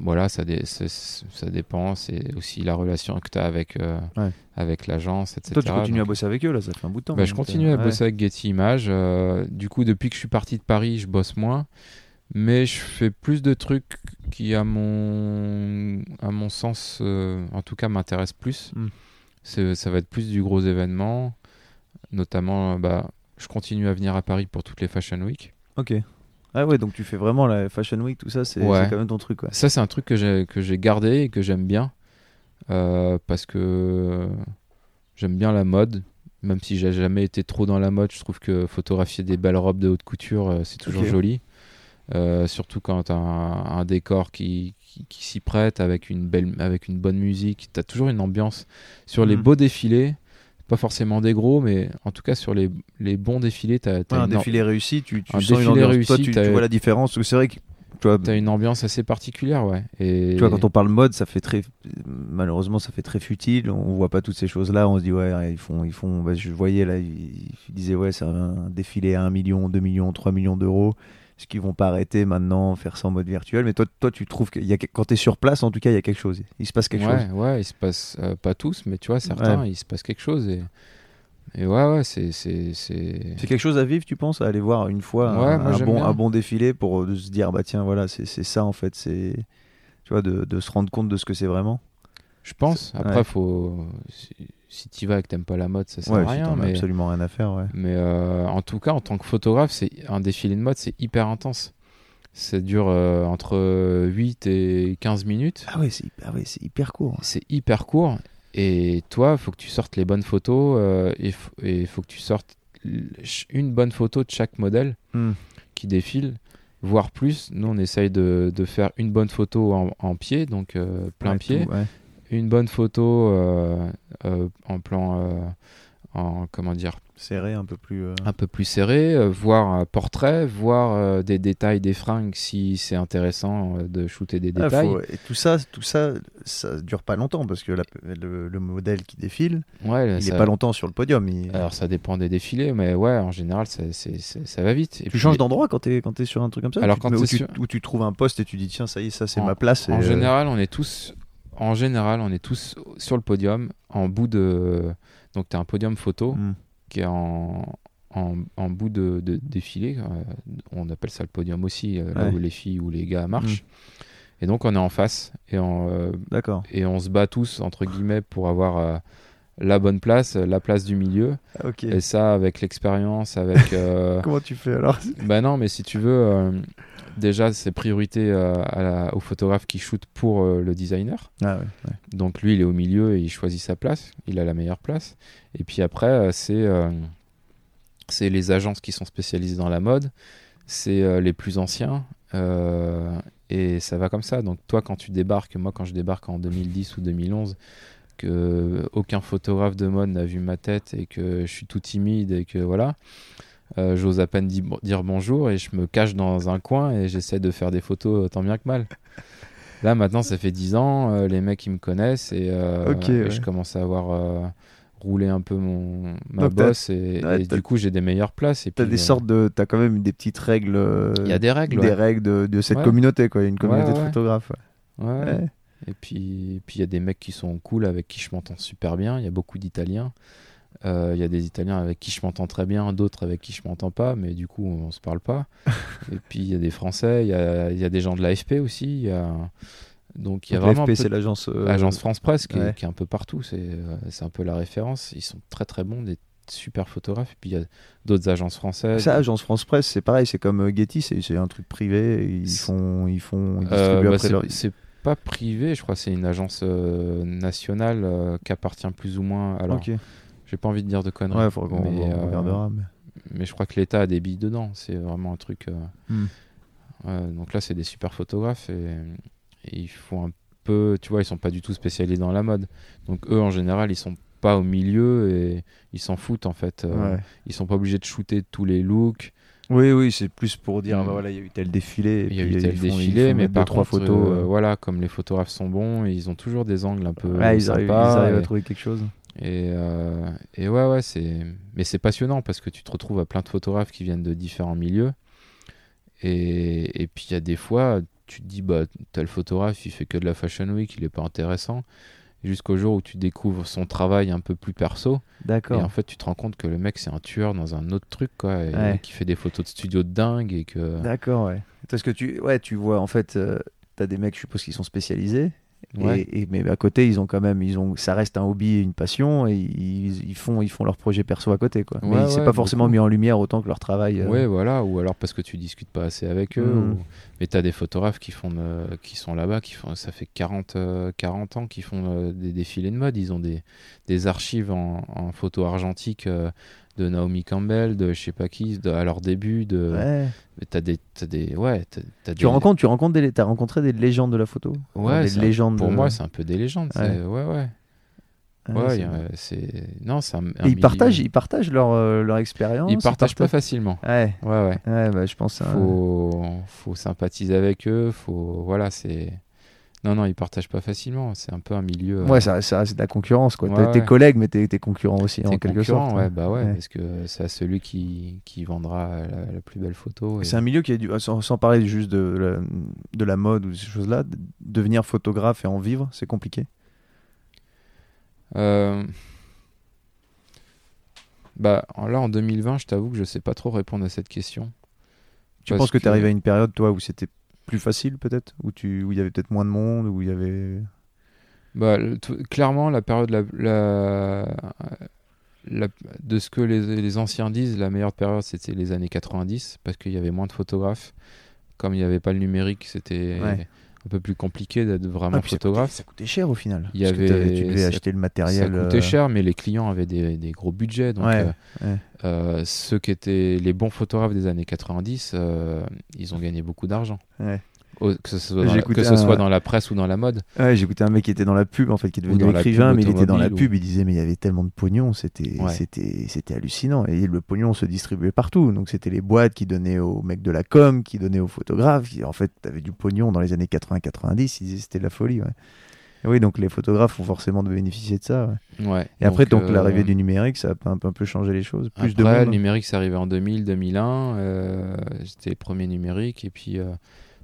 Voilà, ça, dé- c'est- ça dépend. C'est aussi la relation que tu as avec, euh, Ouais. avec l'agence, etc. Toi, tu continues à bosser avec eux, là, ça fait un bout de temps. bah, je continue à ouais. bosser avec Getty Images. euh, du coup, depuis que je suis parti de Paris, je bosse moins. Mais je fais plus de trucs qui, à mon, à mon sens, euh, en tout cas, m'intéressent plus. Mm. Ça va être plus du gros événement. Notamment, euh, bah, je continue à venir à Paris pour toutes les Fashion Week. Ok. Ah ouais, donc tu fais vraiment la Fashion Week, tout ça, c'est Ouais. quand même ton truc, quoi. Ça, c'est un truc que j'ai gardé et que j'aime bien euh, parce que j'aime bien la mode. Même si j'ai jamais été trop dans la mode, je trouve que photographier des belles robes de haute couture, euh, c'est toujours joli. Euh, surtout quand tu as un, un décor qui, qui, qui s'y prête avec une, belle, avec une bonne musique. Tu as toujours une ambiance. Sur les Mhm. beaux défilés, pas forcément des gros, mais en tout cas sur les, les bons défilés, tu as, Ouais, un défilé réussi, tu, tu Un sens une. Toi, tu, vois la différence. C'est vrai que tu vois, une ambiance assez particulière. Ouais. Et... Tu vois, quand on parle mode, ça fait très, malheureusement, ça fait très futile. On voit pas toutes ces choses-là. On se dit, ouais, ils font, ils font. bah, je voyais là, ils, ils disaient, ouais, c'est un défilé à 1 million, 2 millions, 3 millions d'euros. Est-ce qu'ils vont pas arrêter maintenant, faire ça en mode virtuel Mais toi, toi, tu trouves qu'il y a, quand tu es sur place, en tout cas, il y a quelque chose. Il se passe quelque ouais, chose. Ouais, il se passe euh, pas tous, mais tu vois, certains, il se passe quelque chose. Et, et ouais, ouais, c'est. c'est, quelque chose à vivre, tu penses, à aller voir une fois Ouais, un, moi, un j'aime bon, un bon défilé pour euh, se dire, bah tiens, voilà, c'est ça en fait. C'est, tu vois, de, de se rendre compte de ce que c'est vraiment? Je pense. Après, ouais. faut. Si, si tu vas et que t'aimes pas la mode, ça sert Ouais, à si rien. as mais absolument rien à faire, ouais. mais euh, en tout cas, en tant que photographe, c'est un défilé de mode, c'est hyper intense. Ça dure euh, entre 8 et 15 minutes. Ah ouais, c'est hyper, ah ouais, hyper court. C'est hyper court. Et toi, il faut que tu sortes les bonnes photos euh, et il faut que tu sortes une bonne photo de chaque modèle Hmm. qui défile, voire plus. Nous, on essaye de, de faire une bonne photo en, en pied, donc plein pied, tout. Une bonne photo euh, euh, en plan, euh, en comment dire, serré un peu plus. euh, un peu plus serré, euh, voir un portrait, voir euh, des détails des fringues si c'est intéressant de shooter des ah, détails. faut- Et tout ça, tout ça, ça dure pas longtemps parce que la- le, le modèle qui défile, Ouais, il ça- est pas longtemps sur le podium. il- Alors ça dépend des défilés, mais ouais, en général, ça, c'est- c'est- ça va vite. Et tu puis, changes d'endroit quand t'es quand es sur un truc comme ça Alors, tu te quand mets- où, tu, où tu trouves un poste et tu dis tiens ça y est ça c'est En- ma place. et, En général, on est tous, en général, on est tous sur le podium, en bout de, donc tu as un podium photo hmm. qui est en, en, en bout de, de défilé. euh, on appelle ça le podium aussi, euh, là Ouais. où les filles ou les gars marchent. Et donc on est en face et on, euh, D'accord. et on se bat tous entre guillemets pour avoir euh, la bonne place, la place du milieu. Ah, ok. Et ça, avec l'expérience, avec. euh, <laughs> Comment tu fais alors? Bah non, mais si tu veux, déjà, c'est priorité euh, à la- au photographe qui shoot pour euh, le designer. Ah ouais. ouais. Donc lui, il est au milieu et il choisit sa place. Il a la meilleure place. Et puis après, euh, c'est euh, c'est les agences qui sont spécialisées dans la mode. C'est euh, les plus anciens. et ça va comme ça. Donc toi, quand tu débarques, moi, quand je débarque en 2010 ou 2011, que aucun photographe de mode n'a vu ma tête et que je suis tout timide et que voilà, euh, j'ose à peine di- dire bonjour et je me cache dans un coin et j'essaie de faire des photos tant bien que mal. Là maintenant ça fait 10 ans, euh, les mecs ils me connaissent et, euh, Ok, et ouais. je commence à avoir euh, roulé un peu mon ma Donc, bosse et, ouais, et t'as- du coup j'ai des meilleures places. T'as puis, des euh, sortes de. T'as quand même des petites règles. euh, Il y a des règles. des ouais. règles de, de cette communauté, quoi. Il y a une communauté de photographes. Et puis puis il y a des mecs qui sont cool avec qui je m'entends super bien. Il y a beaucoup d'Italiens. Euh, Il y a des Italiens avec qui je m'entends très bien, d'autres avec qui je m'entends pas, mais du coup on se parle pas. <laughs> et puis il y a des Français, il y a, y a des gens de l'AFP aussi. Il y a... Donc il y a Donc, vraiment l'AFP, c'est l'agence. euh, Agence France Presse qui, est- ouais. qui est un peu partout. C'est euh, c'est un peu la référence. Ils sont très très bons, des super photographes. Et puis il y a d'autres agences françaises. Ça, Agence France Presse, c'est pareil, c'est comme Getty, c'est un truc privé. Ils font, ils font, ils Euh, bah, c'est- leur. pas privé, je crois. C'est une agence euh, nationale euh, qui appartient plus ou moins. Alors, Ok. J'ai pas envie de dire de conneries. Ouais, faudra qu'on mais, on euh, regardera. mais- mais je crois que l'État a des billes dedans. C'est vraiment un truc. euh, Hmm. euh, donc là, c'est des super photographes et, et ils font un peu. Tu vois, ils sont pas du tout spécialisés dans la mode. Donc eux, en général, ils sont pas au milieu et ils s'en foutent en fait. Euh, Ouais. Ils sont pas obligés de shooter tous les looks. Oui, oui, c'est plus pour dire, Hmm. bah voilà, il y a eu tel défilé. Il y a eu tel défilé, font mais par deux, trois contre, photos. euh, euh, voilà, comme les photographes sont bons, ils ont toujours des angles un peu ouais, ils arrivent, ils sympas. arrivent à trouver quelque chose. Et, euh, et ouais, ouais, c'est. Mais c'est passionnant parce que tu te retrouves à plein de photographes qui viennent de différents milieux. Et, et puis il y a des fois, tu te dis, bah, tel photographe, il fait que de la Fashion Week, il est pas intéressant. Jusqu'au jour où tu découvres son travail un peu plus perso. Et D'accord. en fait, tu te rends compte que le mec, c'est un tueur dans un autre truc, quoi. Et Ouais. qui fait des photos de studio de dingue et que. D'accord, ouais. Parce que tu, ouais, tu vois, en fait, euh, t'as des mecs, je suppose, qui sont spécialisés. Ouais. Et, et- mais à côté, ils ont quand même, ils ont, ça reste un hobby, et une passion, et ils, ils font, ils font leur projet perso à côté, quoi. Ouais, mais c'est ouais, pas forcément beaucoup. mis en lumière autant que leur travail. euh. Ouais, voilà, ou alors parce que tu discutes pas assez avec eux. Mhm. ou- Mais tu as des photographes qui, font, euh, qui sont là-bas, qui font, ça fait 40, euh, 40 ans qu'ils font euh, des défilés de mode. Ils ont des, des archives en, en photo argentique euh, de Naomi Campbell, de je sais pas qui, de- à leur début. De... Ouais. T'as des, t'as des, ouais, t'as- t'as Tu des- rencontres, tu rencontres des, t'as rencontré des légendes de la photo. Ouais, des c'est un- légendes. Pour de- moi, c'est un peu des légendes. Ouais. Ouais, ouais. Ah, Ouais, c'est- non, c'est un, un ils partagent, ils partagent leur, euh, leur expérience. Ils partagent pas facilement. Ouais, Ouais, ouais. ouais, bah, je pense. hein. faut, faut sympathiser avec eux, faut voilà, c'est non non, ils partagent pas facilement, c'est un peu un milieu euh, Ouais, ça, ça reste de la concurrence, quoi. Ouais, T'as tes ouais. collègues, mais t'es concurrents aussi, en quelque concurrent, sorte. ouais, hein. bah ouais, Ouais. parce que c'est à celui qui, qui vendra la, la plus belle photo et- C'est un milieu qui est du, sans, sans parler juste de la, de la mode ou ces choses-là, de- devenir photographe et en vivre, c'est compliqué. Euh, Bah là en 2020, je t'avoue que je sais pas trop répondre à cette question. Tu penses que, que- tu arrivé à une période, toi, où c'était plus facile, peut-être Où tu- où il y avait peut-être moins de monde, où il y avait. Bah, le- clairement, la période la, la- la- de ce que les, les anciens disent, la meilleure période, c'était les années 90, parce qu'il y avait moins de photographes. Comme il n'y avait pas le numérique, c'était Ouais. Un peu plus compliqué d'être vraiment Ah, ça coûtait- photographe. Ça coûtait, cher au final. Il y Parce avait- tu devais ça- acheter le Ça matériel. coûtait euh, cher, mais les clients avaient des, des gros budgets. Donc, Ouais, euh, ouais. euh, ceux qui étaient les bons photographes des années 90, euh, ils ont gagné beaucoup d'argent. Ouais. Au- que ce, soit dans, la, écouté que ce un- soit dans la presse ou dans la mode. Ouais, écouté un mec qui était dans la pub, en fait, qui est devenu écrivain, pub mais il était dans la pub, il disait, mais il y avait tellement de pognon, c'était Ouais. c'était c'était hallucinant. Et le pognon se distribuait partout. Donc c'était les boîtes qui donnaient aux mecs de la com, qui donnaient aux photographes. Qui, en fait, t'avais du pognon dans les années 80-90, ils disaient c'était de la folie. Ouais. Et oui, donc les photographes ont forcément de bénéficier de ça. ouais. Et après, donc, euh, l'arrivée du numérique, ça a un peu, un peu changé les choses. Plus de Après, monde. le numérique, c'est arrivé en 2000, 2001. euh, C'était les premiers numériques. Et puis, euh,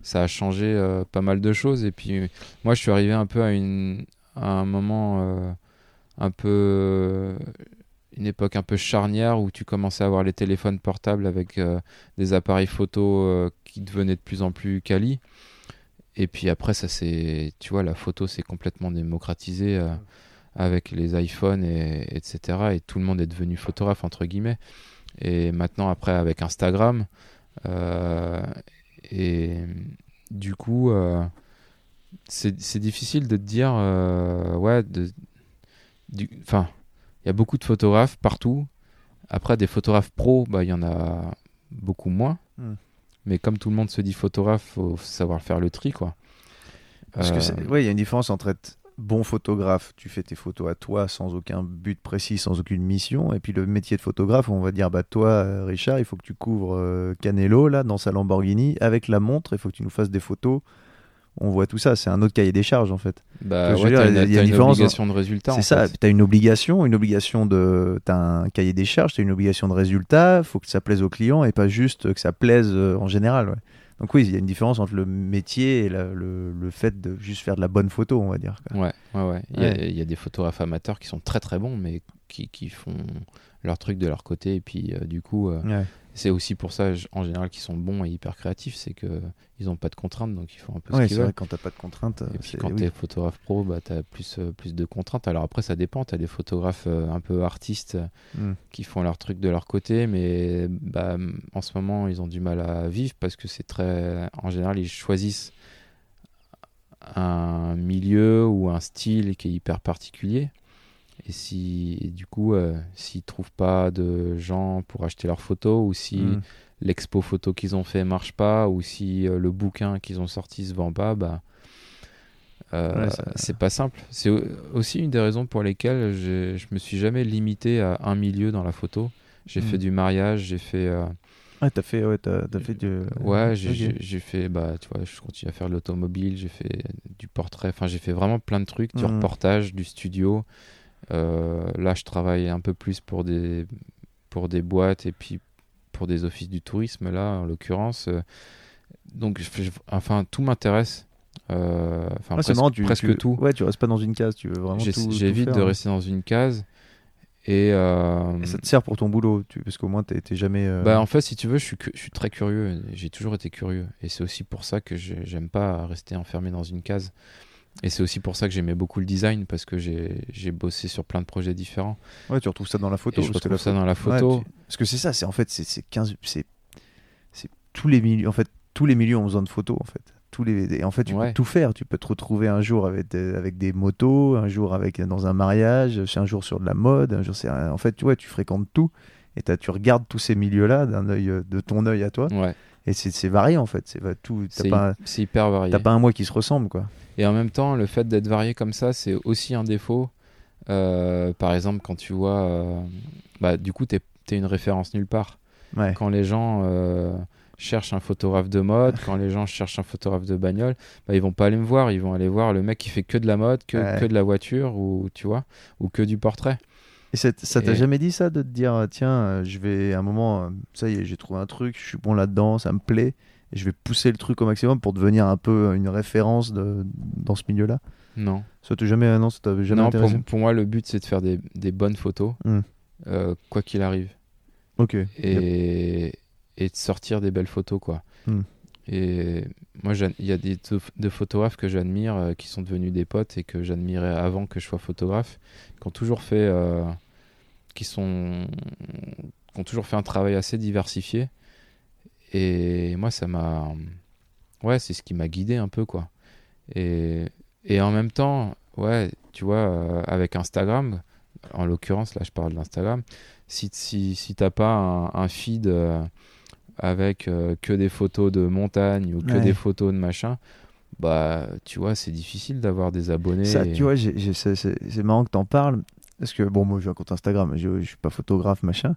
ça a changé euh, pas mal de choses. Et puis, moi, je suis arrivé un peu à, une, à un moment euh, un peu. une époque un peu charnière où tu commençais à avoir les téléphones portables avec euh, des appareils photo qui devenaient de plus en plus quali. Et puis après, ça c'est, tu vois, la photo s'est complètement démocratisée avec les iPhones, et, etc. Et tout le monde est devenu photographe, entre guillemets. Et maintenant, après, avec Instagram. Et du coup, euh, c'est difficile de te dire, euh, ouais, enfin, il y a beaucoup de photographes partout. Après, des photographes pros, bah, il y en a beaucoup moins. Hmm. Mais comme tout le monde se dit photographe, faut savoir faire le tri, quoi. Parce que Euh, c'est- ouais, il y a une différence entre être bon photographe, tu fais tes photos à toi sans aucun but précis, sans aucune mission, et puis le métier de photographe, on va dire bah toi euh, Richard, il faut que tu couvres euh, Canelo là dans sa Lamborghini avec la montre, il faut que tu nous fasses des photos. On voit tout ça, c'est un autre cahier des charges en fait. bah, ouais, dire, il une, il y a une obligation de résultat. C'est ça, tu as une obligation, une obligation de tu as un cahier des charges, tu as une obligation de résultat, faut que ça plaise au client et pas juste que ça plaise euh, en général, ouais. Donc oui, il y a une différence entre le métier et la- le, le fait de juste faire de la bonne photo, on va dire. quoi. Ouais, ouais, ouais. Il y a- Ouais. il y, a des photographes amateurs qui sont très très bons, mais qui, qui font leur truc de leur côté. Et puis, euh, du coup, euh, Ouais. C'est aussi pour ça, en général, qu'ils sont bons et hyper créatifs. C'est que ils n'ont pas de contraintes, donc ils font un peu ce Ouais, qu'ils vrai veulent. quand t'as pas de contraintes. Et puis quand oui. tu es photographe pro, bah, tu as plus, euh, plus de contraintes. Alors après, ça dépend. Tu as des photographes euh, un peu artistes euh, Mm. qui font leur truc de leur côté, mais bah, en ce moment, ils ont du mal à vivre parce que c'est très. En général, ils choisissent un milieu ou un style qui est hyper particulier. Et si, et du coup, euh, s'ils trouvent pas de gens pour acheter leurs photos, ou si Mm. l'expo photo qu'ils ont fait marche pas, ou si euh, le bouquin qu'ils ont sorti se vend pas, bah, euh, Ouais, ça- c'est pas simple. C'est au- aussi une des raisons pour lesquelles je me suis jamais limité à un milieu dans la photo. J'ai fait du mariage, j'ai fait, Ouais, t'as fait, ouais, t'as, t'as fait du. ouais, j'ai ok. j'ai- j'ai fait, bah, tu vois, je continue à faire de l'automobile, j'ai fait du portrait, enfin, j'ai fait vraiment plein de trucs, du Mhm. reportage, du studio. Euh, là, je travaille un peu plus pour des, pour des boîtes et puis pour des offices du tourisme, là, en l'occurrence. Euh, Donc, je enfin, tout m'intéresse. Euh, Enfin, c'est presque, marrant, tu, presque tu- tout. Ouais, tu restes pas dans une case, tu veux vraiment. J'évite de hein. rester dans une case. Et, euh, Et ça te sert pour ton boulot, tu... parce qu'au moins t'es, jamais. euh, bah, en fait, si tu veux, je suis, je suis très curieux. J'ai toujours été curieux. Et c'est aussi pour ça que j'ai- j'aime pas rester enfermé dans une case. Et c'est aussi pour ça que j'aimais beaucoup le design, parce que j'ai bossé sur plein de projets différents. Ouais, tu retrouves ça dans la photo. Et je retrouve ça dans la Ouais, photo. Parce que c'est ça, c'est en fait, c'est, c'est 15. C'est... tous les milieux. En fait, tous les milieux ont besoin de photos, en fait. Tous les... Et en fait, tu Ouais. peux tout faire. Tu peux te retrouver un jour avec des, avec des motos, un jour avec dans un mariage, un jour sur de la mode, un jour c'est. En fait, tu vois, tu fréquentes tout. Et tu regardes tous ces milieux-là d'un œil, euh, de ton œil à toi. Ouais, Et c'est, varié, en fait. C'est va- tout. C'est hyper varié. t'as pas un mois qui se ressemble, quoi. Et en même temps, le fait d'être varié comme ça, c'est aussi un défaut. Euh, par exemple, quand tu vois. euh, bah, du coup, t'es es une référence nulle part. Ouais. Quand les gens euh, cherchent un photographe de mode, <laughs> quand les gens cherchent un photographe de bagnole, bah, ils vont pas aller me voir. Ils vont aller voir le mec qui fait que de la mode, que, Ouais. que de la voiture, ou tu vois, ou que du portrait. Et ça t'a Et- jamais dit ça de te dire tiens je vais à un moment ça y est j'ai trouvé un truc je suis bon là-dedans ça me plaît et je vais pousser le truc au maximum pour devenir un peu une référence de, dans ce milieu-là Non. ça t'a jamais non ça t'avait jamais non, pour, moi, le but, c'est de faire des, des bonnes photos, Hmm. euh, quoi qu'il arrive. ok et, et de sortir des belles photos quoi. Hmm. Et moi il y a des de photographes que j'admire euh, qui sont devenus des potes et que j'admirais avant que je sois photographe, qui ont toujours fait euh, qui sont qui ont toujours fait un travail assez diversifié et moi ça m'a ouais, c'est ce qui m'a guidé un peu quoi. Et et en même temps, ouais, tu vois euh, avec Instagram en l'occurrence là je parle d'Instagram si, si, si t'as pas un, un feed euh, avec euh, que des photos de montagne ou que Ouais. des photos de machin, bah tu vois, c'est difficile d'avoir des abonnés. ça et- tu vois c'est marrant que t'en parles parce que bon moi j'ai un compte Instagram je, je suis pas photographe machin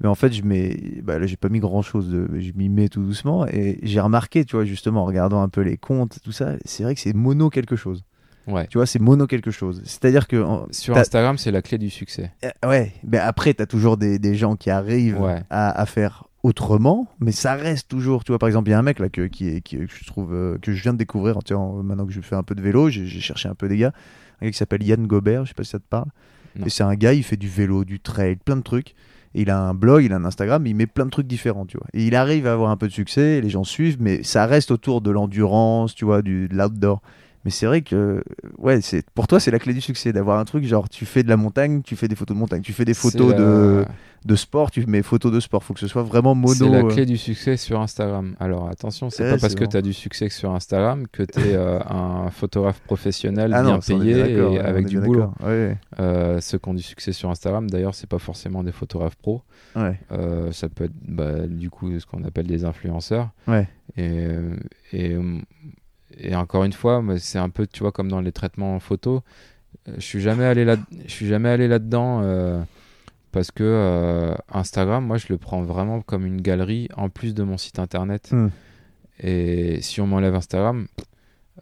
mais en fait je mets bah là j'ai pas mis grand chose de je m'y mets tout doucement et j'ai remarqué tu vois justement en regardant un peu les comptes tout ça c'est vrai que c'est mono quelque chose Ouais. Tu vois, c'est mono quelque chose. C'est-à-dire que. en- Sur Instagram, c'est la clé du succès. euh, ouais, ben après, tu as toujours des, des gens qui arrivent Ouais. à, à faire autrement, mais ça reste toujours. Tu vois, par exemple, il y a un mec là que, qui est, qui, que je trouve euh, que je viens de découvrir. Maintenant que je fais un peu de vélo, j'ai j'ai cherché un peu des gars. Un gars qui s'appelle Yann Gobert, je sais pas si ça te parle. Non. Et c'est un gars, il fait du vélo, du trail, plein de trucs. Il a un blog, il a un Instagram, il met plein de trucs différents, tu vois. Et il arrive à avoir un peu de succès, les gens suivent, mais ça reste autour de l'endurance, tu vois, du, de l'outdoor. Mais c'est vrai que, ouais, c'est pour toi, c'est la clé du succès d'avoir un truc genre tu fais de la montagne, tu fais des photos de montagne, tu fais des photos de, de sport, tu mets photos de sport. Faut que ce soit vraiment mono. C'est la euh. clé du succès sur Instagram. Alors attention, c'est Ouais, pas parce que tu as du succès sur Instagram que tu es <laughs> un photographe professionnel Ah bien non, payé et ouais, avec du boulot. Ouais, Euh, ceux qui ont du succès sur Instagram, d'ailleurs, c'est pas forcément des photographes pros. Euh, ça peut être bah, du coup ce qu'on appelle des influenceurs. Et, euh, et, euh, et encore une fois, c'est un peu, tu vois, comme dans les traitements en photo. euh, Je suis jamais allé là, je suis jamais allé là-dedans euh, parce que euh, Instagram, moi, je le prends vraiment comme une galerie en plus de mon site internet. Hmm. Et si on m'enlève Instagram,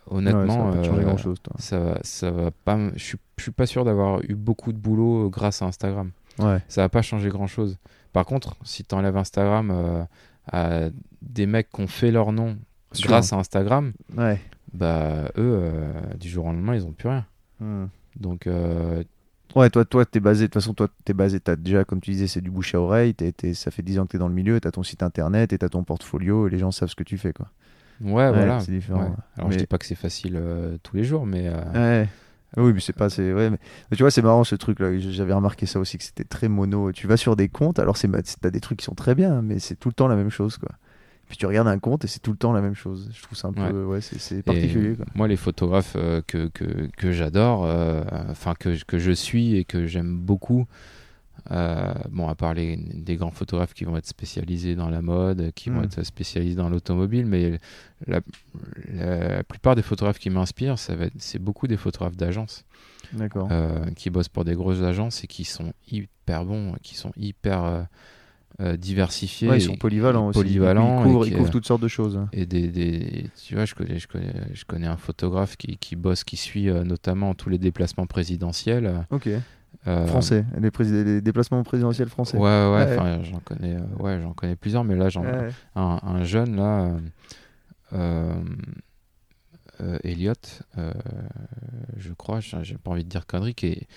Ouais, honnêtement, ça va pas grand chose, toi. ça va, ça va pas. m- Je suis, je suis pas sûr d'avoir eu beaucoup de boulot grâce à Instagram Ouais, ça va pas changer grand chose. Par contre, si tu enlèves Instagram à des mecs qui ont fait leur nom. Grâce à Instagram, ouais. bah eux, euh, du jour au lendemain, ils ont plus rien. Hmm. Donc, euh, Ouais, toi, toi, t'es basé, de toute façon, toi, t'es basé, t'as déjà, comme tu disais, c'est du bouche à oreille, t'es- t'es- ça fait 10 ans que t'es dans le milieu, t'as ton site internet et t'as ton portfolio et les gens savent ce que tu fais, quoi. ouais, voilà. C'est différent. Ouais. Alors, je Mais- dis pas que c'est facile euh, tous les jours, mais euh, Ouais. Oui, mais c'est pas. c'est- Ouais, mais... mais tu vois, c'est marrant ce truc-là. J'avais remarqué ça aussi, que c'était très mono. Tu vas sur des comptes, alors c'est t'as des trucs qui sont très bien, mais c'est tout le temps la même chose, quoi. Puis tu regardes un compte et c'est tout le temps la même chose. Je trouve ça un peu. Ouais, c'est- c'est particulier, quoi. moi, les photographes euh, que, que, que j'adore, euh, enfin que, que je suis et que j'aime beaucoup, euh, bon, à part les, des grands photographes qui vont être spécialisés dans la mode, qui vont Mm. être spécialisés dans l'automobile, mais la, la plupart des photographes qui m'inspirent, c'est beaucoup des photographes d'agence D'accord. euh, qui bossent pour des grosses agences et qui sont hyper bons, qui sont hyper euh, euh, diversifiés. Ouais, ils sont polyvalents aussi. polyvalents Ils couvrent, ils couvrent euh, toutes sortes de choses. et des, des- tu vois, je connais, je connais, je connais un photographe qui, qui bosse, qui suit euh, notamment tous les déplacements présidentiels. Ok. euh, Français. Les, les déplacements présidentiels français. Ouais, ouais, Ouais. j'en connais, euh, ouais, j'en connais plusieurs, mais là, j'en, Ouais. un, un jeune là, euh, euh, Elliot, je crois, j'ai j'ai pas envie de dire connerie, qui est,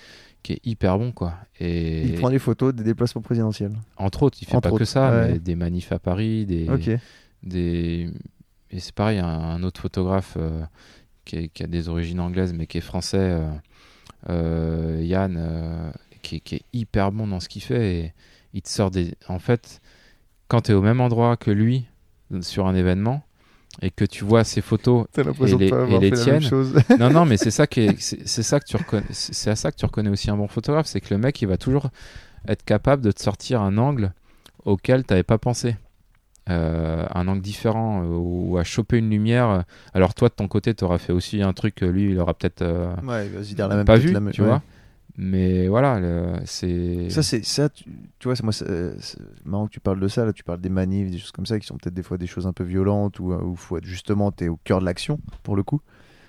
qui est hyper bon, quoi. Et Il prend des photos des déplacements présidentiels. entre autres, il fait Entre pas que autres, ça, ouais. mais des manifs à Paris, des, Ok. des et c'est pareil un, un autre photographe euh, qui, est- qui a des origines anglaises mais qui est français euh, euh, Yann qui, est- qui est hyper bon dans ce qu'il fait et il te sort des en fait quand tu es au même endroit que lui sur un événement et que tu vois ses photos Et les- de pas avoir et les fait la même tiennes. chose. <laughs> <laughs> non non mais c'est ça qui est c'est ça que tu reconnais c'est à ça que tu reconnais aussi un bon photographe c'est que le mec il va toujours être capable de te sortir un angle auquel tu n'avais pas pensé Euh, un angle différent euh, ou à choper une lumière alors toi de ton côté tu auras fait aussi un truc que lui il aura peut-être euh, Ouais, vas-y dire la même pas vu la même- tu ouais. vois mais voilà c'est Ça, c'est ça, tu, vois, c'est moi, c'est marrant que tu parles de ça. Là, tu parles des manifs, des choses comme ça, qui sont peut-être des fois des choses un peu violentes ou où faut être justement, au cœur de l'action pour le coup.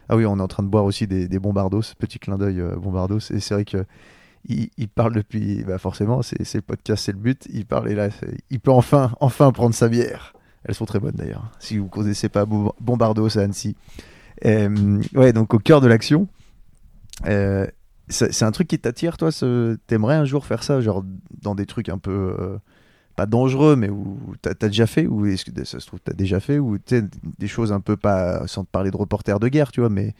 Ah oui, on est en train de boire aussi des, des bombardos, petit clin d'œil euh, bombardos. Et c'est vrai que il, il parle depuis, bah forcément, c'est le podcast, c'est le but. Il parle et là, il peut enfin, enfin prendre sa bière. Elles sont très bonnes d'ailleurs. Si vous connaissez pas Bo- Bombardos à Annecy. Euh, ouais, donc au cœur de l'action. Euh, c'est un truc qui t'attire, toi ce... T'aimerais un jour faire ça, genre dans des trucs un peu. euh, pas dangereux, mais où t'as as déjà fait Ou est-ce que ça se trouve, t'as déjà fait Ou des choses un peu pas. sans te parler de reporters de guerre, tu vois, mais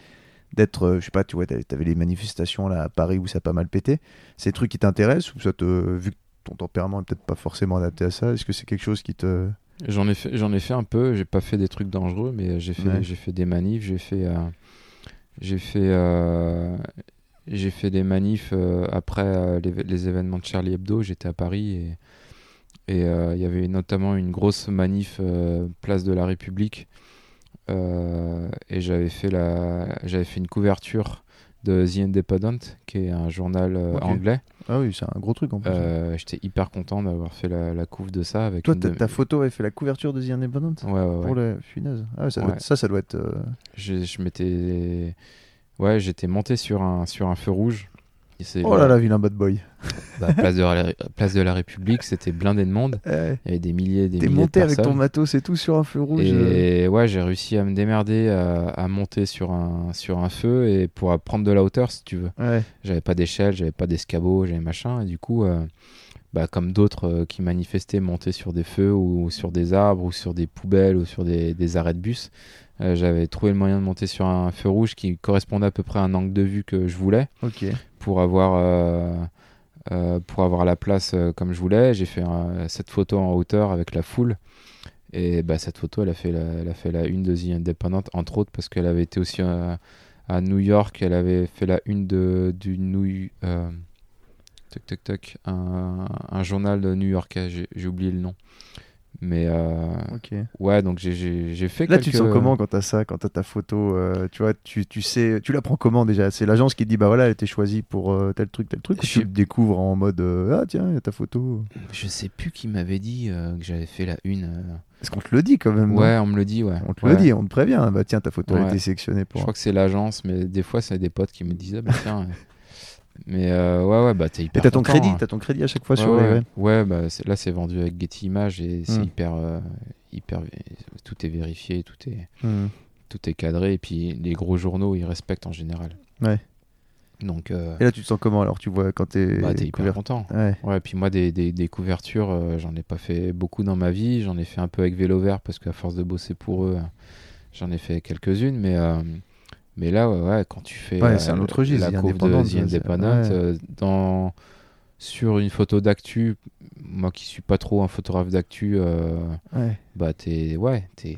d'être. euh, je sais pas, tu vois, t'avais les manifestations là à Paris où ça a pas mal pété. C'est des trucs qui t'intéressent Ou ça te. Vu que ton tempérament est peut-être pas forcément adapté à ça, est-ce que c'est quelque chose qui te. J'en ai fait, j'en ai fait un peu. J'ai pas fait des trucs dangereux, mais j'ai fait, Ouais. j'ai fait des manifs. J'ai fait, euh, j'ai fait, euh, j'ai fait des manifs euh, après euh, les, les événements de Charlie Hebdo. J'étais à Paris et et euh, il y avait notamment une grosse manif euh, place de la République Euh, et j'avais fait la, j'avais fait une couverture de The Independent, qui est un journal anglais. Ah oui, c'est un gros truc en plus. J'étais hyper content d'avoir fait la, la couve de ça avec Toi, ta, de- ta photo avait fait la couverture de The Independent Ouais, ouais, ouais. Pour la punaise. Ah, ça, doit Ouais. être- ça, ça doit être. Je, je m'étais ouais j'étais monté sur un sur un feu rouge Et Oh là là, vilain bad boy. bah, place de la place de la République c'était blindé de monde Eh, il y avait des milliers et des T'es milliers monté de avec ton personnes matos et tout sur un feu rouge. euh. et ouais j'ai réussi à me démerder à, à monter sur un sur un feu et pour prendre de la hauteur si tu veux Ouais. j'avais pas d'échelle j'avais pas d'escabeau j'avais machin et du coup euh, bah, comme d'autres euh, qui manifestaient monter sur des feux ou sur des arbres ou sur des poubelles ou sur des, des arrêts de bus Euh, J'avais trouvé le moyen de monter sur un feu rouge qui correspondait à peu près à un angle de vue que je voulais pour avoir, euh, euh, pour avoir la place comme je voulais. J'ai fait cette photo en hauteur avec la foule. Et bah, cette photo, elle a, fait la, elle a fait la une de The Independent, entre autres, parce qu'elle avait été aussi à New York. Elle avait fait la une de, du New. toc, toc, toc, un, un journal de new-yorkais, j'ai oublié le nom. Mais euh, ouais, donc j'ai- fait Là, quelques... tu te sens comment quand t'as ça, quand t'as ta photo euh, Tu vois, tu, tu sais, tu la prends comment déjà? C'est l'agence qui te dit bah voilà, elle était choisie pour euh, tel truc, tel truc. Ou Je tu le découvres en mode euh, ah tiens, il y a ta photo? Je sais plus qui m'avait dit que j'avais fait la une. Est-ce qu'on te le dit quand même Ouais, on me le dit, ouais. On te Ouais. le dit, on te prévient. Bah tiens, ta photo a Ouais. été sélectionnée Je pour. crois que c'est l'agence, mais des fois, c'est des potes qui me disent, ah bah tiens. Mais euh, ouais, ouais, bah t'es Et hyper. t'as ton content, crédit, hein. t'as ton crédit à chaque fois Ouais, sur ouais, les. ouais. bah là, c'est vendu avec Getty Images et c'est Hmm. hyper. euh, hyper tout est vérifié, tout est, Hmm. tout est cadré. Et puis les gros journaux, ils respectent en général. Ouais. Donc, euh, Et là, tu te sens comment alors? Tu vois quand t'es. bah, t'es hyper couvert- content. Ouais. Ouais, puis moi, des, des, des couvertures, euh, j'en ai pas fait beaucoup dans ma vie. J'en ai fait un peu avec Vélo Vert parce qu'à force de bosser pour eux, euh, j'en ai fait quelques-unes. Mais, euh, mais là, ouais, ouais, quand tu fais Ouais, euh, c'est un autre registre, la couve de ouais. euh, dans, sur une photo d'actu, moi qui suis pas trop un photographe d'actu, euh, Ouais. bah t'es, ouais, t'es,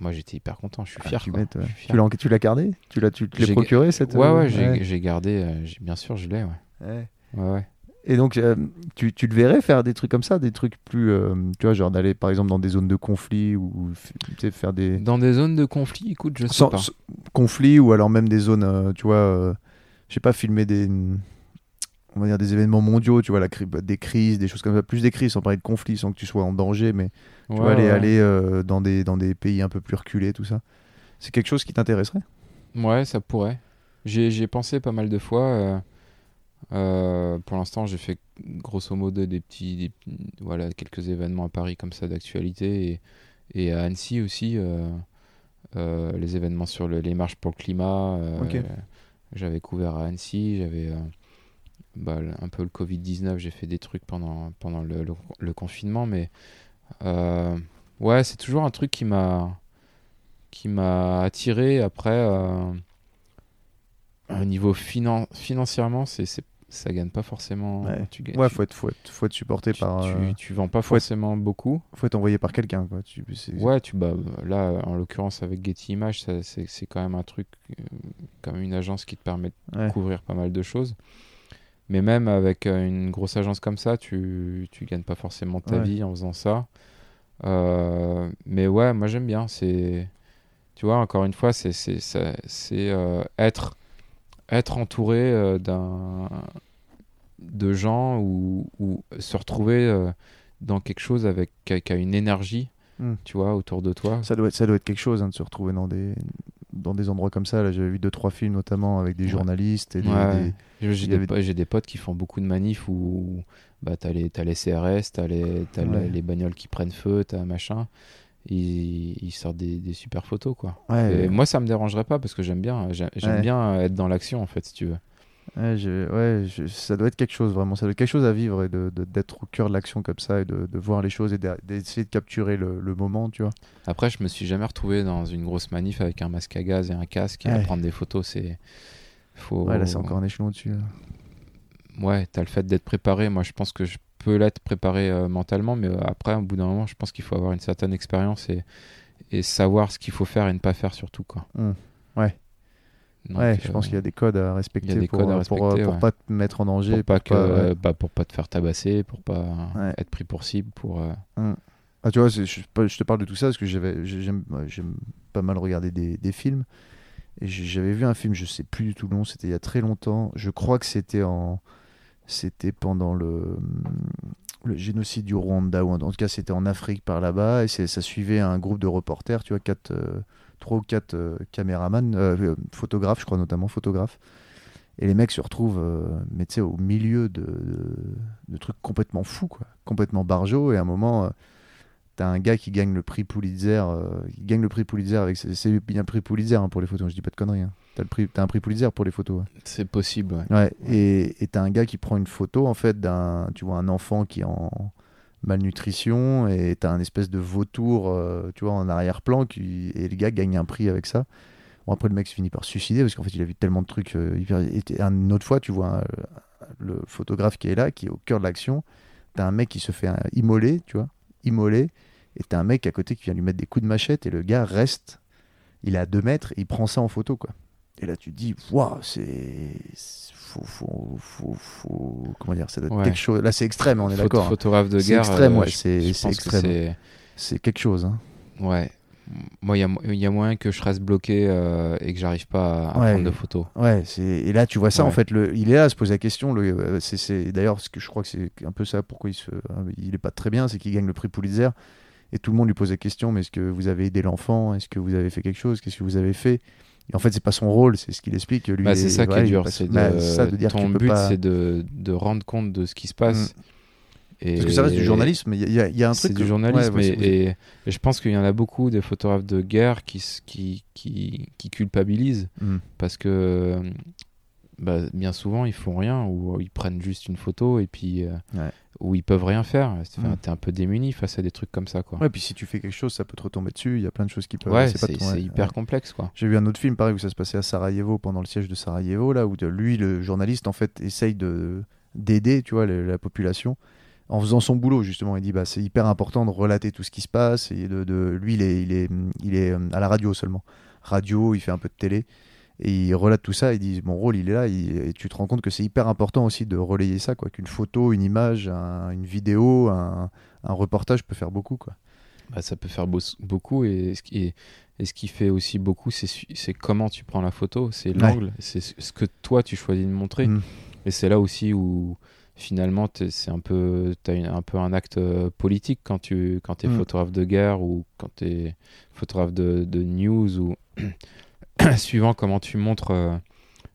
moi j'étais hyper content. Je suis Ah, fier. tu quoi. m'étonnes, Je ouais. suis Tu fier. l'as tu l'as gardé? Tu l'as tu J'ai- procuré cette Ouais, euh, ouais, j'ai gardé, euh, bien sûr, je l'ai, ouais. Ouais. ouais, ouais. Et donc, euh, tu, tu te verrais faire des trucs comme ça, des trucs plus, euh, tu vois, genre d'aller par exemple dans des zones de conflit ou tu sais, faire des Dans des zones de conflit, écoute, je sais sans, pas. conflits ou alors même des zones, euh, tu vois, je sais pas, filmer des, on va dire des événements mondiaux, tu vois, la, cri- des crises, des choses comme ça, plus des crises sans parler de conflits, sans que tu sois en danger, mais tu Ouais, vois, aller, ouais. aller dans des dans des pays un peu plus reculés, tout ça. C'est quelque chose qui t'intéresserait? Ouais, ça pourrait. J'ai j'ai pensé pas mal de fois. Euh, pour l'instant, j'ai fait grosso modo des petits, des voilà, quelques événements à Paris comme ça d'actualité et, et à Annecy aussi. euh, euh, les événements sur le- les marches pour le climat. J'avais couvert à Annecy. J'avais bah, un peu le Covid-19. J'ai fait des trucs pendant, pendant le, le- le confinement. Mais ouais, c'est toujours un truc qui m'a qui m'a attiré. Après, euh, au niveau finan- financièrement, c'est- ça gagne pas forcément. Ouais. Tu, gagnes- Ouais, tu, faut être, faut être, faut être supporté tu, par, tu- euh, tu vends pas faut être- forcément beaucoup. faut être envoyé par quelqu'un, quoi. Tu, Ouais, tu bah là en l'occurrence avec Getty Images, c'est, quand même un truc euh, comme une agence qui te permet de ouais. couvrir pas mal de choses. Mais même avec euh, une grosse agence comme ça, tu tu gagnes pas forcément ta Ouais. vie en faisant ça. Euh, mais ouais, moi j'aime bien. C'est tu vois encore une fois, c'est c'est être être entouré euh, d'un de gens ou, ou se retrouver euh, dans quelque chose avec qui a, une énergie, Hmm. tu vois, autour de toi. Ça doit être, ça doit être quelque chose hein, de se retrouver dans des, dans des endroits comme ça. Là, j'avais vu deux trois films notamment avec des Ouais. journalistes et des, Ouais. des- J'ai des, avait- po- j'ai des potes qui font beaucoup de manifs où bah, t'as les, t'as les CRS, t'as les, t'as la- Ouais. les bagnoles qui prennent feu, t'as machin. Ils, ils sortent des, des super photos, quoi. Et moi, ça me dérangerait pas parce que j'aime bien, j'ai- j'aime bien être dans l'action, en fait, si tu veux. Ouais, je- ouais, je- ça doit être quelque chose vraiment. Ça doit être quelque chose à vivre et de, d'être au cœur de l'action comme ça et de, de voir les choses et d'essayer de capturer le, le moment, tu vois. Après, je me suis jamais retrouvé dans une grosse manif avec un masque à gaz et un casque et à prendre des photos. C'est. Faut... Ouais, là, c'est encore un échelon au-dessus. Ouais, t'as le fait d'être préparé. Moi, je pense que je peux l'être préparé euh, mentalement, mais euh, après, au bout d'un moment, je pense qu'il faut avoir une certaine expérience et, et savoir ce qu'il faut faire et ne pas faire surtout, quoi. Hmm. Ouais. Donc, ouais, je pense qu'il y a des codes à respecter des pour, codes à euh, pour, euh, pour pas te mettre en danger. pour pas que, pas- ouais. bah, pour pas te faire tabasser, pour pas être pris pour cible, pour. euh, Ah, tu vois, je, je te parle de tout ça parce que j'aime, pas mal regarder des, des films. Et j'avais vu un film, je sais plus du tout le nom, c'était il y a très longtemps. Je crois que c'était en, c'était pendant le, le génocide du Rwanda ou en, en tout cas c'était en Afrique par là-bas et ça suivait un groupe de reporters, tu vois, quatre, euh, trois ou quatre euh, caméramans, euh, euh, photographes, je crois notamment photographes. Et les mecs se retrouvent, euh, mais tu sais, au milieu de, de, de trucs complètement fous, quoi, complètement barjots. Et à un moment, euh, t'as un gars qui gagne le prix Pulitzer, euh, qui gagne le prix Pulitzer avec, c'est bien le prix Pulitzer hein, pour les photos. Je dis pas de conneries. hein. T'as le prix, t'as un prix Pulitzer pour les photos. ouais. C'est possible, ouais. Et t'as un gars qui prend une photo en fait d'un, tu vois, un enfant qui est en malnutrition et t'as un espèce de vautour, euh, tu vois, en arrière-plan qui... et le gars gagne un prix avec ça. Bon, après, le mec se finit par suicider parce qu'en fait, il a vu tellement de trucs euh, hyper. Une autre fois, tu vois un- le photographe qui est là, qui est au cœur de l'action. T'as un mec qui se fait immoler, tu vois, immoler. Et t'as un mec à côté qui vient lui mettre des coups de machette et le gars reste. Il est à 2 mètres il prend ça en photo, quoi. Et là, tu te dis, waouh, c'est. c'est- Faut, faut, faut, faut- Comment dire ça doit être Ouais. quelque chose. Là, c'est extrême, on est d'accord. hein. Photographe de C'est guerre. extrême, euh, ouais, je- c'est- je c'est pense que extrême. c'est- C'est quelque chose. Hein. Ouais. Moi, il y a, y moyen que je reste bloqué euh, et que j'arrive pas à Ouais. prendre de photos. Ouais, c'est et là tu vois ça en Ouais. fait, le... il est là à se poser la question. Le... euh, c'est- C'est d'ailleurs ce que je crois que c'est un peu ça pourquoi il se, il est pas très bien, c'est qu'il gagne le prix Pulitzer et tout le monde lui pose la question. Mais est-ce que vous avez aidé l'enfant Est-ce que vous avez fait quelque chose Qu'est-ce que vous avez fait? Et en fait, c'est pas son rôle, c'est ce qu'il explique. Lui, Bah, c'est ça qui est dur. passe- C'est bah, c'est ça, de dire ton but, pas- c'est de, de rendre compte de ce qui se passe. Et... Parce que ça reste du journalisme. Il y, a- il y a un truc. C'est du journalisme ouais, et, je pense qu'il y en a beaucoup des photographes de guerre qui, qui, qui, qui culpabilisent Mm. parce que bah, bien souvent ils font rien ou ils prennent juste une photo et puis euh, Ouais. ou ils peuvent rien faire. Enfin, Mm. T'es un peu démuni face à des trucs comme ça quoi. Ouais, puis si tu fais quelque chose, ça peut te retomber dessus. Il y a plein de choses qui peuvent. Ouais, c'est ton- hyper complexe quoi. J'ai vu un autre film pareil où ça se passait à Sarajevo pendant le siège de Sarajevo là où lui le journaliste en fait essaye de d'aider tu vois le- la population en faisant son boulot justement il dit bah c'est hyper important de relater tout ce qui se passe et de, de- lui il est il est il est euh, à la radio seulement radio il fait un peu de télé et il relate tout ça il dit mon rôle il est là et tu te rends compte que c'est hyper important aussi de relayer ça quoi qu'une photo une image un- une vidéo un, un reportage peut faire beaucoup quoi Bah, ça peut faire beau- beaucoup et ce qui, et, et ce qui fait aussi beaucoup c'est comment tu prends la photo, c'est Ouais. l'angle, c'est ce que toi tu choisis de montrer. Mm. Et c'est là aussi où finalement t'es- c'est un peu une- un peu un acte euh, politique quand tu quand es Mm. photographe de guerre ou quand tu es photographe de, de news ou <clears throat> suivant comment tu montres euh,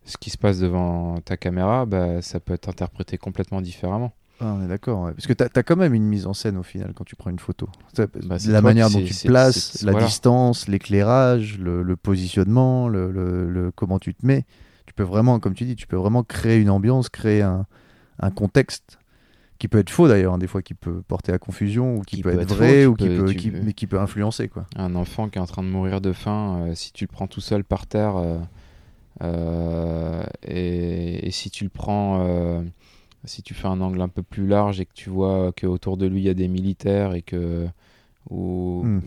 ce qui se passe devant ta caméra, bah, ça peut être interprété complètement différemment. Ah, on est d'accord, ouais. parce que tu as, quand même une mise en scène au final quand tu prends une photo. Bah, la manière dont tu te places, la voilà. distance, l'éclairage, le, le positionnement, le, le- le- comment tu te mets. Tu peux vraiment, comme tu dis, tu peux vraiment créer une ambiance, créer un, un contexte qui peut être faux d'ailleurs, hein, des fois qui peut porter à confusion ou qui, Qui peut, peut être vrai faux, ou qui peut, qui- mais qui peut influencer quoi. Un enfant qui est en train de mourir de faim, euh, si tu le prends tout seul par terre, euh, euh, et, et si tu le prends, si tu fais un angle un peu plus large et que tu vois qu'autour de lui il y a des militaires et que ou, Mm.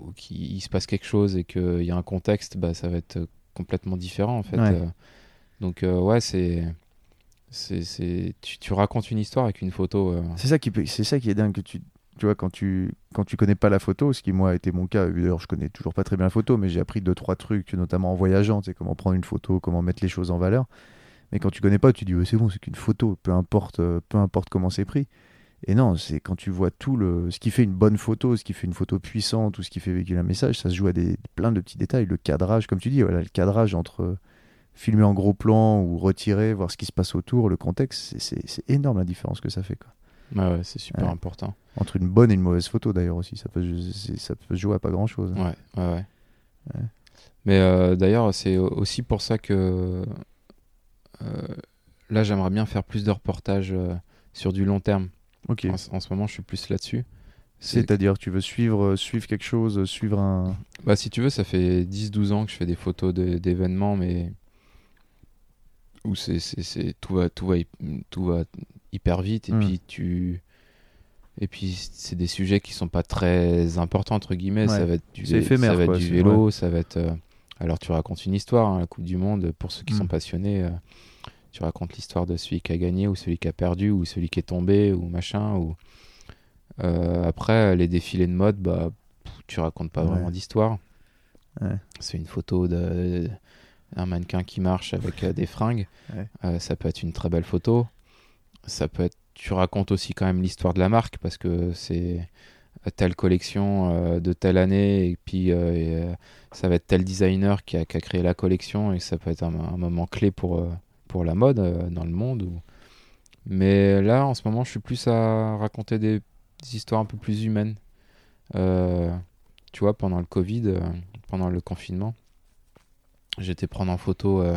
ou qu'il il se passe quelque chose et qu'il y a un contexte, bah, ça va être complètement différent en fait. Ouais. Donc ouais, c'est c'est tu, tu racontes une histoire avec une photo. euh. C'est ça qui c'est ça qui est dingue que tu tu vois quand tu quand tu connais pas la photo, ce qui moi a été mon cas. D'ailleurs, je connais toujours pas très bien la photo, mais j'ai appris deux trois trucs, notamment en voyageant, tu sais comment prendre une photo, comment mettre les choses en valeur. Mais quand tu connais pas, tu dis c'est bon, c'est qu'une photo, peu importe euh, peu importe comment c'est pris. Et non, c'est quand tu vois tout le ce qui fait une bonne photo, ce qui fait une photo puissante ou ce qui fait véhiculer un message, ça se joue à des plein de petits détails, le cadrage comme tu dis, voilà, le cadrage entre filmer en gros plan ou retirer, voir ce qui se passe autour, le contexte, c'est- énorme la différence que ça fait quoi Ouais, ouais, c'est super Ouais. important. entre une bonne et une mauvaise photo d'ailleurs aussi ça peut ça peut se jouer à pas grand chose Ouais, ouais, ouais. Ouais. Mais euh, d'ailleurs, c'est aussi pour ça que euh, là, j'aimerais bien faire plus de reportages euh, sur du long terme. ok En, ce- en ce moment, je suis plus là-dessus. C'est- c'est-à-dire tu veux suivre suivre quelque chose suivre un Bah, si tu veux, ça fait 10-12 ans que je fais des photos de- d'événements, mais où c'est, c'est, c'est- tout, va, tout, va, tout va hyper vite. Et Mm. puis, tu. Et puis, c'est des sujets qui sont pas très importants, entre guillemets. Ça va être du, éphémère, ça va être du vélo, ça va être. euh, Alors, tu racontes une histoire, hein, la Coupe du Monde, pour ceux qui Mm. sont passionnés. euh, tu racontes l'histoire de celui qui a gagné, ou celui qui a perdu, ou celui qui est tombé, ou machin. Ou... Euh, après, les défilés de mode, bah, pff, tu racontes pas Ouais. vraiment d'histoire. Ouais. C'est une photo de- d'un mannequin qui marche avec euh, des fringues. Ouais. Euh, ça peut être une très belle photo. Ça peut être. Tu racontes aussi quand même l'histoire de la marque parce que c'est telle collection euh, de telle année et puis euh, et, euh, ça va être tel designer qui a, qui a créé la collection et ça peut être un, un moment clé pour, euh, pour la mode euh, dans le monde. ou- Mais là, en ce moment, je suis plus à raconter des, des histoires un peu plus humaines. Euh, tu vois, pendant le Covid, euh, pendant le confinement, j'étais prendre en photo. euh,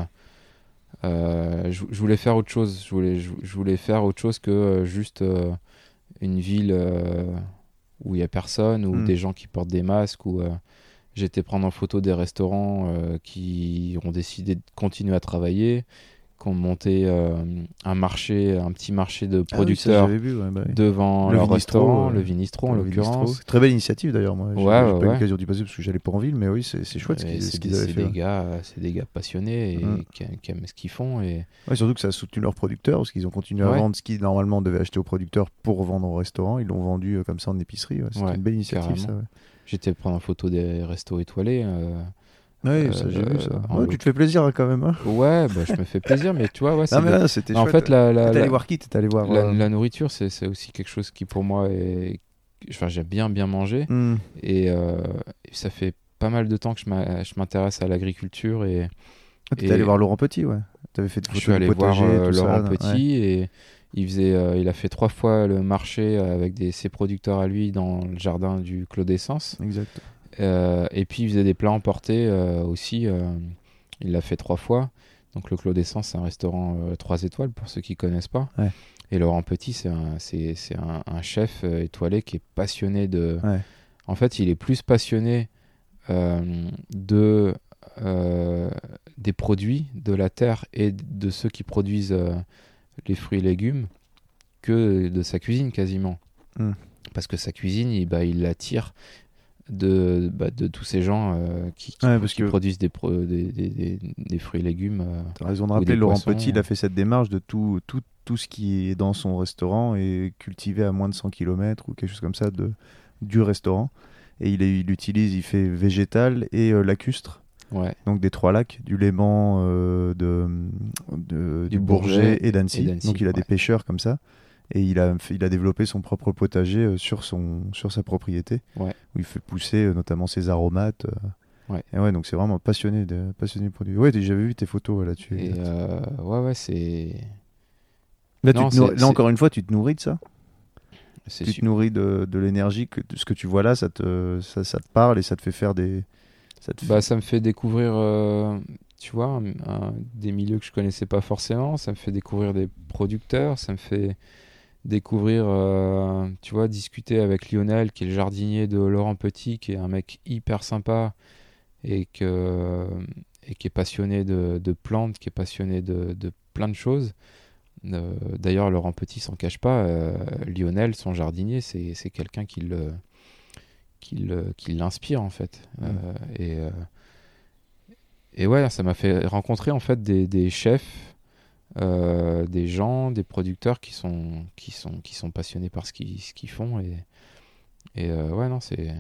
euh, je, je voulais faire autre chose. Je voulais, je, je voulais faire autre chose que euh, juste une ville où il y a personne, ou Mm. des gens qui portent des masques, ou j'étais prendre en photo des restaurants qui ont décidé de continuer à travailler, qui ont monté euh, un marché, un petit marché de Ah oui, producteurs j'avais vu, ouais, bah oui. devant Le leur Vinistro, restaurant, euh, le Vinistro en l'occurrence. Très belle initiative d'ailleurs, moi. J'ai Ouais, j'ai ouais, pas eu l'occasion d'y passer parce que j'allais pas en ville, mais oui, c'est c'est chouette ce Et qu'ils c'est ce avaient c'est fait. des ouais. gars, c'est des gars passionnés et Mm. qui, qui aiment ce qu'ils font. Et surtout que ça a soutenu leurs producteurs parce qu'ils ont continué à vendre ce qu'ils normalement devaient acheter aux producteurs pour vendre au restaurant. Ils l'ont vendu euh, comme ça en épicerie. C'était Ouais, une belle initiative, j'étais prendre en photo des restos étoilés. Ouais, Euh, ça j'ai vu ça. Ouais, tu te fais plaisir hein, quand même. Hein. Ouais, bah, je me fais plaisir, mais tu vois, ouais, Non, mais c'était en fait, la, la, T'es la- allé voir qui? T'es allé voir. la- euh, la nourriture, c'est aussi quelque chose qui pour moi est. Enfin, j'aime bien bien manger hmm. et, euh, ça fait pas mal de temps que je je m'intéresse à l'agriculture et Ah, T'es Et- allé voir Laurent Petit, ouais. T'avais fait des je photos suis allé voir euh, ça, Laurent. Petit Ouais. et il faisait, euh, il a fait trois fois le marché avec des, ses producteurs à lui dans le jardin du Clos d'Essence. Exact. Euh, et puis il faisait des plats emportés euh, aussi. euh, il l'a fait trois fois. Donc le Clos d'Essence, c'est un restaurant euh, trois étoiles pour ceux qui connaissent pas. Ouais. Et Laurent Petit, c'est un, chef étoilé qui est passionné de. Ouais. En fait, il est plus passionné de euh, des produits de la terre et de ceux qui produisent euh, les fruits et légumes que de sa cuisine quasiment. Mm. Parce que sa cuisine, il, bah, il l'attire de, bah, de tous ces gens euh, qui, qui- Ouais, parce qui que- produisent des, pro- des, des- des- des fruits et légumes. euh. T'as raison de rappeler, Laurent poissons. Petit, il a fait cette démarche de tout, tout, tout ce qui est dans son restaurant et cultivé à moins de 100 km ou quelque chose comme ça de, du restaurant. Et il, il utilise, il fait végétal et euh, lacustre, Ouais. donc des trois lacs, du Léman, de, de- du, Du Bourget, Bourget et d'Annecy. Donc il a des pêcheurs comme ça. Et il a, il a développé son propre potager euh, sur, son, sur sa propriété, Ouais. où il fait pousser euh, notamment ses aromates. euh. Ouais. Et ouais, donc c'est vraiment passionné de, passionné de produits. Ouais, j'avais vu tes photos là-dessus. Et euh, ouais, ouais, c'est. Là, Non, nourris- encore une fois, tu te nourris de ça? Tu te nourris de, de l'énergie, que, de ce que tu vois là, ça te, ça, ça te parle et ça te fait faire des. Ça te fait- Bah, ça me fait découvrir, euh, tu vois, un- un- des milieux que je connaissais pas forcément. Ça me fait découvrir des producteurs. Ça me fait découvrir, euh, tu vois, discuter avec Lionel, qui est le jardinier de Laurent Petit, qui est un mec hyper sympa et, que, et qui est passionné de, de plantes, qui est passionné de, de plein de choses. Euh, D'ailleurs, Laurent Petit s'en cache pas. euh, Lionel, son jardinier, c'est quelqu'un qui l'inspire en fait. Mm. Euh, et, et ouais, ça m'a fait rencontrer en fait des, des chefs, euh, des gens, des producteurs qui sont, qui sont, qui sont passionnés par ce qu'ils qu'ils font. Et, et euh, ouais, non, c'est.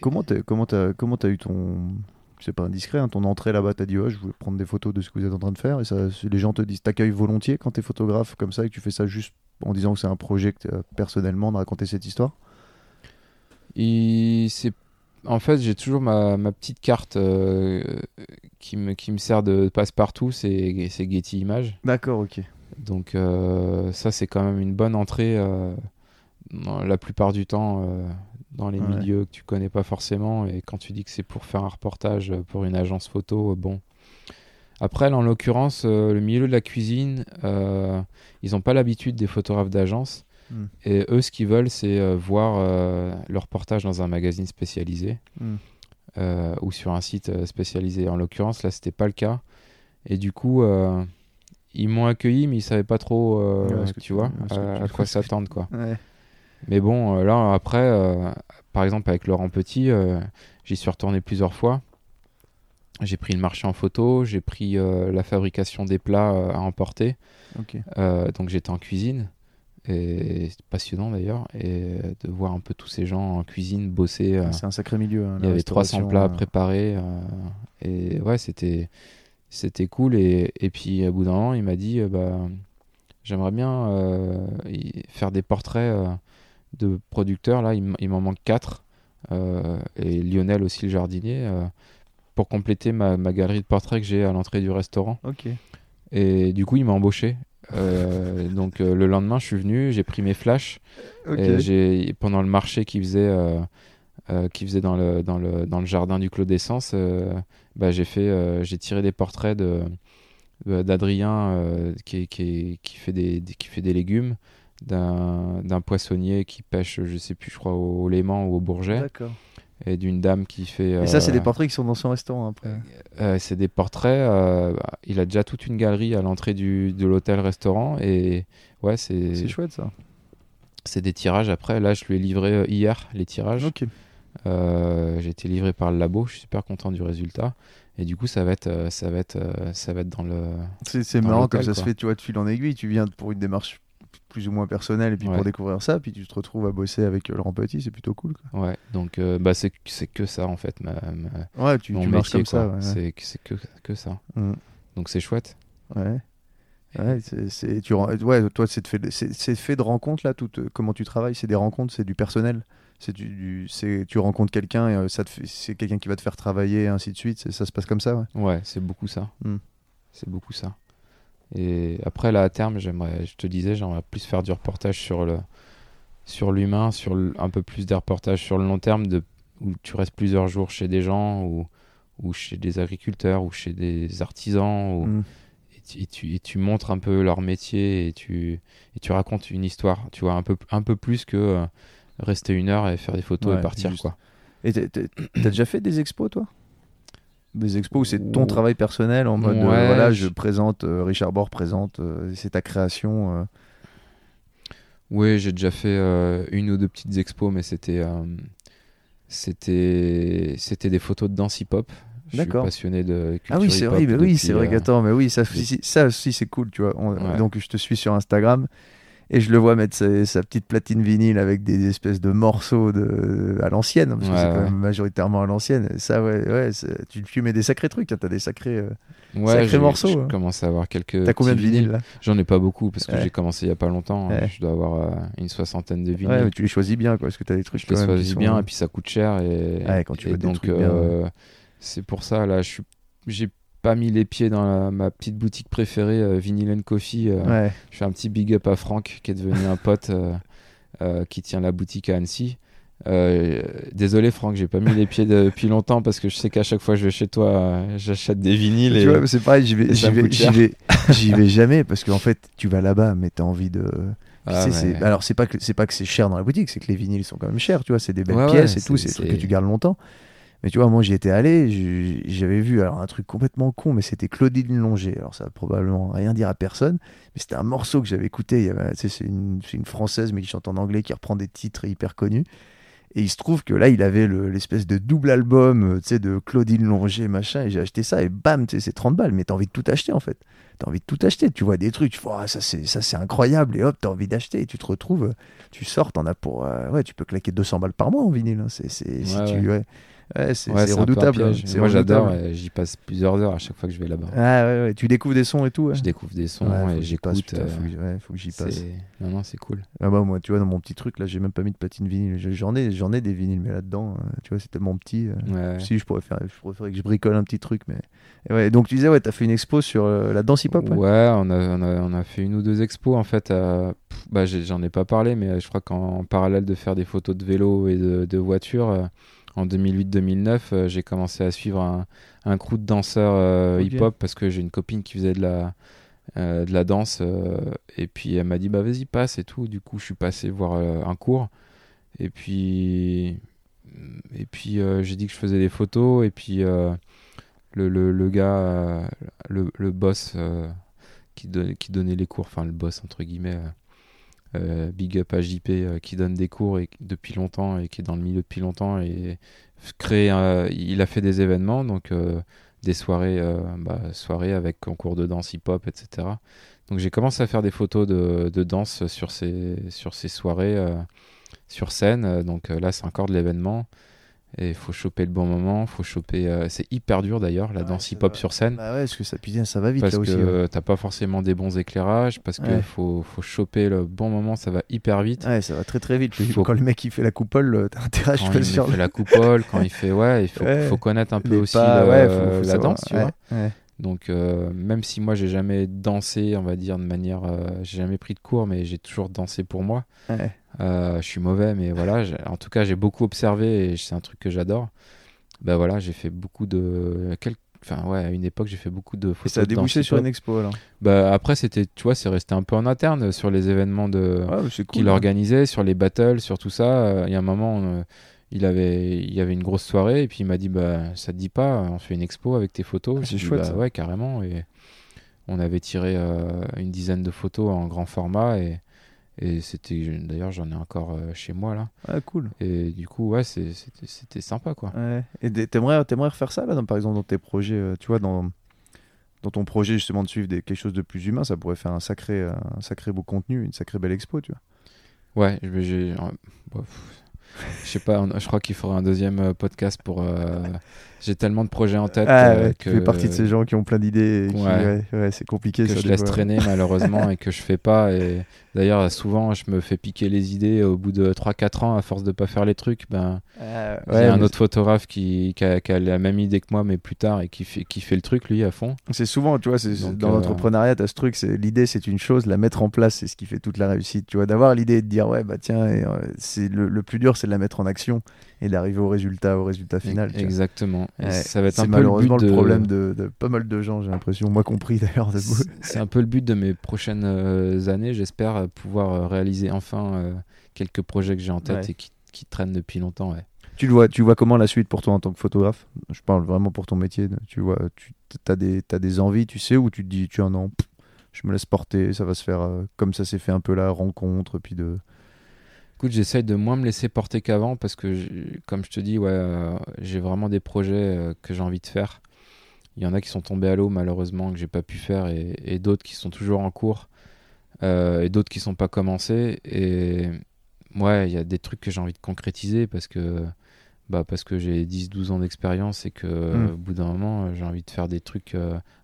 Comment t'as comment comment eu ton c'est pas indiscret hein, ton entrée là-bas t'as dit ouais je voulais prendre des photos de ce que vous êtes en train de faire et ça les gens te disent t'accueillent volontiers quand t'es photographe comme ça et que tu fais ça juste en disant que c'est un projet que personnellement de raconter cette histoire? C'est en fait j'ai toujours ma, ma petite carte euh, qui me qui me sert de passe-partout c'est c'est Getty Images. D'accord ok. Donc euh, ça c'est quand même une bonne entrée euh, dans la plupart du temps dans les Ouais. milieux que tu connais pas forcément. Et quand tu dis que c'est pour faire un reportage pour une agence photo bon. Après là en l'occurrence le milieu de la cuisine ils n'ont pas l'habitude des photographes d'agence Hmm. et eux, ce qu'ils veulent, c'est euh, voir euh, leur reportage dans un magazine spécialisé Hmm. euh, ou sur un site spécialisé. En l'occurrence, là, c'était pas le cas. Et du coup, ils m'ont accueilli, mais ils savaient pas trop, Ouais, tu tu- vois, à, quoi s'attendre, quoi. ouais Mais bon, là, après, par exemple, avec Laurent Petit, j'y suis retourné plusieurs fois. J'ai pris le marché en photo, j'ai pris euh, la fabrication des plats euh, à emporter. Euh, donc j'étais en cuisine et c'est passionnant d'ailleurs et euh, de voir un peu tous ces gens en cuisine bosser euh, c'est un sacré milieu hein, il y avait 300 restauration, plats à euh, préparer et ouais c'était c'était cool et, et puis au bout d'un moment il m'a dit bah j'aimerais bien euh, faire des portraits de producteurs. Là il m'en manque 4 et Lionel aussi le jardinier euh, pour compléter ma, ma galerie de portraits que j'ai à l'entrée du restaurant. Ok. Et du coup, il m'a embauché. Euh, donc euh, le lendemain, je suis venu, j'ai pris mes flashs. ok Et j'ai pendant le marché qui faisait, euh, qui faisait dans le dans le dans le jardin du Clos d'Essence, bah, j'ai fait, j'ai tiré des portraits de d'Adrien qui, qui, fait des, qui fait des légumes, d'un d'un poissonnier qui pêche, je sais plus, je crois, au, au Léman ou au Bourget, D'accord. Et d'une dame qui fait. Et ça, c'est euh, des portraits qui sont dans son restaurant après. euh, c'est des portraits. euh, il a déjà toute une galerie à l'entrée du, de l'hôtel-restaurant. Et ouais, c'est C'est chouette ça. c'est des tirages. Après, là, je lui ai livré euh, hier les tirages. Ok. Euh, J'ai été livré par le labo. Je suis super content du résultat. Et du coup, ça va être, euh, ça va être, euh, ça va être dans le. C'est marrant comme ça se fait, tu vois, de fil en aiguille. Tu viens pour une démarche plus ou moins personnelle et puis Ouais. pour découvrir ça, puis tu te retrouves à bosser avec Laurent Petit, c'est plutôt cool. Quoi. Ouais. Donc, euh, bah, c'est c'est que ça en fait. Ma, ma- Ouais, tu, mon tu marches comme ça. Ouais, C'est c'est que que ça. Mm. Donc c'est chouette. ouais. Ouais, c'est- tu, ouais, toi, c'est fait, de- c'est fait de rencontres là. Tout, euh, comment tu travailles, c'est des rencontres, c'est du personnel. C'est du, du- c'est- tu rencontres quelqu'un et euh, ça c'est quelqu'un qui va te faire travailler, et ainsi de suite. Ça se passe comme ça, ouais. Ouais, c'est beaucoup ça. Mm. C'est beaucoup ça. Et après, là, à terme, j'aimerais, je te disais, j'aimerais plus faire du reportage sur le, sur l'humain, sur le- un peu plus des reportages sur le long terme, de, où tu restes plusieurs jours chez des gens, ou, ou chez des agriculteurs, ou chez des artisans, ou, Mm. et, tu, et tu- et tu montres un peu leur métier, et tu, et tu racontes une histoire, tu vois, un peu, un peu plus que euh, rester une heure et faire des photos Ouais, et partir, juste. quoi. Et t'as déjà fait des expos, toi? Des expos où c'est ton travail personnel en mode euh, Ouais, voilà, je- je présente, euh, Richard Bord présente, euh, c'est ta création. Oui, j'ai déjà fait une ou deux petites expos, mais c'était c'était c'était des photos de danse hip-hop. Je suis passionné de culture Ah oui, c'est vrai, mais oui, c'est vrai qu'attends, mais oui, ça, ça aussi c'est cool, tu vois. On- Ouais. Donc je te suis sur Instagram et je le vois mettre sa, sa petite platine vinyle avec des espèces de morceaux de, à l'ancienne, parce que Ouais, c'est quand ouais. même majoritairement à l'ancienne. Ça, ouais, ouais, tu, tu mets des sacrés trucs, hein, t'as des sacrés. euh, ouais, sacré j'ai- morceau, Je hein. commence à avoir quelques. T'as combien de vinyles là J'en ai pas beaucoup parce que j'ai commencé il y a pas longtemps. Ouais. Je dois avoir euh, une soixantaine de vinyles. Ouais, mais tu les choisis bien, quoi, parce que t'as des trucs. je les choisis sont- bien et puis ça coûte cher et, Ouais, quand tu et veux des donc euh, c'est pour ça là je suis j'ai pas mis les pieds dans la- ma petite boutique préférée euh, Vinyl and Coffee euh, Ouais. Je fais un petit big up à Franck qui est devenu un pote euh, euh, qui tient la boutique à Annecy. Désolé Franck, j'ai pas mis les pieds depuis longtemps parce que je sais qu'à chaque fois que je vais chez toi, j'achète des vinyles. Tu vois, c'est pareil, j'y vais, j'y vais, j'y vais, j'y vais jamais parce qu'en fait, tu vas là-bas, mais t'as envie de. Ah, tu sais, mais- c'est- Alors, c'est pas que c'est pas que c'est cher dans la boutique, c'est que les vinyles sont quand même chers, tu vois, c'est des belles Ouais, ouais, pièces et tout, c'est- des trucs que tu gardes longtemps. Mais tu vois, moi j'y étais allé, j'avais vu alors un truc complètement con, mais c'était Claudine Longer. Alors ça va probablement rien dire à personne, mais c'était un morceau que j'avais écouté. C'est une, française mais qui chante en anglais, qui reprend des titres hyper connus. Et il se trouve que là, il avait le- l'espèce de double album, euh, tu sais, de Claudine Longer, machin, et j'ai acheté ça, et bam, tu sais, c'est 30 balles, mais t'as envie de tout acheter, en fait. T'as envie de tout acheter, tu vois des trucs, tu fais, Ah, ça c'est incroyable, et hop, t'as envie d'acheter, et tu te retrouves, tu sors, t'en as pour, euh, ouais, tu peux claquer 200 balles par mois en vinyle, hein, c'est, c'est, si Ouais, tu, ouais, Ouais, c'est, Ouais, redoutable. hein, Moi j'adore, et j'y passe plusieurs heures à chaque fois que je vais là-bas. Ah ouais, ouais, tu découvres des sons et tout. Je découvre des sons et j'écoute. euh, faut, que, j'y- j'y passe. Non, non, c'est cool. Ah bah moi, tu vois, dans mon petit truc, là, j'ai même pas mis de platine vinyle. J'en ai, j'en ai des vinyles, mais là-dedans, euh, tu vois, c'est tellement petit. euh. Si, je pourrais faire, je pourrais que je bricole un petit truc, mais. Et ouais, donc tu disais, ouais, t'as fait une expo sur euh, la danse hip-hop. Ouais, on, a, on, a, on a fait une ou deux expos en fait. pff, bah, j'en ai pas parlé, mais je crois qu'en parallèle de faire des photos de vélo et de, de voitures, euh, en 2008-2009, euh, j'ai commencé à suivre un, un crew de danseurs euh, hip-hop parce que j'ai une copine qui faisait de la, euh, de la danse et puis elle m'a dit bah vas-y passe et tout. Du coup, je suis passé voir un cours. Et puis et puis j'ai dit que je faisais des photos. Et puis le, le, le gars, le, le boss qui, don- qui donnait les cours, enfin le boss entre guillemets, euh, big up à euh, qui donne des cours et, depuis longtemps et qui est dans le milieu depuis longtemps et crée, il a fait des événements, donc euh, des soirées, bah, soirées avec concours de danse hip-hop, etc. Donc j'ai commencé à faire des photos de, de danse sur ces, sur ces soirées sur scène. Donc là, c'est encore de l'événement. Et il faut choper le bon moment. faut choper. euh, c'est hyper dur d'ailleurs, la Ouais, danse hip-hop sur scène. Bah ouais, parce que ça, putain, ça va vite Parce là que aussi. ouais. euh, t'as pas forcément des bons éclairages, parce qu'il Ouais. faut, faut choper le bon moment, ça va hyper vite. Ouais, ça va très très vite. Faut- Quand le mec il fait la coupole, euh, t'as intérêt Quand il sur fait le- la <laughs> coupole, quand il fait. Ouais, il faut, connaître un peu les aussi pas, le- ouais, faut- faut la savoir. danse, tu vois. Donc, euh, même si moi j'ai jamais dansé, on va dire de manière, euh, j'ai jamais pris de cours, mais j'ai toujours dansé pour moi. Ouais. Euh, je suis mauvais, mais voilà. En tout cas, j'ai beaucoup observé et c'est un truc que j'adore. Ben voilà, j'ai fait beaucoup de, quel- enfin ouais, à une époque, j'ai fait beaucoup de photos. Et ça a débouché sur une expo alors? Bah après, c'était, tu vois, c'est resté un peu en interne sur les événements de Ah, cool. qu'il hein. organisait, sur les battles, sur tout ça. Euh, Il y a un moment, euh, il avait, il y avait une grosse soirée et puis il m'a dit, bah ça te dit pas, on fait une expo avec tes photos. Ah, c'est dit, chouette, bah, ça. ouais, carrément. Et on avait tiré euh, une dizaine de photos en grand format et et c'était, d'ailleurs, j'en ai encore euh, chez moi là. Ah, cool. Et du coup, ouais, c'était sympa quoi. Ouais. Et t'aimerais, t'aimerais refaire ça, là, dans- par exemple, dans tes projets, euh, tu vois, dans, dans ton projet justement de suivre des, quelque chose de plus humain, ça pourrait faire un sacré, euh, un sacré beau contenu, une sacrée belle expo, tu vois. Ouais, je- j'ai. Je sais pas, je crois qu'il faudrait un deuxième podcast pour. euh, J'ai tellement de projets en tête Ah, ouais, que, tu fais partie de ces gens qui ont plein d'idées Ouais. ouais, c'est compliqué que ça. je laisse fois. traîner <laughs> malheureusement et que je fais pas. Et d'ailleurs, souvent, je me fais piquer les idées au bout de 3-4 ans à force de pas faire les trucs. Ben, il y a un autre photographe qui, qui, a, qui a la même idée que moi, mais plus tard et qui fait, qui fait le truc lui à fond. C'est souvent, tu vois, Donc, dans euh, l'entrepreneuriat, t'as ce truc, c'est l'idée, c'est une chose, la mettre en place, c'est ce qui fait toute la réussite. Tu vois, d'avoir l'idée et de dire, ouais, bah tiens, euh, c'est le, le plus dur, c'est de la mettre en action et d'arriver au résultat, au résultat final. Exactement. Ouais, ça va être c'est un peu malheureusement le but le, de... problème de, de pas mal de gens, j'ai l'impression, moi compris <laughs> d'ailleurs. C'est- un peu le but de mes prochaines euh, années. J'espère euh, pouvoir euh, réaliser enfin euh, quelques projets que j'ai en tête Ouais. et qui, qui traînent depuis longtemps. Ouais. Tu le vois, tu vois comment la suite pour toi en tant que photographe? Je parle vraiment pour ton métier. Tu vois, tu as des, t'as des envies, tu sais, ou tu te dis, tu non, pff, je me laisse porter, ça va se faire euh, comme ça s'est fait un peu la rencontre, puis de. Écoute, j'essaye de moins me laisser porter qu'avant parce que, comme je te dis, ouais, euh, j'ai vraiment des projets euh, que j'ai envie de faire. Il y en a qui sont tombés à l'eau malheureusement que j'ai pas pu faire et, et d'autres qui sont toujours en cours euh, et d'autres qui sont pas commencés. Et ouais, il y a des trucs que j'ai envie de concrétiser parce que bah parce que j'ai 10-12 ans d'expérience et que Mm. au bout d'un moment j'ai envie de faire des trucs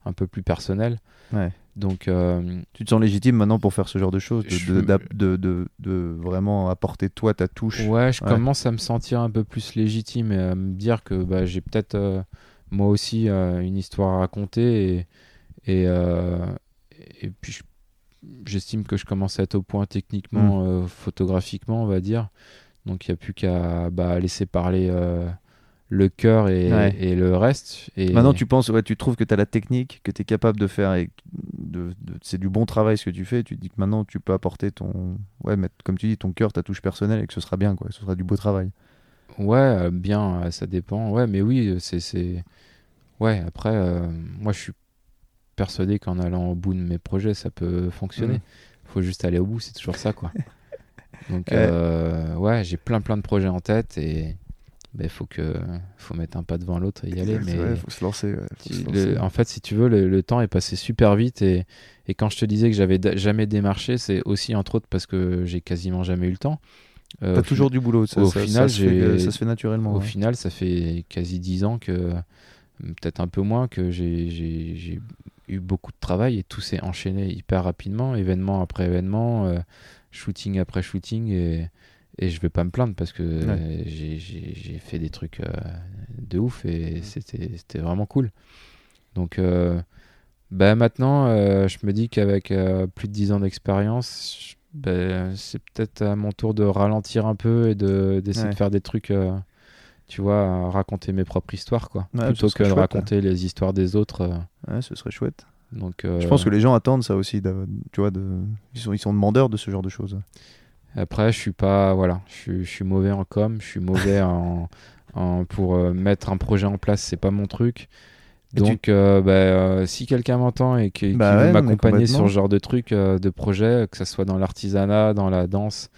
un peu plus personnels. Ouais. Donc euh, Tu te sens légitime maintenant pour faire ce genre de choses, de, vraiment apporter toi ta touche. Ouais, je Ouais. commence à me sentir un peu plus légitime et à me dire que bah, j'ai peut-être euh, moi aussi euh, une histoire à raconter et, et, et puis je- j'estime que je commence à être au point techniquement, euh, photographiquement, on va dire. Donc il n'y a plus qu'à bah, laisser parler le cœur et, Ouais. et le reste. Et Maintenant, tu penses, ouais, tu trouves que tu as la technique, que tu es capable de faire, et de, de- c'est du bon travail ce que tu fais. Tu te dis que maintenant tu peux apporter ton, ouais, mettre, comme tu dis, ton cœur, ta touche personnelle, et que ce sera bien, quoi. Ce sera du beau travail. Ouais, euh, bien, euh, ça dépend. Ouais, mais oui, euh, c'est. c'est... Ouais, après, euh, moi je suis persuadé qu'en allant au bout de mes projets, ça peut fonctionner. Mhm. Faut juste aller au bout, c'est toujours ça, quoi. <laughs> Donc, ouais, j'ai plein plein de projets en tête et il faut, que, faut mettre un pas devant l'autre et y aller. Mais ouais, faut se lancer. ouais, faut tu- se le- lancer. en fait, si tu veux, le, le temps est passé super vite et, et quand je te disais que j'avais jamais démarché, c'est aussi entre autres parce que j'ai quasiment jamais eu le temps. Euh, T'as toujours du boulot. Ça, au ça- final, ça se fait, j'ai- ça se fait naturellement. Au ouais. final, ça fait quasi 10 ans que, peut-être un peu moins, que j'ai- eu beaucoup de travail et tout s'est enchaîné hyper rapidement, événement après événement, euh, shooting après shooting. Et, et je vais pas me plaindre parce que Ouais. j'ai- fait des trucs euh, de ouf et c'était c'était vraiment cool. Donc, euh, bah maintenant, euh, je me dis qu'avec euh, plus de 10 ans d'expérience, ben, c'est peut-être à mon tour de ralentir un peu et de- d'essayer Ouais. de faire des trucs, tu vois, raconter mes propres histoires, quoi. Ouais, Plutôt que de chouette, raconter les histoires des autres. Ouais, ce serait chouette. donc, Je pense que les gens attendent ça aussi. Tu vois, de... ils, sont, ils sont demandeurs de ce genre de choses. Après, je suis pas, voilà, je suis, je suis mauvais en com, je suis mauvais <laughs> en, en- pour euh, mettre un projet en place, c'est pas mon truc. Tu- Donc, euh, bah, euh, si quelqu'un m'entend et qui, Bah veut ouais, m'accompagner sur ce genre de truc, de projet, que ça soit dans l'artisanat, dans la danse,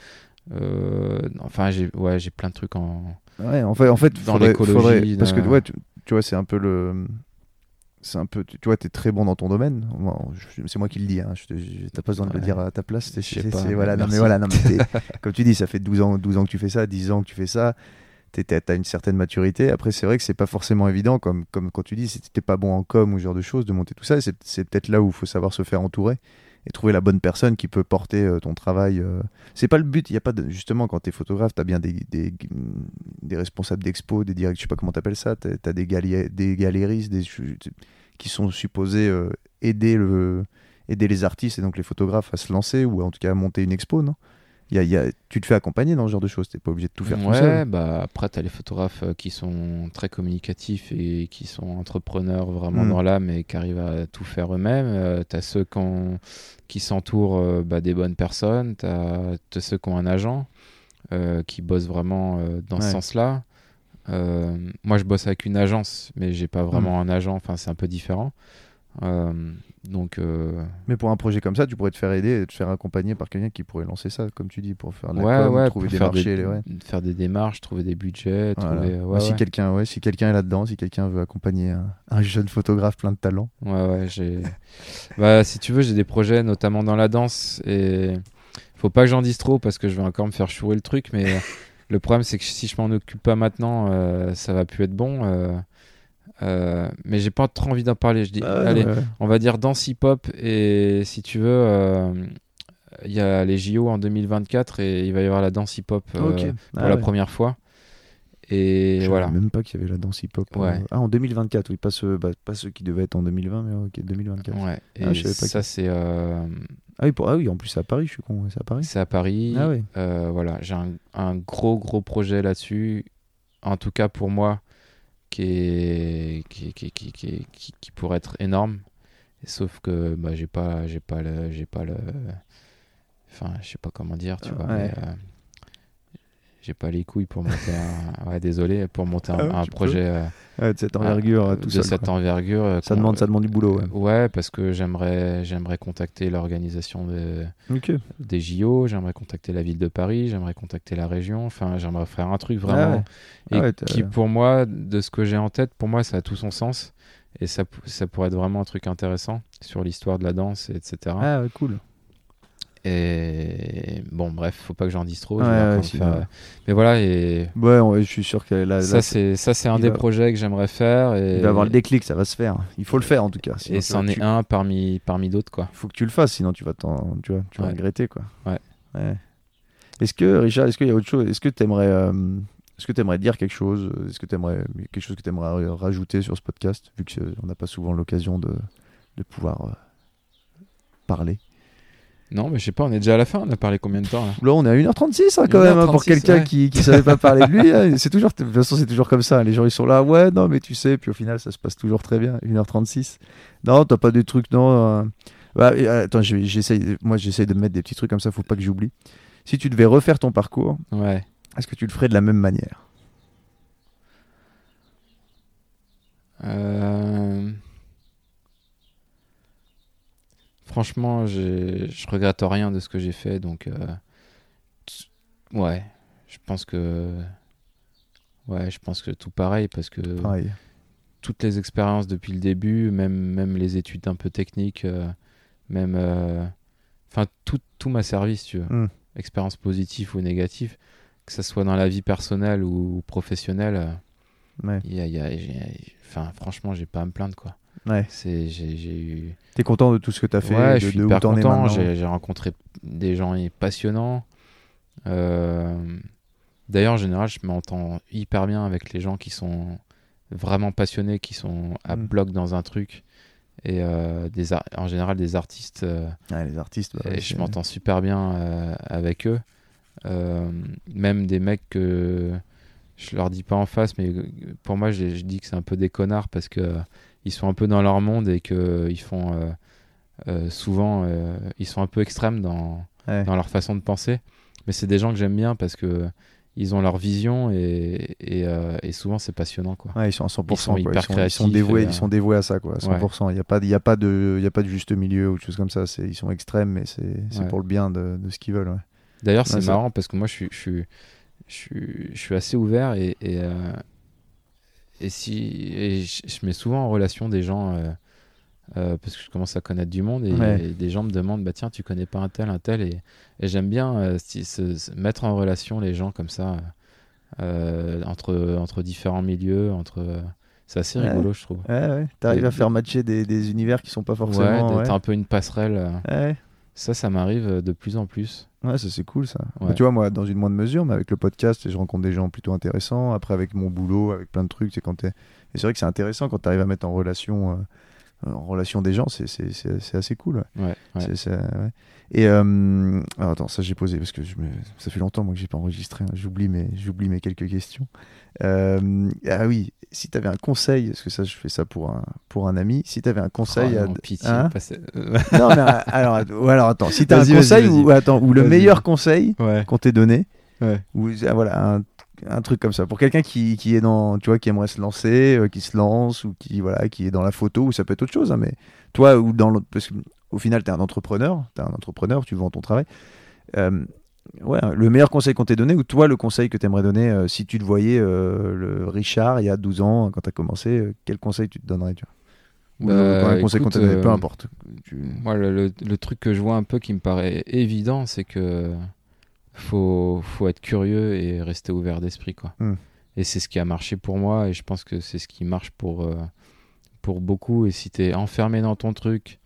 enfin, j'ai, ouais, j'ai plein de trucs en. Ouais, en fait, en fait Dans faudrait- parce que ouais, tu, tu vois, c'est un peu le, c'est un peu, tu, tu vois, t'es très bon dans ton domaine. Moi, je- c'est moi qui le dis. Hein. Je T'as pas besoin de le Ouais. dire à ta place. c'est- Je sais c'est- pas, c'est- mais voilà, non, mais voilà, non, mais t'es- <laughs> comme tu dis, ça fait 12 ans, 12 ans que tu fais ça, 10 ans que tu fais ça. t'es- t'as t'as une certaine maturité. Après, c'est vrai que c'est pas forcément évident, comme, comme quand tu dis, si t'es pas bon en com ou ce genre de choses, de monter tout ça. C'est c'est peut-être là où il faut savoir se faire entourer et trouver la bonne personne qui peut porter euh, ton travail. euh. C'est pas le but. Il y a pas de, justement quand t'es photographe, t'as bien des, des, responsables d'expo, des directs, je sais pas comment t'appelles ça. T'as t'as des, galia- des galéristes, qui sont supposés euh, aider le aider les artistes et donc les photographes à se lancer ou en tout cas à monter une expo, non? Y a- il y a- tu te fais accompagner dans ce genre de choses. T'es pas obligé de tout faire tout ouais, seul. bah après, tu as les photographes euh, qui sont très communicatifs et qui sont entrepreneurs vraiment Mm. dans l'âme et qui arrivent à tout faire eux-mêmes. tu as ceux qui, s'entourent euh, bah, des bonnes personnes. Tu as, ceux qui ont un agent euh, qui bosse vraiment euh, dans ce sens-là. Euh, moi, je bosse avec une agence, mais j'ai pas vraiment Mm. un agent. Enfin, c'est un peu différent. Euh, donc, euh, Mais pour un projet comme ça, tu pourrais te faire aider et te faire accompagner par quelqu'un qui pourrait lancer ça, comme tu dis, pour faire de la ouais, com, ouais, trouver des faire marchés. des, les- ouais. faire des démarches, trouver des budgets, Voilà. trouver. ouais, Bah, si quelqu'un ouais, si quelqu'un est là-dedans, si quelqu'un veut accompagner un, un jeune photographe plein de talent. Ouais, ouais, j'ai. <laughs> bah, si tu veux, j'ai des projets, notamment dans la danse. Et faut pas que j'en dise trop parce que je vais encore me faire chourer le truc. Mais <laughs> le problème, c'est que si je m'en occupe pas maintenant, euh, ça va plus être bon. euh, euh, mais j'ai pas trop envie d'en parler. Je dis, Ah, allez, ouais. on va dire danse hip-hop. Et si tu veux, euh, il y a les JO en 2024 et il va y avoir la danse hip-hop euh, pour Ah la première fois. Et Je voilà. savais même pas qu'il y avait la danse hip-hop. Ah, en 2024, oui, pas ceux, bah, pas ceux qui devaient être en 2020, mais ok, 2024. Ouais. Et Ah, je savais pas ça, que- c'est. Ah, oui, pour... ah oui, en plus c'est à Paris, je suis con, c'est à Paris. C'est à Paris. Ah voilà, j'ai un, un gros gros projet là-dessus. En tout cas pour moi, qui est qui, qui, qui, qui, qui- qui pourrait être énorme. Sauf que bah, j'ai pas j'ai pas le j'ai pas le enfin je sais pas comment dire tu vois Ouais. mais, euh, j'ai pas les couilles pour monter un <laughs> ouais désolé pour monter un, Ah un projet euh, Ouais, de cette envergure, euh, tout de seul. cette quoi. envergure euh, Ça demande, ça demande du boulot. Ouais. ouais parce que j'aimerais j'aimerais contacter l'organisation de des JO, j'aimerais contacter la ville de Paris, j'aimerais contacter la région, enfin j'aimerais faire un truc vraiment Ah et qui pour moi, de ce que j'ai en tête, pour moi ça a tout son sens et ça, ça pourrait être vraiment un truc intéressant sur l'histoire de la danse, et etc. Ah cool. Et bon bref, faut pas que j'en dise trop. Ouais, ouais, faire- Mais voilà, et Ouais, ouais, je suis sûr que là, ça c'est ça c'est un il des va- projets que j'aimerais faire et, il va avoir le déclic, ça va se faire. Il faut le faire en tout cas. sinon et c'en est tu- un parmi parmi d'autres quoi. faut que tu le fasses, sinon tu vas, t'en- tu vas, tu vas Ouais. regretter. Quoi. Ouais. Est-ce que, Richard, est-ce qu'il y a autre chose Est-ce que tu aimerais, est-ce que tu aimerais dire quelque chose Est-ce que tu aimerais quelque chose que tu aimerais rajouter sur ce podcast, vu qu'on n'a pas souvent l'occasion de, de pouvoir euh, parler? Non, mais je sais pas, on est déjà à la fin. On a parlé combien de temps là Là, on est à 1h36 hein, quand même, hein, pour 1h36, quelqu'un ouais. qui ne savait pas parler de lui. hein. C'est toujours, de toute façon, c'est toujours comme ça. Les gens, ils sont là, ouais, non, mais tu sais, puis au final, ça se passe toujours très bien. 1h36. Non, t'as pas des trucs, non. euh, bah, attends, j'essaye, moi, j'essaye de me mettre des petits trucs comme ça, faut pas que j'oublie. Si tu devais refaire ton parcours, Ouais. est-ce que tu le ferais de la même manière? Euh, Franchement, je regrette rien de ce que j'ai fait, donc euh, ouais, je pense que ouais, je pense que tout pareil parce que Pareil. toutes les expériences depuis le début, même même les études un peu techniques, euh, même euh, enfin tout tout m'a servi, si tu veux, Mm. expérience positive ou négative, que ça soit dans la vie personnelle ou professionnelle. Ouais. y a- il y a- j'ai- enfin, franchement, j'ai pas à me plaindre quoi. Ouais. C'est, j'ai, j'ai eu. T'es content de tout ce que t'as fait ouais, de, je suis de hyper content. J'ai, j'ai rencontré des gens passionnants. Euh, D'ailleurs, en général, je m'entends hyper bien avec les gens qui sont vraiment passionnés, qui sont à Mm. bloc dans un truc. Et euh, des ar- en général, des artistes. euh, Ouais, les artistes, bah, et je m'entends super bien avec eux. Même des mecs que je leur dis pas en face, mais pour moi, je, je dis que c'est un peu des connards parce que ils sont un peu dans leur monde et que ils font euh, euh, souvent, euh, ils sont un peu extrêmes dans, Ouais. dans leur façon de penser. Mais c'est des gens que j'aime bien parce que ils ont leur vision et, et, euh, et souvent c'est passionnant quoi. Ouais, ils sont à 100%. Ils sont hyper ils, sont, ils sont créatifs dévoués, euh, ils sont dévoués à ça, quoi. à 100%. Il n'y a, pas de- il y a, pas de- il y a pas de juste milieu ou de choses comme ça. C'est- Ils sont extrêmes, mais c'est Ouais. pour le bien de, de ce qu'ils veulent. D'ailleurs, c'est marrant parce que moi, je suis, je suis, je suis, je suis assez ouvert et, et, euh, et si, et je, je mets souvent en relation des gens euh, euh, parce que je commence à connaître du monde et, Ouais. et des gens me demandent bah tiens, tu connais pas un tel, un tel et, et j'aime bien euh, si- se, se mettre en relation les gens comme ça entre, entre différents milieux, entre. c'est assez Ouais. rigolo, je trouve. Ouais, ouais. T'arrives à faire matcher des, des univers qui sont pas forcément. ouais, d'être un peu une passerelle. ouais. Ça, ça m'arrive euh, de plus en plus. Ouais, ça c'est cool ça. Ouais. Mais tu vois, moi, dans une moindre mesure, mais avec le podcast, je rencontre des gens plutôt intéressants. Après, avec mon boulot, avec plein de trucs, c'est quand t'es. Et c'est vrai que c'est intéressant quand tu arrives à mettre en relation euh, en relation des gens, c'est assez cool. ouais. Ouais, ouais. Et euh, alors, attends, ça j'ai posé parce que je me... ça fait longtemps moi que j'ai pas enregistré. hein. J'oublie mes j'oublie mes quelques questions. Euh, ah oui, si tu avais un conseil, parce que ça je fais ça pour un pour un ami, si tu avais un conseil Oh à non, pitié, Hein <laughs> non mais euh, alors ou alors attends, si tu as un conseil ou attends ou le meilleur conseil qu'on t'ait donné ou ah, voilà un, un truc comme ça. Pour quelqu'un qui, qui est dans tu vois qui aimerait se lancer euh, qui se lance ou qui voilà qui est dans la photo ou ça peut être autre chose hein, mais toi ou dans l'autre parce qu'au final tu es un entrepreneur tu un entrepreneur tu vends ton travail. Euh, ouais le meilleur conseil qu'on t'ait donné ou toi le conseil que tu aimerais donner euh, si tu te voyais le Richard il y a 12 ans quand tu as commencé quel conseil tu te donnerais tu vois? Ou Bah, un conseil qu'on t'a donné peu importe. Tu- Moi, le, le- le truc que je vois un peu qui me paraît évident, c'est que faut, faut être curieux et rester ouvert d'esprit, quoi. Hmm. Et c'est ce qui a marché pour moi, et je pense que c'est ce qui marche pour, euh, pour beaucoup. Et si tu es enfermé dans ton truc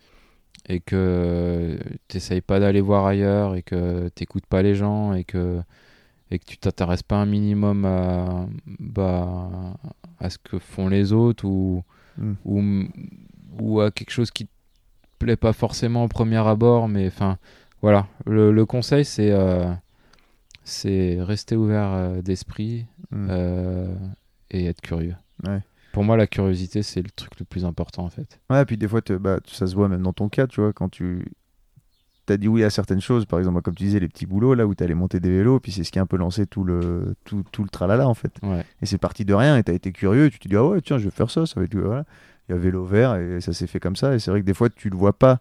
et que t'essayes pas d'aller voir ailleurs et que t'écoutes pas les gens et que et que tu t'intéresses pas un minimum à, bah, à ce que font les autres ou, Hmm. ou, ou à quelque chose qui te plaît pas forcément au premier abord, mais enfin voilà, le, le conseil c'est euh, c'est rester ouvert euh, d'esprit Hmm. euh, et être curieux. Ouais. Pour moi, la curiosité c'est le truc le plus important en fait. Ouais, puis des fois, te- bah, ça se voit même dans ton cas, tu vois, quand tu as dit oui à certaines choses, par exemple, comme tu disais, les petits boulots, là où tu allais monter des vélos, puis c'est ce qui a un peu lancé tout le, tout, tout le tralala, en fait. Ouais. Et c'est parti de rien, et tu as été curieux, et tu te dis, ah ouais, tiens, je vais faire ça, ça va être. Voilà. Il y a vélo vert, et ça s'est fait comme ça, et c'est vrai que des fois, tu le vois pas.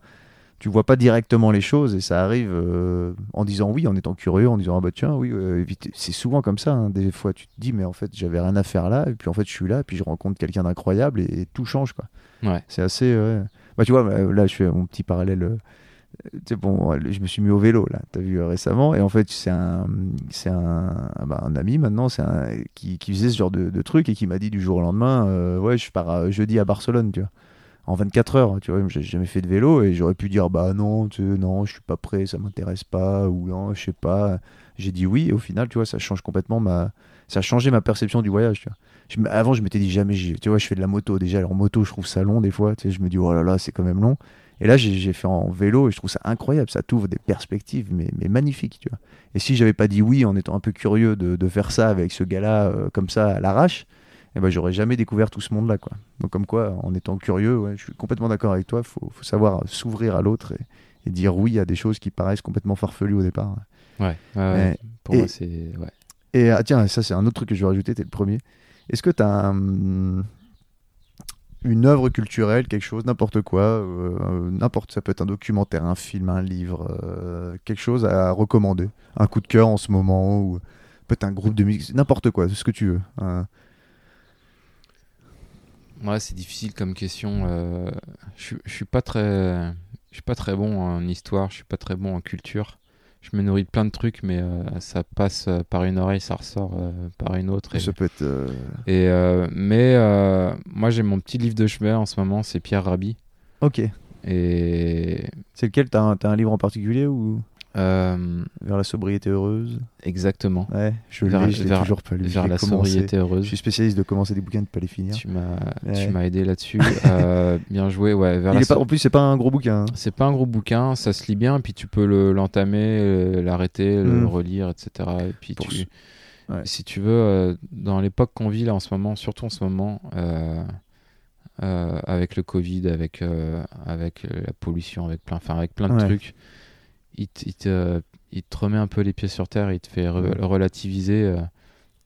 Tu vois pas directement les choses et ça arrive euh, en disant oui, en étant curieux, en disant ah bah tiens oui, euh, c'est souvent comme ça. hein. Des fois tu te dis mais en fait j'avais rien à faire là et puis en fait je suis là et puis je rencontre quelqu'un d'incroyable et, et tout change quoi. Ouais. C'est assez. ouais. Bah, tu vois, bah, là, je fais mon petit parallèle. euh, bon, euh, je me suis mis au vélo, là, tu as vu euh, récemment. Et en fait, c'est un, c'est un, bah, un ami maintenant c'est un, qui, qui faisait ce genre de, de truc et qui m'a dit du jour au lendemain euh, Ouais, je pars euh, jeudi à Barcelone, tu vois. En 24 heures, tu vois, j'ai jamais fait de vélo et j'aurais pu dire Bah non, tu non, je suis pas prêt, ça m'intéresse pas, ou non, je sais pas. J'ai dit oui, et au final, tu vois, ça change complètement ma. Ça a changé ma perception du voyage, tu vois. Avant, je m'étais dit jamais, tu vois, je fais de la moto déjà. Alors, en moto, je trouve ça long des fois. Tu sais, je me dis, oh là là, c'est quand même long. Et là, j'ai fait en vélo et je trouve ça incroyable. Ça t'ouvre des perspectives, mais, mais magnifiques, tu vois. Et si j'avais pas dit oui en étant un peu curieux de, de faire ça avec ce gars-là, euh, comme ça, à l'arrache, eh ben, j'aurais jamais découvert tout ce monde-là, quoi. Donc, comme quoi, en étant curieux, ouais, je suis complètement d'accord avec toi. Faut, faut savoir s'ouvrir à l'autre et, et dire oui à des choses qui paraissent complètement farfelues au départ. Ouais. ouais, ouais. Pour et- moi, c'est ouais. Et ah, tiens, ça c'est un autre truc que je vais rajouter, t'es le premier. Est-ce que t'as un- une œuvre culturelle, quelque chose, n'importe quoi, euh, n'importe, ça peut être un documentaire, un film, un livre, euh, quelque chose à recommander, un coup de cœur en ce moment ou peut-être un groupe de musique, n'importe quoi, ce que tu veux. Un- Ouais, c'est difficile comme question. euh, je suis- je suis pas très, je suis pas très bon en histoire, je suis pas très bon en culture. Je me nourris de plein de trucs, mais euh, ça passe euh, par une oreille, ça ressort euh, par une autre. Et, Ça peut être. et, mais moi, j'ai mon petit livre de chevet en ce moment, c'est Pierre Rabhi. Ok. Et C'est lequel? T'as un, t'as un livre en particulier ou? Euh, vers la sobriété heureuse exactement. Ouais, je Vers- je toujours pas lu. je Vers la commencé. sobriété Je heureuse. suis spécialiste de commencer des bouquins et de pas les finir. Tu m'as, Ouais. tu m'as aidé là-dessus. Euh, <laughs> bien joué, ouais. Vers la pas, en plus, c'est pas un gros bouquin. hein. C'est pas un gros bouquin, ça se lit bien, puis tu peux le, l'entamer, l'arrêter, le Mm. relire, etc. Et puis Pour tu, ce- ouais. si tu veux, euh, dans l'époque qu'on vit là en ce moment, surtout en ce moment, avec le Covid, avec, avec la pollution, avec plein, avec plein de trucs, il, te- il te, il te remet un peu les pieds sur terre, il te fait re- relativiser. euh.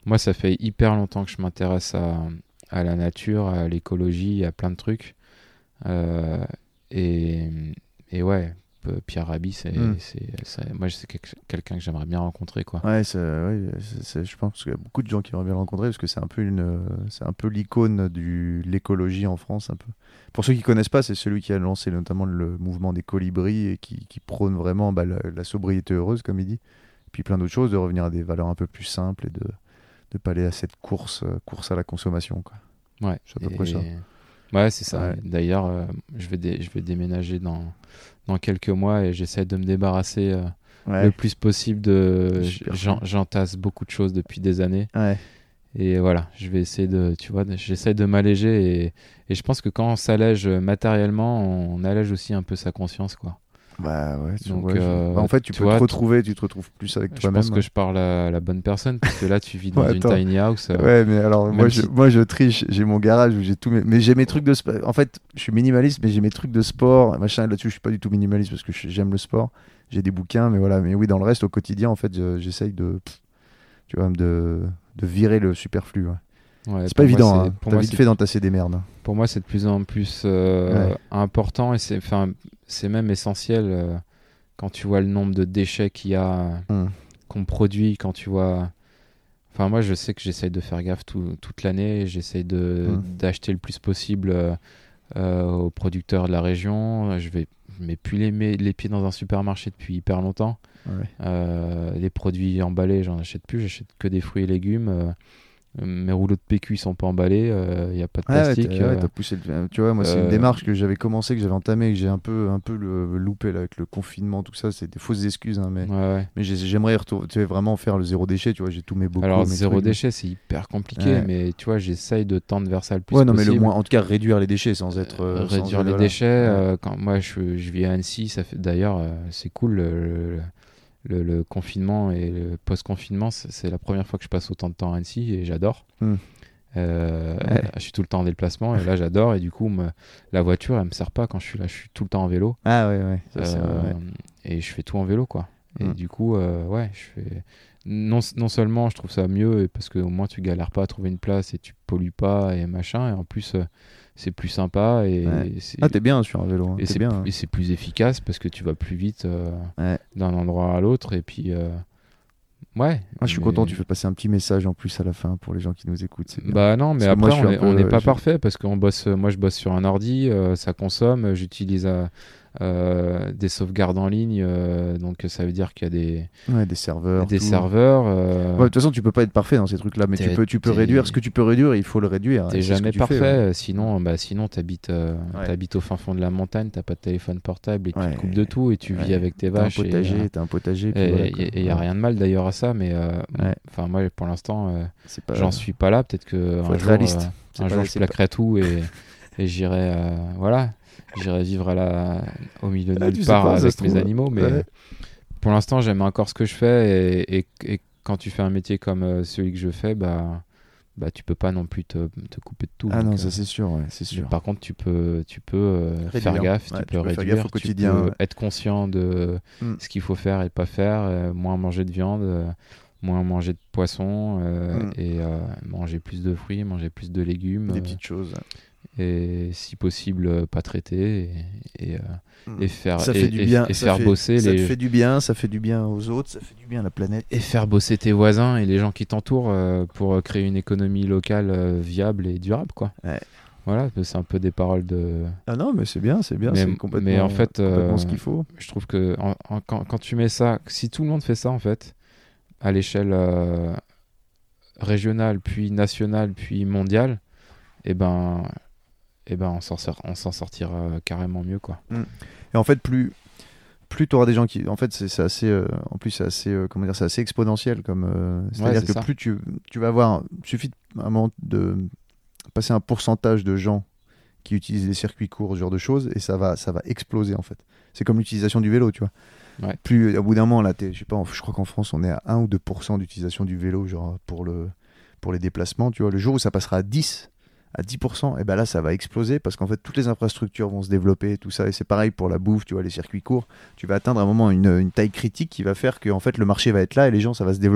Moi, ça fait hyper longtemps que je m'intéresse à, à la nature, à l'écologie, à plein de trucs. Euh, et, et ouais, Pierre Rabhi, c'est, Mm. c'est- moi, c'est quel- quelqu'un que j'aimerais bien rencontrer, quoi. Ouais, ouais, je pense qu'il y a beaucoup de gens qui aimeraient bien le rencontrer parce que c'est un peu une, c'est un peu l'icône de l'écologie en France, un peu. Pour ceux qui connaissent pas, c'est celui qui a lancé notamment le mouvement des colibris et qui, qui prône vraiment bah, la, la sobriété heureuse, comme il dit. Et puis plein d'autres choses, de revenir à des valeurs un peu plus simples et de ne pas aller à cette course, euh, course à la consommation. Quoi. Ouais, C'est à peu près ça. Ouais, c'est ça. Ouais. D'ailleurs, euh, je, vais dé- je vais déménager dans, dans quelques mois et j'essaie de me débarrasser euh, Ouais. le plus possible de. J'en-. J'entasse beaucoup de choses depuis des années Ouais. Et voilà, je vais essayer de, tu vois, j'essaie de m'alléger et, et je pense que quand on s'allège matériellement, on allège aussi un peu sa conscience, quoi. Bah ouais, tu- Donc, ouais, je- euh, bah, en fait, tu, tu peux vois, te retrouver, tu te retrouves plus avec Je toi-même. pense que je parle à la bonne personne parce que là, tu vis <laughs> dans Ouais, une tiny house. euh, Ouais, mais alors moi, je, moi je triche, j'ai mon garage où j'ai tout mes... Mais j'ai mes trucs de sport. En fait, je suis minimaliste, mais j'ai mes trucs de sport, machin. Là-dessus, je suis pas du tout minimaliste parce que je- j'aime le sport. J'ai des bouquins, mais voilà. Mais oui, dans le reste, au quotidien, en fait, je- j'essaye de, tu vois, de, de virer le superflu. ouais. ouais, C'est pas moi, évident. Hein. T'as vite fait d'entasser des merdes. pour moi, c'est de plus en plus euh, Ouais. important et c'est, enfin, c'est même essentiel euh, quand tu vois le nombre de déchets qu'il y a, Hmm. qu'on produit, quand tu vois. Enfin, moi, je sais que j'essaye de faire gaffe tout- toute l'année. J'essaye de, Hmm. d'acheter le plus possible euh, aux producteurs de la région. Je vais, je mets plus les, les pieds dans un supermarché depuis hyper longtemps. Ouais. Euh, les produits emballés, j'en achète plus. J'achète que des fruits et légumes. Euh, mes rouleaux de PQ ils sont pas emballés. Il n'y a pas de ouais, plastique. ouais, euh, t'as poussé le- Tu vois, moi, c'est euh, une démarche que j'avais commencé, que j'avais entamée, que j'ai un peu, un peu le, loupé là, avec le confinement, tout ça. C'est des fausses excuses, hein, mais, ouais, mais j'ai- j'aimerais retour- tu sais, vraiment faire le zéro déchet. Tu vois, j'ai tous mes bocaux. Alors mes zéro trucs, déchet, c'est hyper compliqué, mais tu vois, j'essaye de tendre vers ça le plus Ouais, non, mais possible. le moins, en tout cas, réduire les déchets sans être. Euh, euh, sans réduire les déchets. Euh, quand moi, je, je vis à Annecy, ça fait d'ailleurs, euh, c'est cool. Le, confinement et le post-confinement, c'est la première fois que je passe autant de temps à Annecy et j'adore. Hmm. Euh, Ouais. Je suis tout le temps en déplacement et là j'adore et du coup me- la voiture elle me sert pas quand je suis là, je suis tout le temps en vélo Ah ouais, ouais. ça, Euh, vrai, ouais. et je fais tout en vélo quoi. Et Hmm. du coup euh, ouais je fais non, non seulement je trouve ça mieux parce que au moins tu galères pas à trouver une place et tu pollues pas et machin et en plus c'est plus sympa et Ouais. Ah, t'es bien sur un vélo. hein, et c'est bien. plus- hein. et c'est plus efficace parce que tu vas plus vite euh, Ouais. d'un endroit à l'autre et puis euh, ouais Ah, je suis mais- content, tu fais passer un petit message en plus à la fin pour les gens qui nous écoutent. Bah non, mais moi, après, on n'est pas je- parfait parce qu'on bosse. Moi, je bosse sur un ordi, euh, ça consomme. J'utilise euh, des sauvegardes en ligne, euh, donc ça veut dire qu'il y a des, Ouais, des serveurs. des tout. serveurs. euh, Ouais, de toute façon, tu peux pas être parfait dans ces trucs-là, mais tu peux, tu peux réduire ce que tu peux réduire. Il faut le réduire. T'es jamais fais, parfait, ouais. sinon, bah, sinon t'habites, t'habites au fin fond de la montagne, t'as pas de téléphone portable et tu te coupes de tout et tu vis avec tes T'as un vaches. potager, t'as un potager. puis Et voilà, il quoi. n'y a rien de mal d'ailleurs à ça, mais enfin moi pour l'instant j'en suis pas là. Peut-être que Faut un jour, réaliste. un je plaquerai tout et, <laughs> et j'irai voilà j'irai vivre à la, au milieu de Ah, nulle tu part avec mes animaux mais Ouais. pour l'instant j'aime encore ce que je fais et, et- et quand tu fais un métier comme euh, celui que je fais bah bah tu peux pas non plus te, te couper de tout Ah non, euh, ça c'est sûr, ouais, c'est sûr. par contre tu peux tu peux euh, faire Réduire. gaffe Ouais, tu tu peux peux faire réduire gaffe au tu quotidien, peux ouais. être conscient de Mm. ce qu'il faut faire et pas faire euh, moins manger de viande euh, moins manger de poisson euh, Mm. et euh, manger plus de fruits manger plus de légumes Des euh, petites choses. Et si possible euh, pas traiter et, et, euh, Mm. et faire Ça et, fait du et- bien. et ça faire fait- bosser ça les fait du bien, ça fait du bien aux autres, ça fait du bien à la planète. et faire bosser tes voisins et les gens qui t'entourent euh, pour créer une économie locale euh, viable et durable quoi Ouais. voilà c'est un peu des paroles de Ah non, mais c'est bien, c'est bien, Mais- c'est complètement, mais en fait, euh, ce qu'il faut. je trouve que en- en- quand, quand tu mets ça, si tout le monde fait ça en fait, à l'échelle euh, régionale, puis nationale, puis mondiale, et ben, et ben on s'en sort- sortira carrément mieux quoi. Et en fait, plus plus tu auras des gens qui en fait c'est assez euh, en plus c'est assez euh, comment dire c'est assez exponentiel comme euh, c'est-à-dire c'est que ça. plus tu tu vas avoir suffit de, un moment de passer un pourcentage de gens qui utilisent les circuits courts ce genre de choses et ça va ça va exploser en fait. C'est comme l'utilisation du vélo, tu vois. Ouais. Plus au bout d'un moment là je sais pas je crois qu'en France on est à 1 ou 2% d'utilisation du vélo genre pour le pour les déplacements, tu vois. Le jour où ça passera à 10 à 10%, et ben là ça va exploser parce qu'en fait toutes les infrastructures vont se développer, tout ça, et c'est pareil pour la bouffe, tu vois, les circuits courts, tu vas atteindre un moment une, une taille critique qui va faire que en fait le marché va être là et les gens ça va se développer